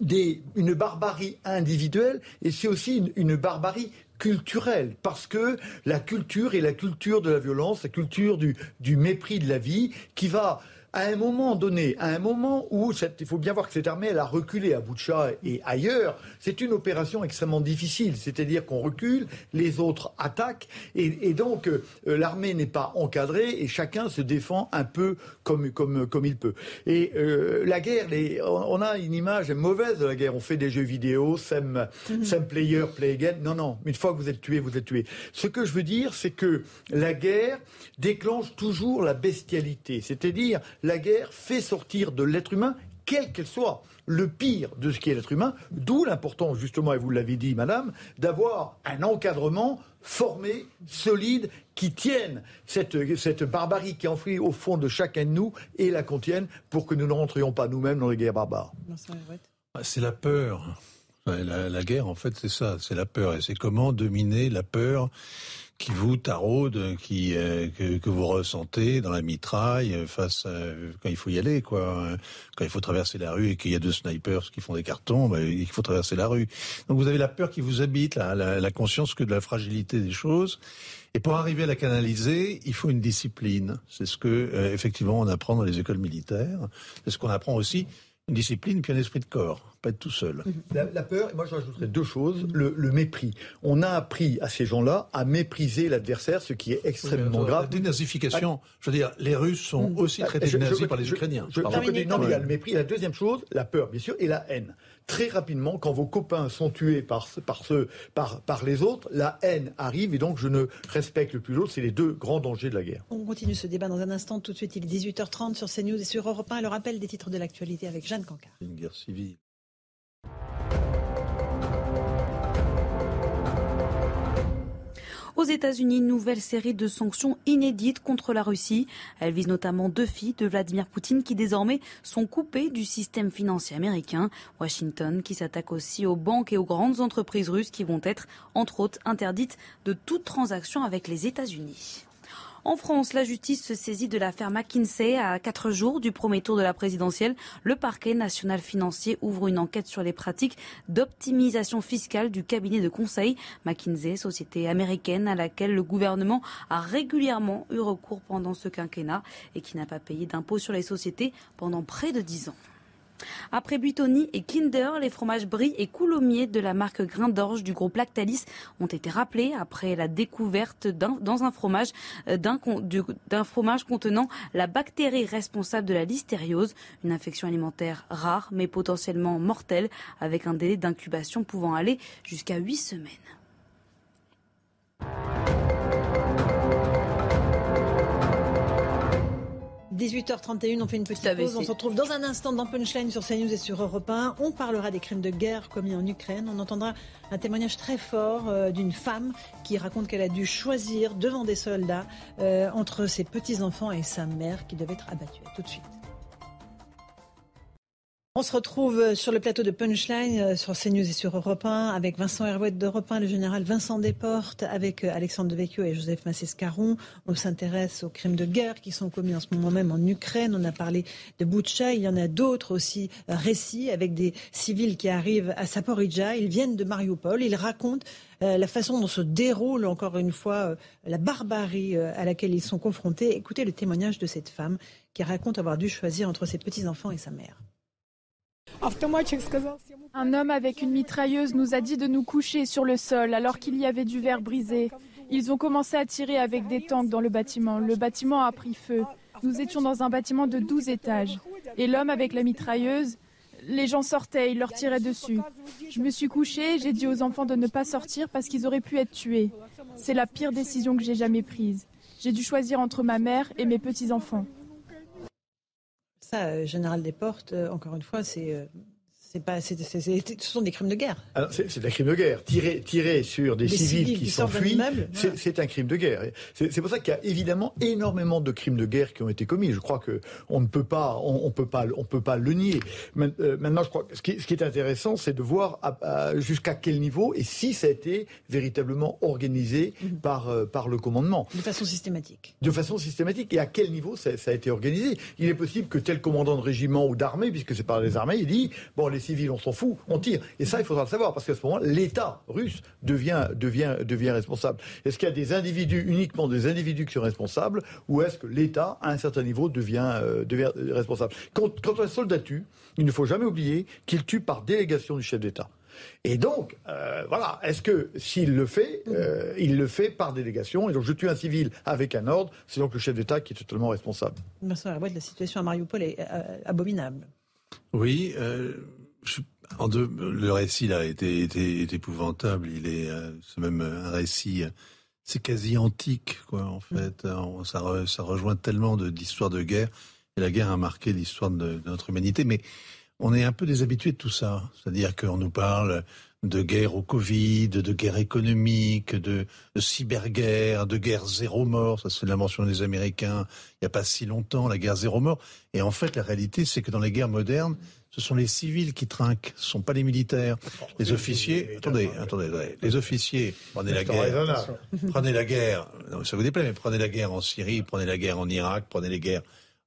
une barbarie individuelle et c'est aussi une, une barbarie culturelle, parce que la culture est la culture de la violence, la culture du, du mépris de la vie, qui va à un moment donné, à un moment où cette, il faut bien voir que cette armée elle a reculé à Boutcha et ailleurs, c'est une opération extrêmement difficile. C'est-à-dire qu'on recule, les autres attaquent et, et donc euh, l'armée n'est pas encadrée et chacun se défend un peu comme comme comme il peut. Et euh, la guerre, les, on a une image mauvaise de la guerre. On fait des jeux vidéo, same, same player, play again. Non, non. Une fois que vous êtes tué, vous êtes tué. Ce que je veux dire, c'est que la guerre déclenche toujours la bestialité. C'est-à-dire la guerre fait sortir de l'être humain, quelle qu'elle soit, le pire de ce qui est l'être humain, d'où l'importance, justement, et vous l'avez dit, madame, d'avoir un encadrement formé, solide, qui tienne cette, cette barbarie qui est enfouie au fond de chacun de nous et la contienne pour que nous ne rentrions pas nous-mêmes dans les guerres barbares. Ah, C'est la peur. La, la guerre, en fait, c'est ça, c'est la peur. Et c'est comment dominer la peur qui vous taraude, qui euh, que, que, vous ressentez dans la mitraille euh, face à, quand il faut y aller, quoi. Quand il faut traverser la rue et qu'il y a deux snipers qui font des cartons, ben, il faut traverser la rue. Donc vous avez la peur qui vous habite, la, la, la conscience que de la fragilité des choses. Et pour arriver à la canaliser, il faut une discipline. C'est ce que euh, effectivement on apprend dans les écoles militaires. C'est ce qu'on apprend aussi une discipline puis un esprit de corps, pas être tout seul. La, la peur, et moi je rajouterais deux choses, le, le, mépris. On a appris à ces gens-là à mépriser l'adversaire, ce qui est extrêmement oui, grave. La dénazification, je veux dire, les Russes sont aussi traités je, de nazis je, par les je, Ukrainiens. Je, connais, non, mais il y a le mépris. La deuxième chose, la peur, bien sûr, et la haine. Très rapidement, quand vos copains sont tués par, par, ceux, par, par les autres, la haine arrive et donc je ne respecte plus l'autre. C'est les deux grands dangers de la guerre. On continue ce débat dans un instant. Tout de suite, il est 18h30 sur CNews et sur Europe 1. Le rappel des titres de l'actualité avec Jeanne Cancard. Une guerre civile. Aux États-Unis, nouvelle série de sanctions inédites contre la Russie. Elle vise notamment deux filles de Vladimir Poutine qui désormais sont coupées du système financier américain. Washington qui s'attaque aussi aux banques et aux grandes entreprises russes qui vont être, entre autres, interdites de toute transaction avec les États-Unis. En France, la justice se saisit de l'affaire McKinsey. À quatre jours du premier tour de la présidentielle, le parquet national financier ouvre une enquête sur les pratiques d'optimisation fiscale du cabinet de conseil McKinsey, société américaine à laquelle le gouvernement a régulièrement eu recours pendant ce quinquennat et qui n'a pas payé d'impôt sur les sociétés pendant près de dix ans. Après Buitoni et Kinder, les fromages Brie et Coulommiers de la marque Grain d'Orge du groupe Lactalis ont été rappelés après la découverte dans un fromage d'un fromage contenant la bactérie responsable de la listériose, une infection alimentaire rare mais potentiellement mortelle avec un délai d'incubation pouvant aller jusqu'à 8 semaines. 18h31, on fait une petite pause. On se retrouve dans un instant dans Punchline sur CNews et sur Europe 1. On parlera des crimes de guerre commis en Ukraine. On entendra un témoignage très fort euh, d'une femme qui raconte qu'elle a dû choisir devant des soldats euh, entre ses petits-enfants et sa mère qui devait être abattue. Tout de suite. On se retrouve sur le plateau de Punchline sur CNews et sur Europe 1 avec Vincent Herouette d'Europe 1, le général Vincent Desportes, avec Alexandre Devecchio et Joseph Massescaron. On s'intéresse aux crimes de guerre qui sont commis en ce moment même en Ukraine. On a parlé de Boutcha. Il y en a d'autres aussi récits avec des civils qui arrivent à Saporidja. Ils viennent de Mariupol. Ils racontent la façon dont se déroule encore une fois la barbarie à laquelle ils sont confrontés. Écoutez le témoignage de cette femme qui raconte avoir dû choisir entre ses petits-enfants et sa mère. Un homme avec une mitrailleuse nous a dit de nous coucher sur le sol alors qu'il y avait du verre brisé. Ils ont commencé à tirer avec des tanks dans le bâtiment. Le bâtiment a pris feu. Nous étions dans un bâtiment de 12 étages. Et l'homme avec la mitrailleuse, les gens sortaient, il leur tirait dessus. Je me suis couchée, j'ai dit aux enfants de ne pas sortir parce qu'ils auraient pu être tués. C'est la pire décision que j'ai jamais prise. J'ai dû choisir entre ma mère et mes petits-enfants. Ça, euh, Général Desportes, euh, encore une fois, c'est euh, C'est pas, c'est- c'est- c'est- ce sont des crimes de guerre. Alors, C'est un crime de guerre. Tirer, tirer sur des, Des civils, civils qui s'enfuient, voilà. c'est un crime de guerre. C'est pour ça qu'il y a évidemment énormément de crimes de guerre qui ont été commis. Je crois que on ne peut pas, on, on peut pas, on peut pas le nier. Euh, Maintenant, je crois que ce qui, ce qui est intéressant, c'est de voir à- à- jusqu'à quel niveau et si ça a été véritablement organisé Mhm. par euh, par le commandement De façon systématique. de façon systématique et à quel niveau ça, ça a été organisé? Il est possible que tel commandant de régiment ou d'armée, puisque c'est par les armées, il dit bon les civils on s'en fout, on tire. Et ça il faudra le savoir parce qu'à ce moment l'État russe devient devient devient responsable. Est-ce qu'il y a des individus uniquement des individus qui sont responsables ou est-ce que l'État à un certain niveau devient euh, devient responsable? Quand, quand un soldat tue, il ne faut jamais oublier qu'il tue par délégation du chef d'État. Et donc, euh, voilà, est-ce que s'il le fait, euh, il le fait par délégation Et donc, je tue un civil avec un ordre, c'est donc le chef d'État qui est totalement responsable. Vincent la situation à Mariupol est euh, abominable. Oui, euh, je- en deux, le récit là est, est, est épouvantable. Il est, euh, c'est même un récit, euh, c'est quasi antique, quoi. En fait, On- ça, re- ça rejoint tellement de- d'histoires de guerre. Et la guerre a marqué l'histoire de, de notre humanité. Mais on est un peu déshabitué de tout ça. C'est-à-dire qu'on nous parle de guerre au Covid, de guerre économique, de, de cyberguerre, de guerre zéro mort. Ça, c'est la mention des Américains il n'y a pas si longtemps, la guerre zéro mort. Et en fait, la réalité, c'est que dans les guerres modernes, ce sont les civils qui trinquent, ce ne sont pas les militaires. Les officiers, attendez, attendez, attendez. les officiers, prenez la guerre, prenez la guerre, non, ça vous déplaît, mais prenez la guerre en Syrie, prenez la guerre en Irak, prenez les guerres.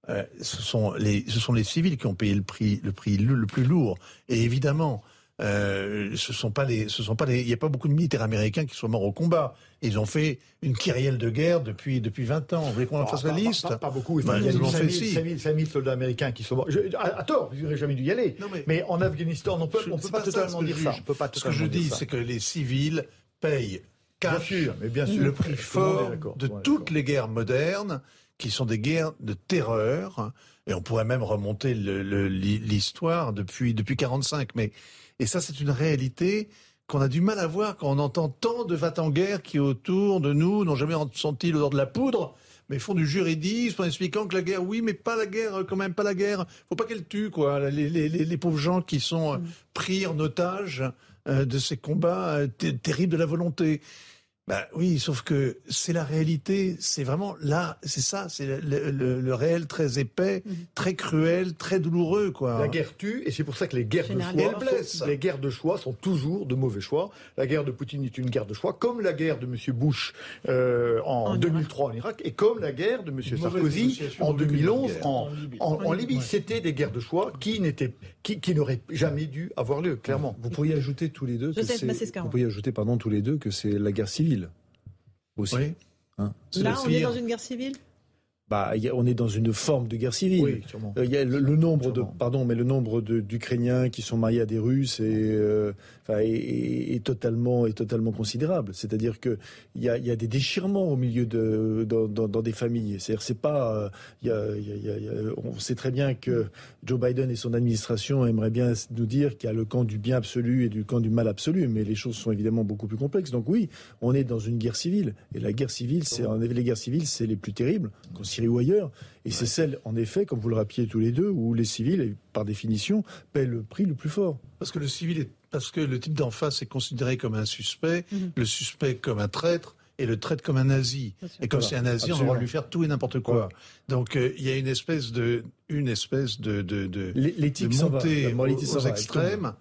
Euh, ce, sont les, ce sont les civils qui ont payé le prix, le prix le, le plus lourd. Et évidemment, euh, ce sont pas les, ce sont pas les, il n'y a pas beaucoup de militaires américains qui sont morts au combat. Ils ont fait une kyrielle de guerre depuis, depuis 20 ans. Vous voulez qu'on en fasse la pas- liste Pas, pas beaucoup. Il y a fait 5000, si. 5000, 5000 soldats américains qui sont morts. Je- à, à tort, ils n'auraient jamais dû y aller. mais... en Afghanistan, on peut, on peut pas, totalement dire ça. On peut pas Ce que je dis, c'est que les civils payent Bien sûr, mais bien sûr. le prix fort de toutes les guerres modernes, qui sont des guerres de terreur. Et on pourrait même remonter l'histoire depuis depuis 45. Mais et ça, c'est une réalité qu'on a du mal à voir quand on entend tant de va en guerre qui autour de nous n'ont jamais senti l'odeur de la poudre. Mais font du juridisme en expliquant que la guerre, oui, mais pas la guerre, euh, quand même pas la guerre. Faut pas qu'elle tue, quoi. Les, les, les, les pauvres gens qui sont euh, pris en otage euh, de ces combats ter- terribles de la volonté. Bah oui, sauf que c'est la réalité, c'est vraiment là, c'est ça, c'est le, le- le- le réel très épais, très cruel, très douloureux, quoi. La guerre tue, et c'est pour ça que les guerres de choix, les guerres de choix sont toujours de mauvais choix. La guerre de Poutine est une guerre de choix, comme la guerre de M. Bush euh, en, 2003 en Irak, et comme la guerre de M. Sarkozy en vaut mieux qu'une 2011 guerre. en, En Libye. en-. C'était des guerres de choix qui n'étaient, qui, qui n'auraient jamais dû avoir lieu, clairement. Vous pourriez ajouter tous les deux que c'est, vous pourriez ajouter pardon tous les deux que c'est la guerre civile aussi. Hein Là, on est dans une guerre civile? Bah, il y a- on est dans une forme de guerre civile. Oui. Euh, Il y a le, le nombre de, pardon, mais le nombre d'Ukrainiens qui sont mariés à des Russes est, euh, est, est- est totalement, est totalement considérable. C'est-à-dire que il y a, il y a des déchirements au milieu de, dans, dans- dans des familles. C'est-à-dire, c'est pas, euh, y on sait très bien que Joe Biden et son administration aimeraient bien nous dire qu'il y a le camp du bien absolu et du camp du mal absolu, mais les choses sont évidemment beaucoup plus complexes. Donc oui, on est dans une guerre civile, et la guerre civile, c'est les guerres civiles, c'est les plus terribles, Syrie ou ailleurs, et c'est celle, en effet, comme vous le rappeliez tous les deux, où les civils, par définition, paient le prix le plus fort. Parce que le civil est, parce que le type d'en face est considéré comme un suspect, Mhm. le suspect comme un traître et le traître comme un nazi. Et comme Voilà, c'est un nazi, on a le droit absolument. de lui faire tout et n'importe quoi. Donc euh, il y a une espèce de, une espèce de, de, de, L'éthique de va, montée aux, aux va, extrêmes.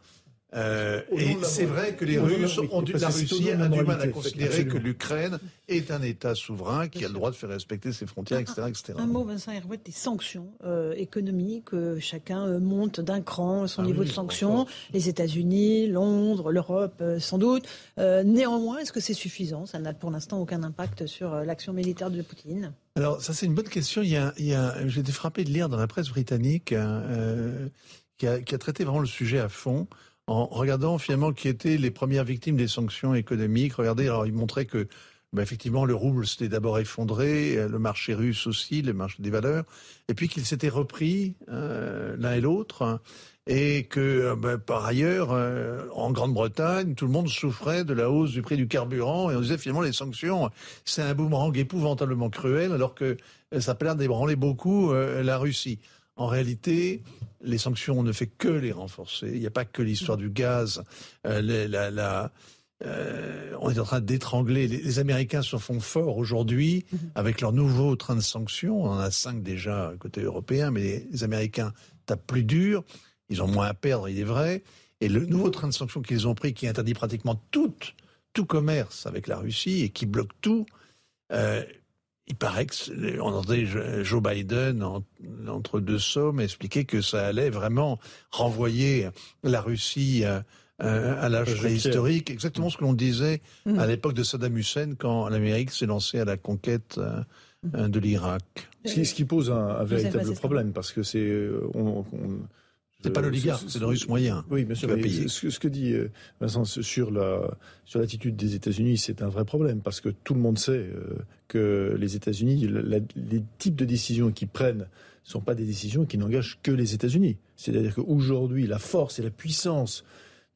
Euh, et c'est vrai que les Russes ont dû, la Russie a du mal à considérer que l'Ukraine est un État souverain qui a le droit de faire respecter ses frontières, etc., etc. Un mot, Vincent Herouet, des sanctions euh, économiques. euh, chacun euh, monte d'un cran son Ah niveau oui, de on sanctions. Les États-Unis, Londres, l'Europe, sans doute. Néanmoins, est-ce que c'est suffisant? Ça n'a pour l'instant aucun impact sur l'action militaire de Poutine. Alors, ça, c'est une bonne question. Il y a, il y a, j'ai été frappé de lire dans la presse britannique qui, a, qui a traité vraiment le sujet à fond en regardant finalement qui étaient les premières victimes des sanctions économiques. Regardez, alors il montrait que bah, effectivement le rouble s'était d'abord effondré, euh, le marché russe aussi, le marché des valeurs, et puis qu'il s'était repris euh, l'un et l'autre. hein, et que euh, bah, par ailleurs, en Grande-Bretagne, tout le monde souffrait de la hausse du prix du carburant et on disait finalement les sanctions, c'est un boomerang épouvantablement cruel alors que ça a l'air d'ébranler beaucoup la Russie. En réalité, les sanctions, ne fait que les renforcer. Il n'y a pas que l'histoire du gaz. Euh, euh, on est en train d'étrangler. Les, Américains se font forts aujourd'hui avec leur nouveau train de sanctions. On en a cinq déjà côté européen, mais les, Américains tapent plus dur. Ils ont moins à perdre, il est vrai. Et le nouveau train de sanctions qu'ils ont pris, qui interdit pratiquement tout, tout commerce avec la Russie et qui bloque tout, euh, il paraît que on entendait Joe Biden entre deux sommes expliquer que ça allait vraiment renvoyer la Russie à, à l'âge préhistorique, exactement ce que l'on disait mm. à l'époque de Saddam Hussein quand l'Amérique s'est lancée à la conquête euh, mm. de l'Irak. Ce, qui pose un, véritable problème parce que c'est euh, c'est pas l'oligarque, c'est le russe moyen. Oui, bien sûr. Ce, ce, que dit euh, Vincent sur la sur l'attitude des États-Unis, c'est un vrai problème parce que tout le monde sait euh, que les États-Unis, les types de décisions qu'ils prennent sont pas des décisions qui n'engagent que les États-Unis. C'est-à-dire qu'aujourd'hui, la force et la puissance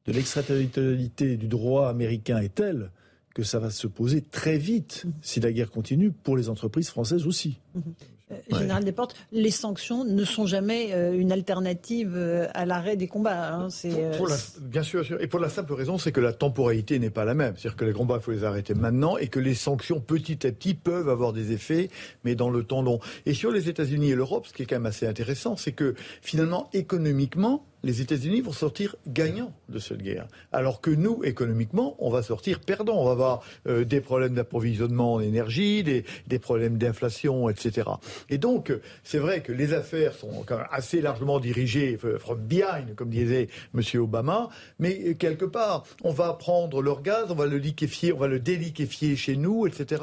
de l'extraterritorialité du droit américain est telle que ça va se poser très vite si la guerre continue pour les entreprises françaises aussi. Général Desportes, les sanctions ne sont jamais euh, une alternative euh, à l'arrêt des combats. Hein, bien sûr, et pour la simple raison, c'est que la temporalité n'est pas la même. C'est-à-dire que les combats, il faut les arrêter maintenant et que les sanctions, petit à petit, peuvent avoir des effets, mais dans le temps long. Et sur les États-Unis et l'Europe, ce qui est quand même assez intéressant, c'est que finalement, économiquement, les États-Unis vont sortir gagnants de cette guerre. Alors que nous, économiquement, on va sortir perdants. On va avoir euh, des problèmes d'approvisionnement en énergie, des, des problèmes d'inflation, etc. Et donc, c'est vrai que les affaires sont quand même assez largement dirigées euh, from behind, comme disait M. Obama, mais euh, quelque part, on va prendre leur gaz, on va le liquéfier, on va le déliquéfier chez nous, etc.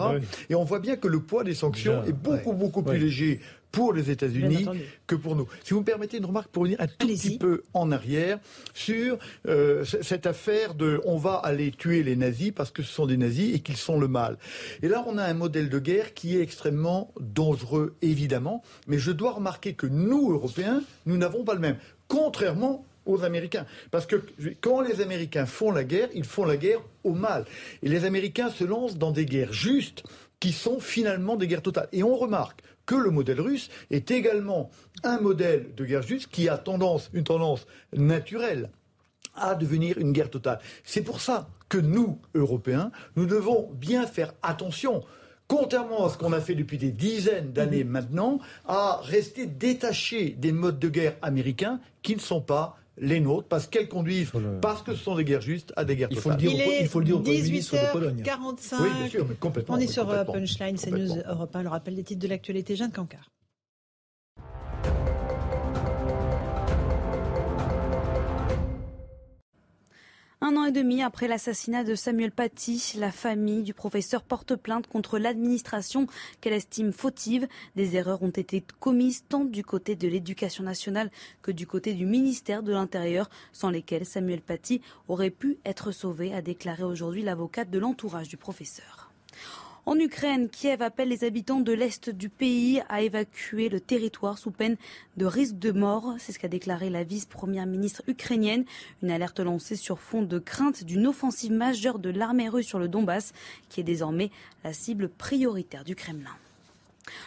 Et on voit bien que le poids des sanctions est beaucoup, beaucoup plus léger pour les États-Unis que pour nous. Si vous me permettez une remarque pour venir un tout petit peu en arrière sur euh, cette affaire de on va aller tuer les nazis parce que ce sont des nazis et qu'ils sont le mal. Et là, on a un modèle de guerre qui est extrêmement dangereux, évidemment, mais je dois remarquer que nous, Européens, nous n'avons pas le même. Contrairement aux Américains. Parce que quand les Américains font la guerre, ils font la guerre au mal. Et les Américains se lancent dans des guerres justes qui sont finalement des guerres totales. Et on remarque que le modèle russe est également un modèle de guerre juste qui a tendance, une tendance naturelle à devenir une guerre totale. C'est pour ça que nous, Européens, nous devons bien faire attention contrairement à ce qu'on a fait depuis des dizaines d'années mhm. maintenant, à rester détachés des modes de guerre américains qui ne sont pas les nôtres, parce qu'elles conduisent, parce que ce sont des guerres justes, à des guerres totales. il faut le dire au Premier ministre de Pologne. 45. Oui, bien sûr, mais complètement. On est sur euh, Punchline, c'est News Europe 1, le rappel des titres de l'actualité. Jeanne Cancard. Un an et demi après l'assassinat de Samuel Paty, la famille du professeur porte plainte contre l'administration qu'elle estime fautive. Des erreurs ont été commises tant du côté de l'éducation nationale que du côté du ministère de l'Intérieur, sans lesquelles Samuel Paty aurait pu être sauvé, a déclaré aujourd'hui l'avocate de l'entourage du professeur. En Ukraine, Kiev appelle les habitants de l'Est du pays à évacuer le territoire sous peine de risque de mort. C'est ce qu'a déclaré la vice-première ministre ukrainienne. Une alerte lancée sur fond de crainte d'une offensive majeure de l'armée russe sur le Donbass, qui est désormais la cible prioritaire du Kremlin.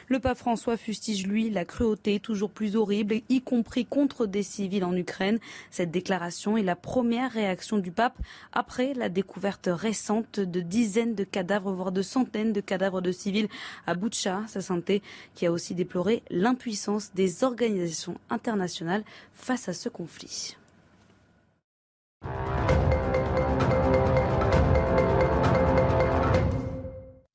Le pape François fustige, lui, la cruauté toujours plus horrible, y compris contre des civils en Ukraine. Cette déclaration est la première réaction du pape après la découverte récente de dizaines de cadavres, voire de centaines de cadavres de civils à Boutcha, sa santé, qui a aussi déploré l'impuissance des organisations internationales face à ce conflit.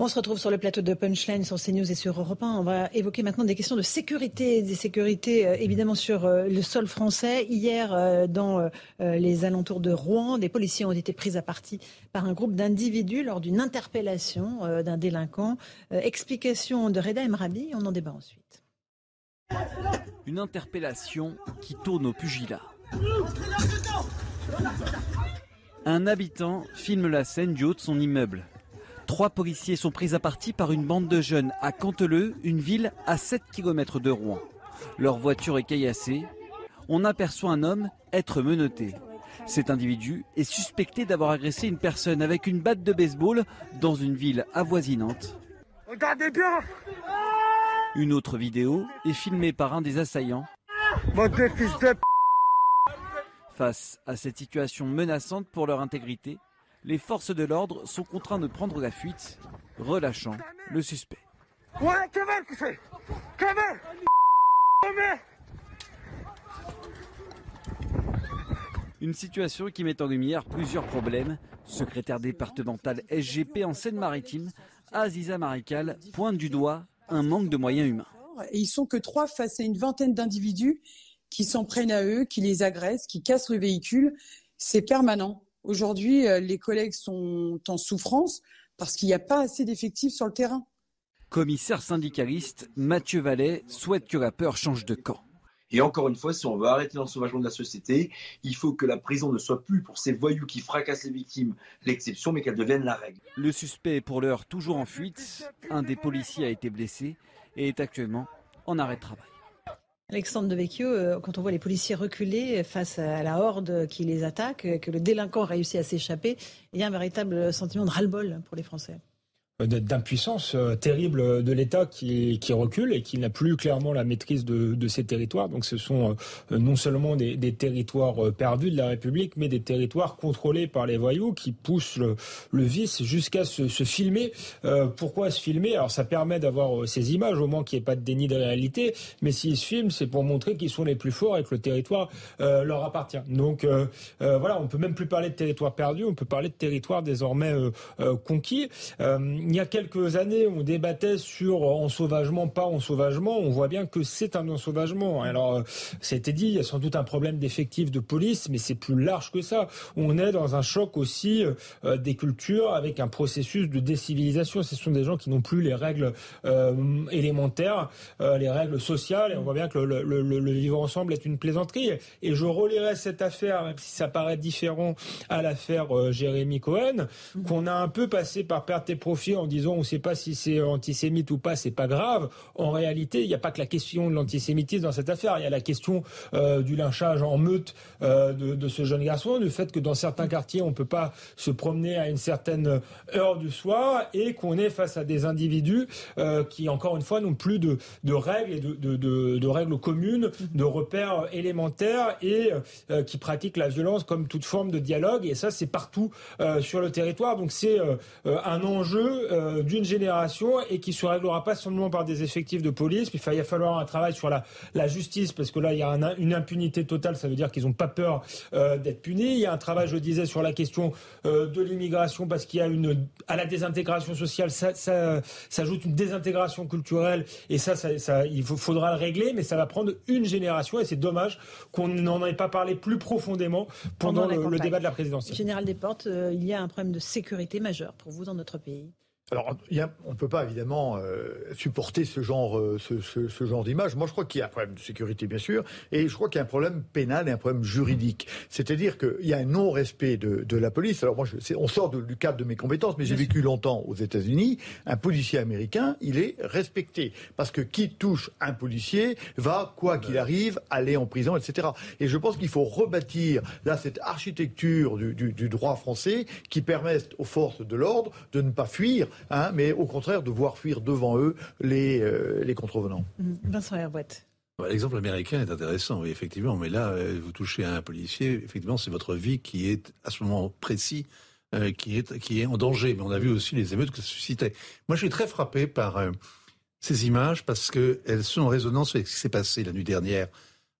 On se retrouve sur le plateau de Punchline sur CNews et sur Europe 1. On va évoquer maintenant des questions de sécurité, des sécurités euh, évidemment sur euh, le sol français. Hier, euh, dans les alentours de Rouen, des policiers ont été pris à partie par un groupe d'individus lors d'une interpellation d'un délinquant. explication de Reda Emrabi, on en débat ensuite. Une interpellation qui tourne au pugilat. Un habitant filme la scène du haut de son immeuble. Trois policiers sont pris à partie par une bande de jeunes à Canteleu, une ville à 7 km de Rouen. Leur voiture est caillassée. On aperçoit un homme être menotté. Cet individu est suspecté d'avoir agressé une personne avec une batte de baseball dans une ville avoisinante. Regardez bien Une autre vidéo est filmée par un des assaillants. Face à cette situation menaçante pour leur intégrité, les forces de l'ordre sont contraints de prendre la fuite, relâchant le suspect. Une situation qui met en lumière plusieurs problèmes. Secrétaire départementale SGP en Seine-Maritime, Aziza Marikal pointe du doigt un manque de moyens humains. Et ils sont que trois face à une vingtaine d'individus qui s'en prennent à eux, qui les agressent, qui cassent le véhicule. C'est permanent. Aujourd'hui, euh, les collègues sont en souffrance parce qu'il n'y a pas assez d'effectifs sur le terrain. Commissaire syndicaliste, Mathieu Vallet souhaite que la peur change de camp. Et encore une fois, si on veut arrêter l'ensauvagement de la société, il faut que la prison ne soit plus pour ces voyous qui fracassent les victimes l'exception, mais qu'elle devienne la règle. Le suspect est pour l'heure toujours en fuite. Un des policiers a été blessé et est actuellement en arrêt de travail. Alexandre Devecchio, euh, quand on voit les policiers reculer face à la horde qui les attaque, que le délinquant réussit à s'échapper, il y a un véritable sentiment de ras-le-bol pour les Français d'impuissance euh, terrible de l'État qui, qui, recule et qui n'a plus clairement la maîtrise de, de, ces territoires. Donc ce sont euh, non seulement des, des, territoires euh, perdus de la République, mais des territoires contrôlés par les voyous qui poussent le, le vice jusqu'à se, se, filmer. Euh, pourquoi se filmer? Alors ça permet d'avoir ces images, au moins qu'il n'y ait pas de déni de réalité, mais s'ils se filment, c'est pour montrer qu'ils sont les plus forts et que le territoire euh, leur appartient. Donc voilà, on peut même plus parler de territoire perdu, on peut parler de territoire désormais conquis il y a quelques années, on débattait sur ensauvagement, pas ensauvagement. On voit bien que c'est un ensauvagement. Alors, c'était dit, il y a sans doute un problème d'effectifs de police, mais c'est plus large que ça. On est dans un choc aussi euh, des cultures avec un processus de décivilisation. Ce sont des gens qui n'ont plus les règles euh, élémentaires, euh, les règles sociales. Et on voit bien que le, le, le, vivre ensemble est une plaisanterie. Et je relirai cette affaire, même si ça paraît différent à l'affaire euh, Jérémy Cohen, qu'on a un peu passé par perte et profit en disant on ne sait pas si c'est antisémite ou pas, c'est pas grave. En réalité, il n'y a pas que la question de l'antisémitisme dans cette affaire. Il y a la question euh, du lynchage en meute euh, de, ce jeune garçon, du fait que dans certains quartiers, on peut pas se promener à une certaine heure du soir et qu'on est face à des individus euh, qui, encore une fois, n'ont plus de, règles de, règles communes, de repères élémentaires et qui pratiquent la violence comme toute forme de dialogue. Et ça, c'est partout sur le territoire. Donc c'est un enjeu euh, d'une génération et qui se réglera pas seulement par des effectifs de police. il va falloir un travail sur la, la justice parce que là, il y a une impunité totale. Ça veut dire qu'ils n'ont pas peur euh, d'être punis. Il y a un travail, je disais, sur la question euh, de l'immigration parce qu'il y a une à la désintégration sociale, ça, ça s'ajoute une désintégration culturelle et ça, ça, ça il faudra le régler, mais ça va prendre une génération et c'est dommage qu'on n'en ait pas parlé plus profondément pendant, le, le, débat de la présidentielle. Général Desportes, il y a un problème de sécurité majeur pour vous dans notre pays. Alors, on ne peut pas évidemment euh, supporter ce genre, euh, ce, ce, ce, genre d'image. Moi, je crois qu'il y a un problème de sécurité, bien sûr, et je crois qu'il y a un problème pénal et un problème juridique. C'est-à-dire qu'il y a un non-respect de, de, la police. Alors, moi, je, on sort de, du cadre de mes compétences, mais j'ai vécu longtemps aux États-Unis. Un policier américain, il est respecté parce que qui touche un policier va, quoi qu'il arrive, aller en prison, etc. Et je pense qu'il faut rebâtir là cette architecture du, du, du droit français qui permette aux forces de l'ordre de ne pas fuir hein, mais au contraire de voir fuir devant eux les, euh, les contrevenants. Mmh. Vincent Herbouette. L'exemple américain est intéressant, oui, effectivement, mais là, euh, vous touchez à un policier, effectivement, c'est votre vie qui est à ce moment précis euh, qui, est, qui est en danger. Mais on a vu aussi les émeutes que ça suscitait. Moi, je suis très frappé par euh, ces images parce qu'elles sont en résonance avec ce qui s'est passé la nuit dernière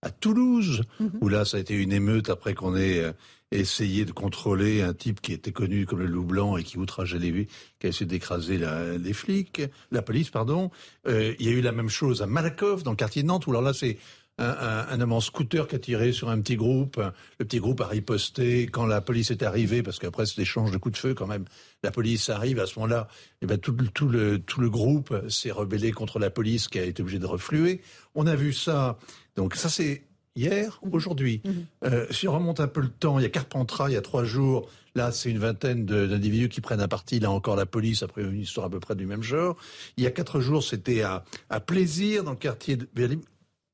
à Toulouse, mmh. où là, ça a été une émeute après qu'on ait euh, essayer de contrôler un type qui était connu comme le loup blanc et qui outrageait les qui a essayé d'écraser les flics, la police, pardon. Euh, il y a eu la même chose à Malakoff, dans le quartier de Nantes, où alors là, c'est un, un, un, homme en scooter qui a tiré sur un petit groupe. Le petit groupe a riposté quand la police est arrivée, parce qu'après cet échange de coups de feu quand même, la police arrive à ce moment-là. Et eh ben tout, tout, le, tout le groupe s'est rebellé contre la police qui a été obligée de refluer. On a vu ça. Donc ça c'est hier, mhm. aujourd'hui. Mhm. Euh, si on remonte un peu le temps, il y a Carpentras, il y a trois jours, là c'est une vingtaine d'individus qui prennent un parti, là encore la police, après une histoire à peu près du même genre. Il y a quatre jours, c'était à, à Plaisir, dans le quartier de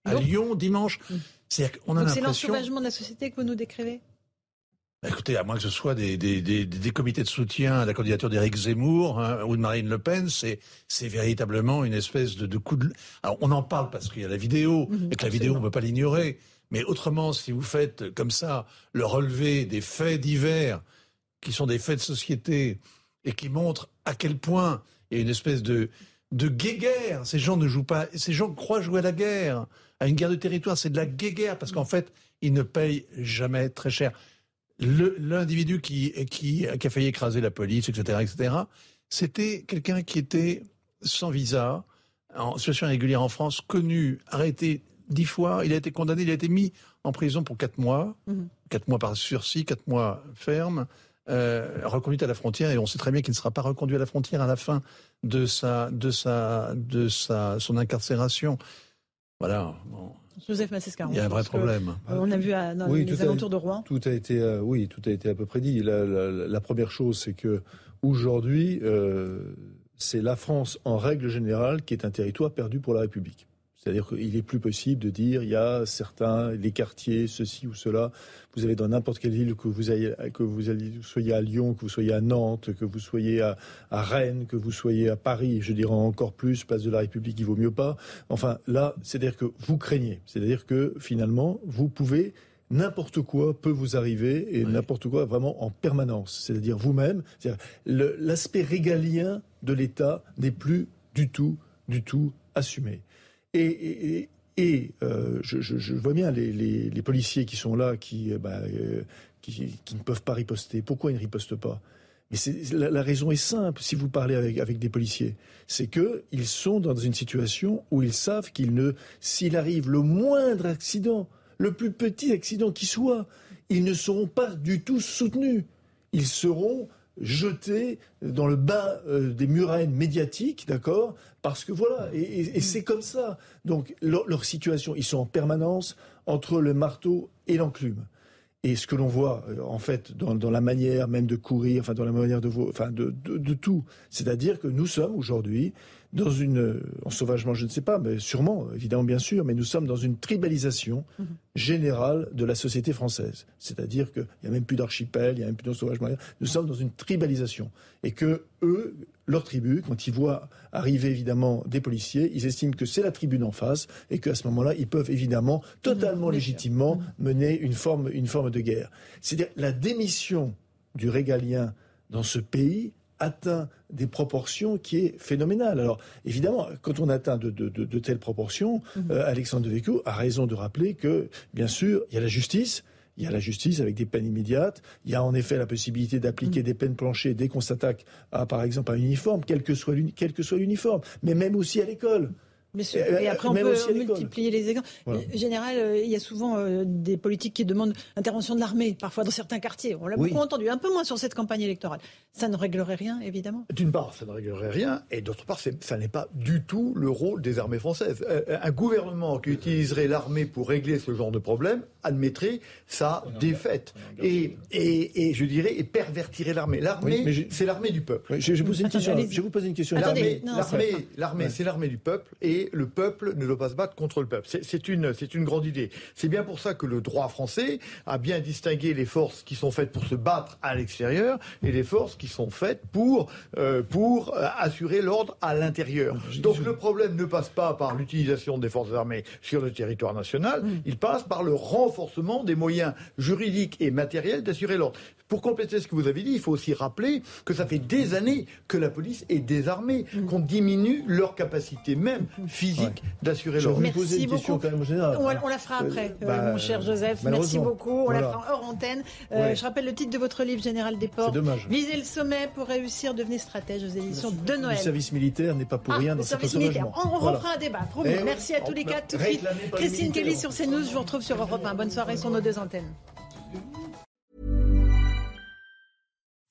à Lyon, dimanche. Mhm. C'est l'ensauvagement de la société que vous nous décrivez? Écoutez, à moins que ce soit des, des, des, des comités de soutien à la candidature d'Éric Zemmour hein, ou de Marine Le Pen, c'est c'est véritablement une espèce de, de coup de. Alors on en parle parce qu'il y a la vidéo et que la vidéo on peut pas l'ignorer. Mais autrement, si vous faites comme ça le relevé des faits divers qui sont des faits de société et qui montrent à quel point il y a une espèce de de guéguerre. Ces gens ne jouent pas. Ces gens croient jouer à la guerre, à une guerre de territoire. C'est de la guéguerre parce qu'en fait, ils ne payent jamais très cher. L'individu qui, qui, qui a failli écraser la police, etc., etc., c'était quelqu'un qui était sans visa, en situation irrégulière en France, connu, arrêté dix fois. Il a été condamné, il a été mis en prison pour quatre mois, Mhm. quatre mois par sursis, quatre mois ferme, euh, reconduit à la frontière. Et on sait très bien qu'il ne sera pas reconduit à la frontière à la fin de sa, de sa, de sa, son incarcération. Voilà. Bon. Joseph Massescaron. Il y a un vrai problème. On a vu à, dans Oui, les tout a- alentours de Rouen. Tout a été, euh, oui, tout a été à peu près dit. La, la- la première chose, c'est que aujourd'hui, euh, c'est la France, en règle générale, qui est un territoire perdu pour la République. C'est-à-dire qu'il est plus possible de dire il y a certains, les quartiers, ceci ou cela. Vous avez dans n'importe quelle ville que vous ayez, que vous, ayez- vous soyez à Lyon, que vous soyez à Nantes, que vous soyez à, à Rennes, que vous soyez à Paris, je dirais encore plus, place de la République, il vaut mieux pas. Enfin, là, c'est-à-dire que vous craignez. C'est-à-dire que finalement, vous pouvez n'importe quoi peut vous arriver et n'importe quoi vraiment en permanence. C'est-à-dire vous-même. L'aspect régalien de l'État n'est plus du tout, du tout assumé. Et, et- euh, je, vois bien les, policiers qui sont là, qui, euh, bah, euh, qui, ne peuvent pas riposter. Pourquoi ils ne ripostent pas? Mais la raison est simple. Si vous parlez avec, avec des policiers, c'est que ils sont dans une situation où ils savent qu'ils ne, s'il arrive le moindre accident, le plus petit accident qui soit, ils ne seront pas du tout soutenus. Ils seront jetés dans le bas euh, des murailles médiatiques, d'accord? Parce que voilà, et, c'est comme ça. Donc leur, situation, ils sont en permanence entre le marteau et l'enclume. Et ce que l'on voit, euh, en fait, dans, la manière même de courir, enfin, dans la manière de tout, c'est-à-dire que nous sommes aujourd'hui dans une, euh, en sauvagement, je ne sais pas, mais sûrement, évidemment, bien sûr, mais nous sommes dans une tribalisation générale de la société française. C'est-à-dire qu'il n'y a même plus d'archipel, il n'y a même plus d'ensauvagement. Nous sommes dans une tribalisation. Et que eux, leur tribu, quand ils voient arriver évidemment des policiers, ils estiment que c'est la tribu d'en face et qu'à ce moment-là, ils peuvent évidemment totalement légitimement mener une forme, une forme de guerre. C'est-à-dire la démission du régalien dans ce pays atteint des proportions qui est phénoménale. Alors évidemment, quand on atteint de, de- de- de telles proportions, euh, Alexandre Devecchio a raison de rappeler que, bien sûr, il y a la justice, il y a la justice avec des peines immédiates. Il y a en effet la possibilité d'appliquer des peines planchées dès qu'on s'attaque à, par exemple, à un uniforme, quel que soit l'uniforme, mais même aussi à l'école. Bien sûr. Euh, Et après, on même peut multiplier les exemples. Voilà. En général, euh, il y a souvent euh, des politiques qui demandent l'intervention de l'armée, parfois dans certains quartiers. On l'a Oui. beaucoup entendu, un peu moins sur cette campagne électorale. Ça ne réglerait rien, évidemment. D'une part, ça ne réglerait rien, et d'autre part, ça n'est pas du tout le rôle des armées françaises. Un gouvernement qui utiliserait l'armée pour régler ce genre de problème admettrait sa défaite. Et, et, et je dirais, et pervertirait l'armée. L'armée, Oui, c'est l'armée du peuple. Oui, J'ai j'ai posé une question. Je vais vous poser une question. L'armée, c'est l'armée du peuple et le peuple ne doit pas se battre contre le peuple. C'est, une, grande idée. C'est bien pour ça que le droit français a bien distingué les forces qui sont faites pour se battre à l'extérieur et les forces qui sont faites pour, euh, pour euh, assurer l'ordre à l'intérieur. Donc le problème ne passe pas par l'utilisation des forces armées sur le territoire national, il passe par le renforcement des moyens juridiques et matériels d'assurer l'ordre. Pour compléter ce que vous avez dit, il faut aussi rappeler que ça fait des années que la police est désarmée, qu'on diminue leur capacité même physique d'assurer Je vais l'ordre. vous poser une question quand même générale. On, on la fera après, Euh, euh, bah, mon cher Joseph. Merci beaucoup. On la fera hors antenne. Euh, Ouais. Je rappelle le titre de votre livre, Général des Ports. C'est dommage. Visez le sommet pour réussir, devenez stratège aux éditions de Le Noël. service militaire n'est pas pour Ah, rien le dans service militaire. On, Voilà. refera un débat, promis. Eh. Merci à tous les quatre. Tout de suite, Christine. Kelly sur CNews. Je vous retrouve sur Europe 1. Bonne soirée sur nos deux antennes.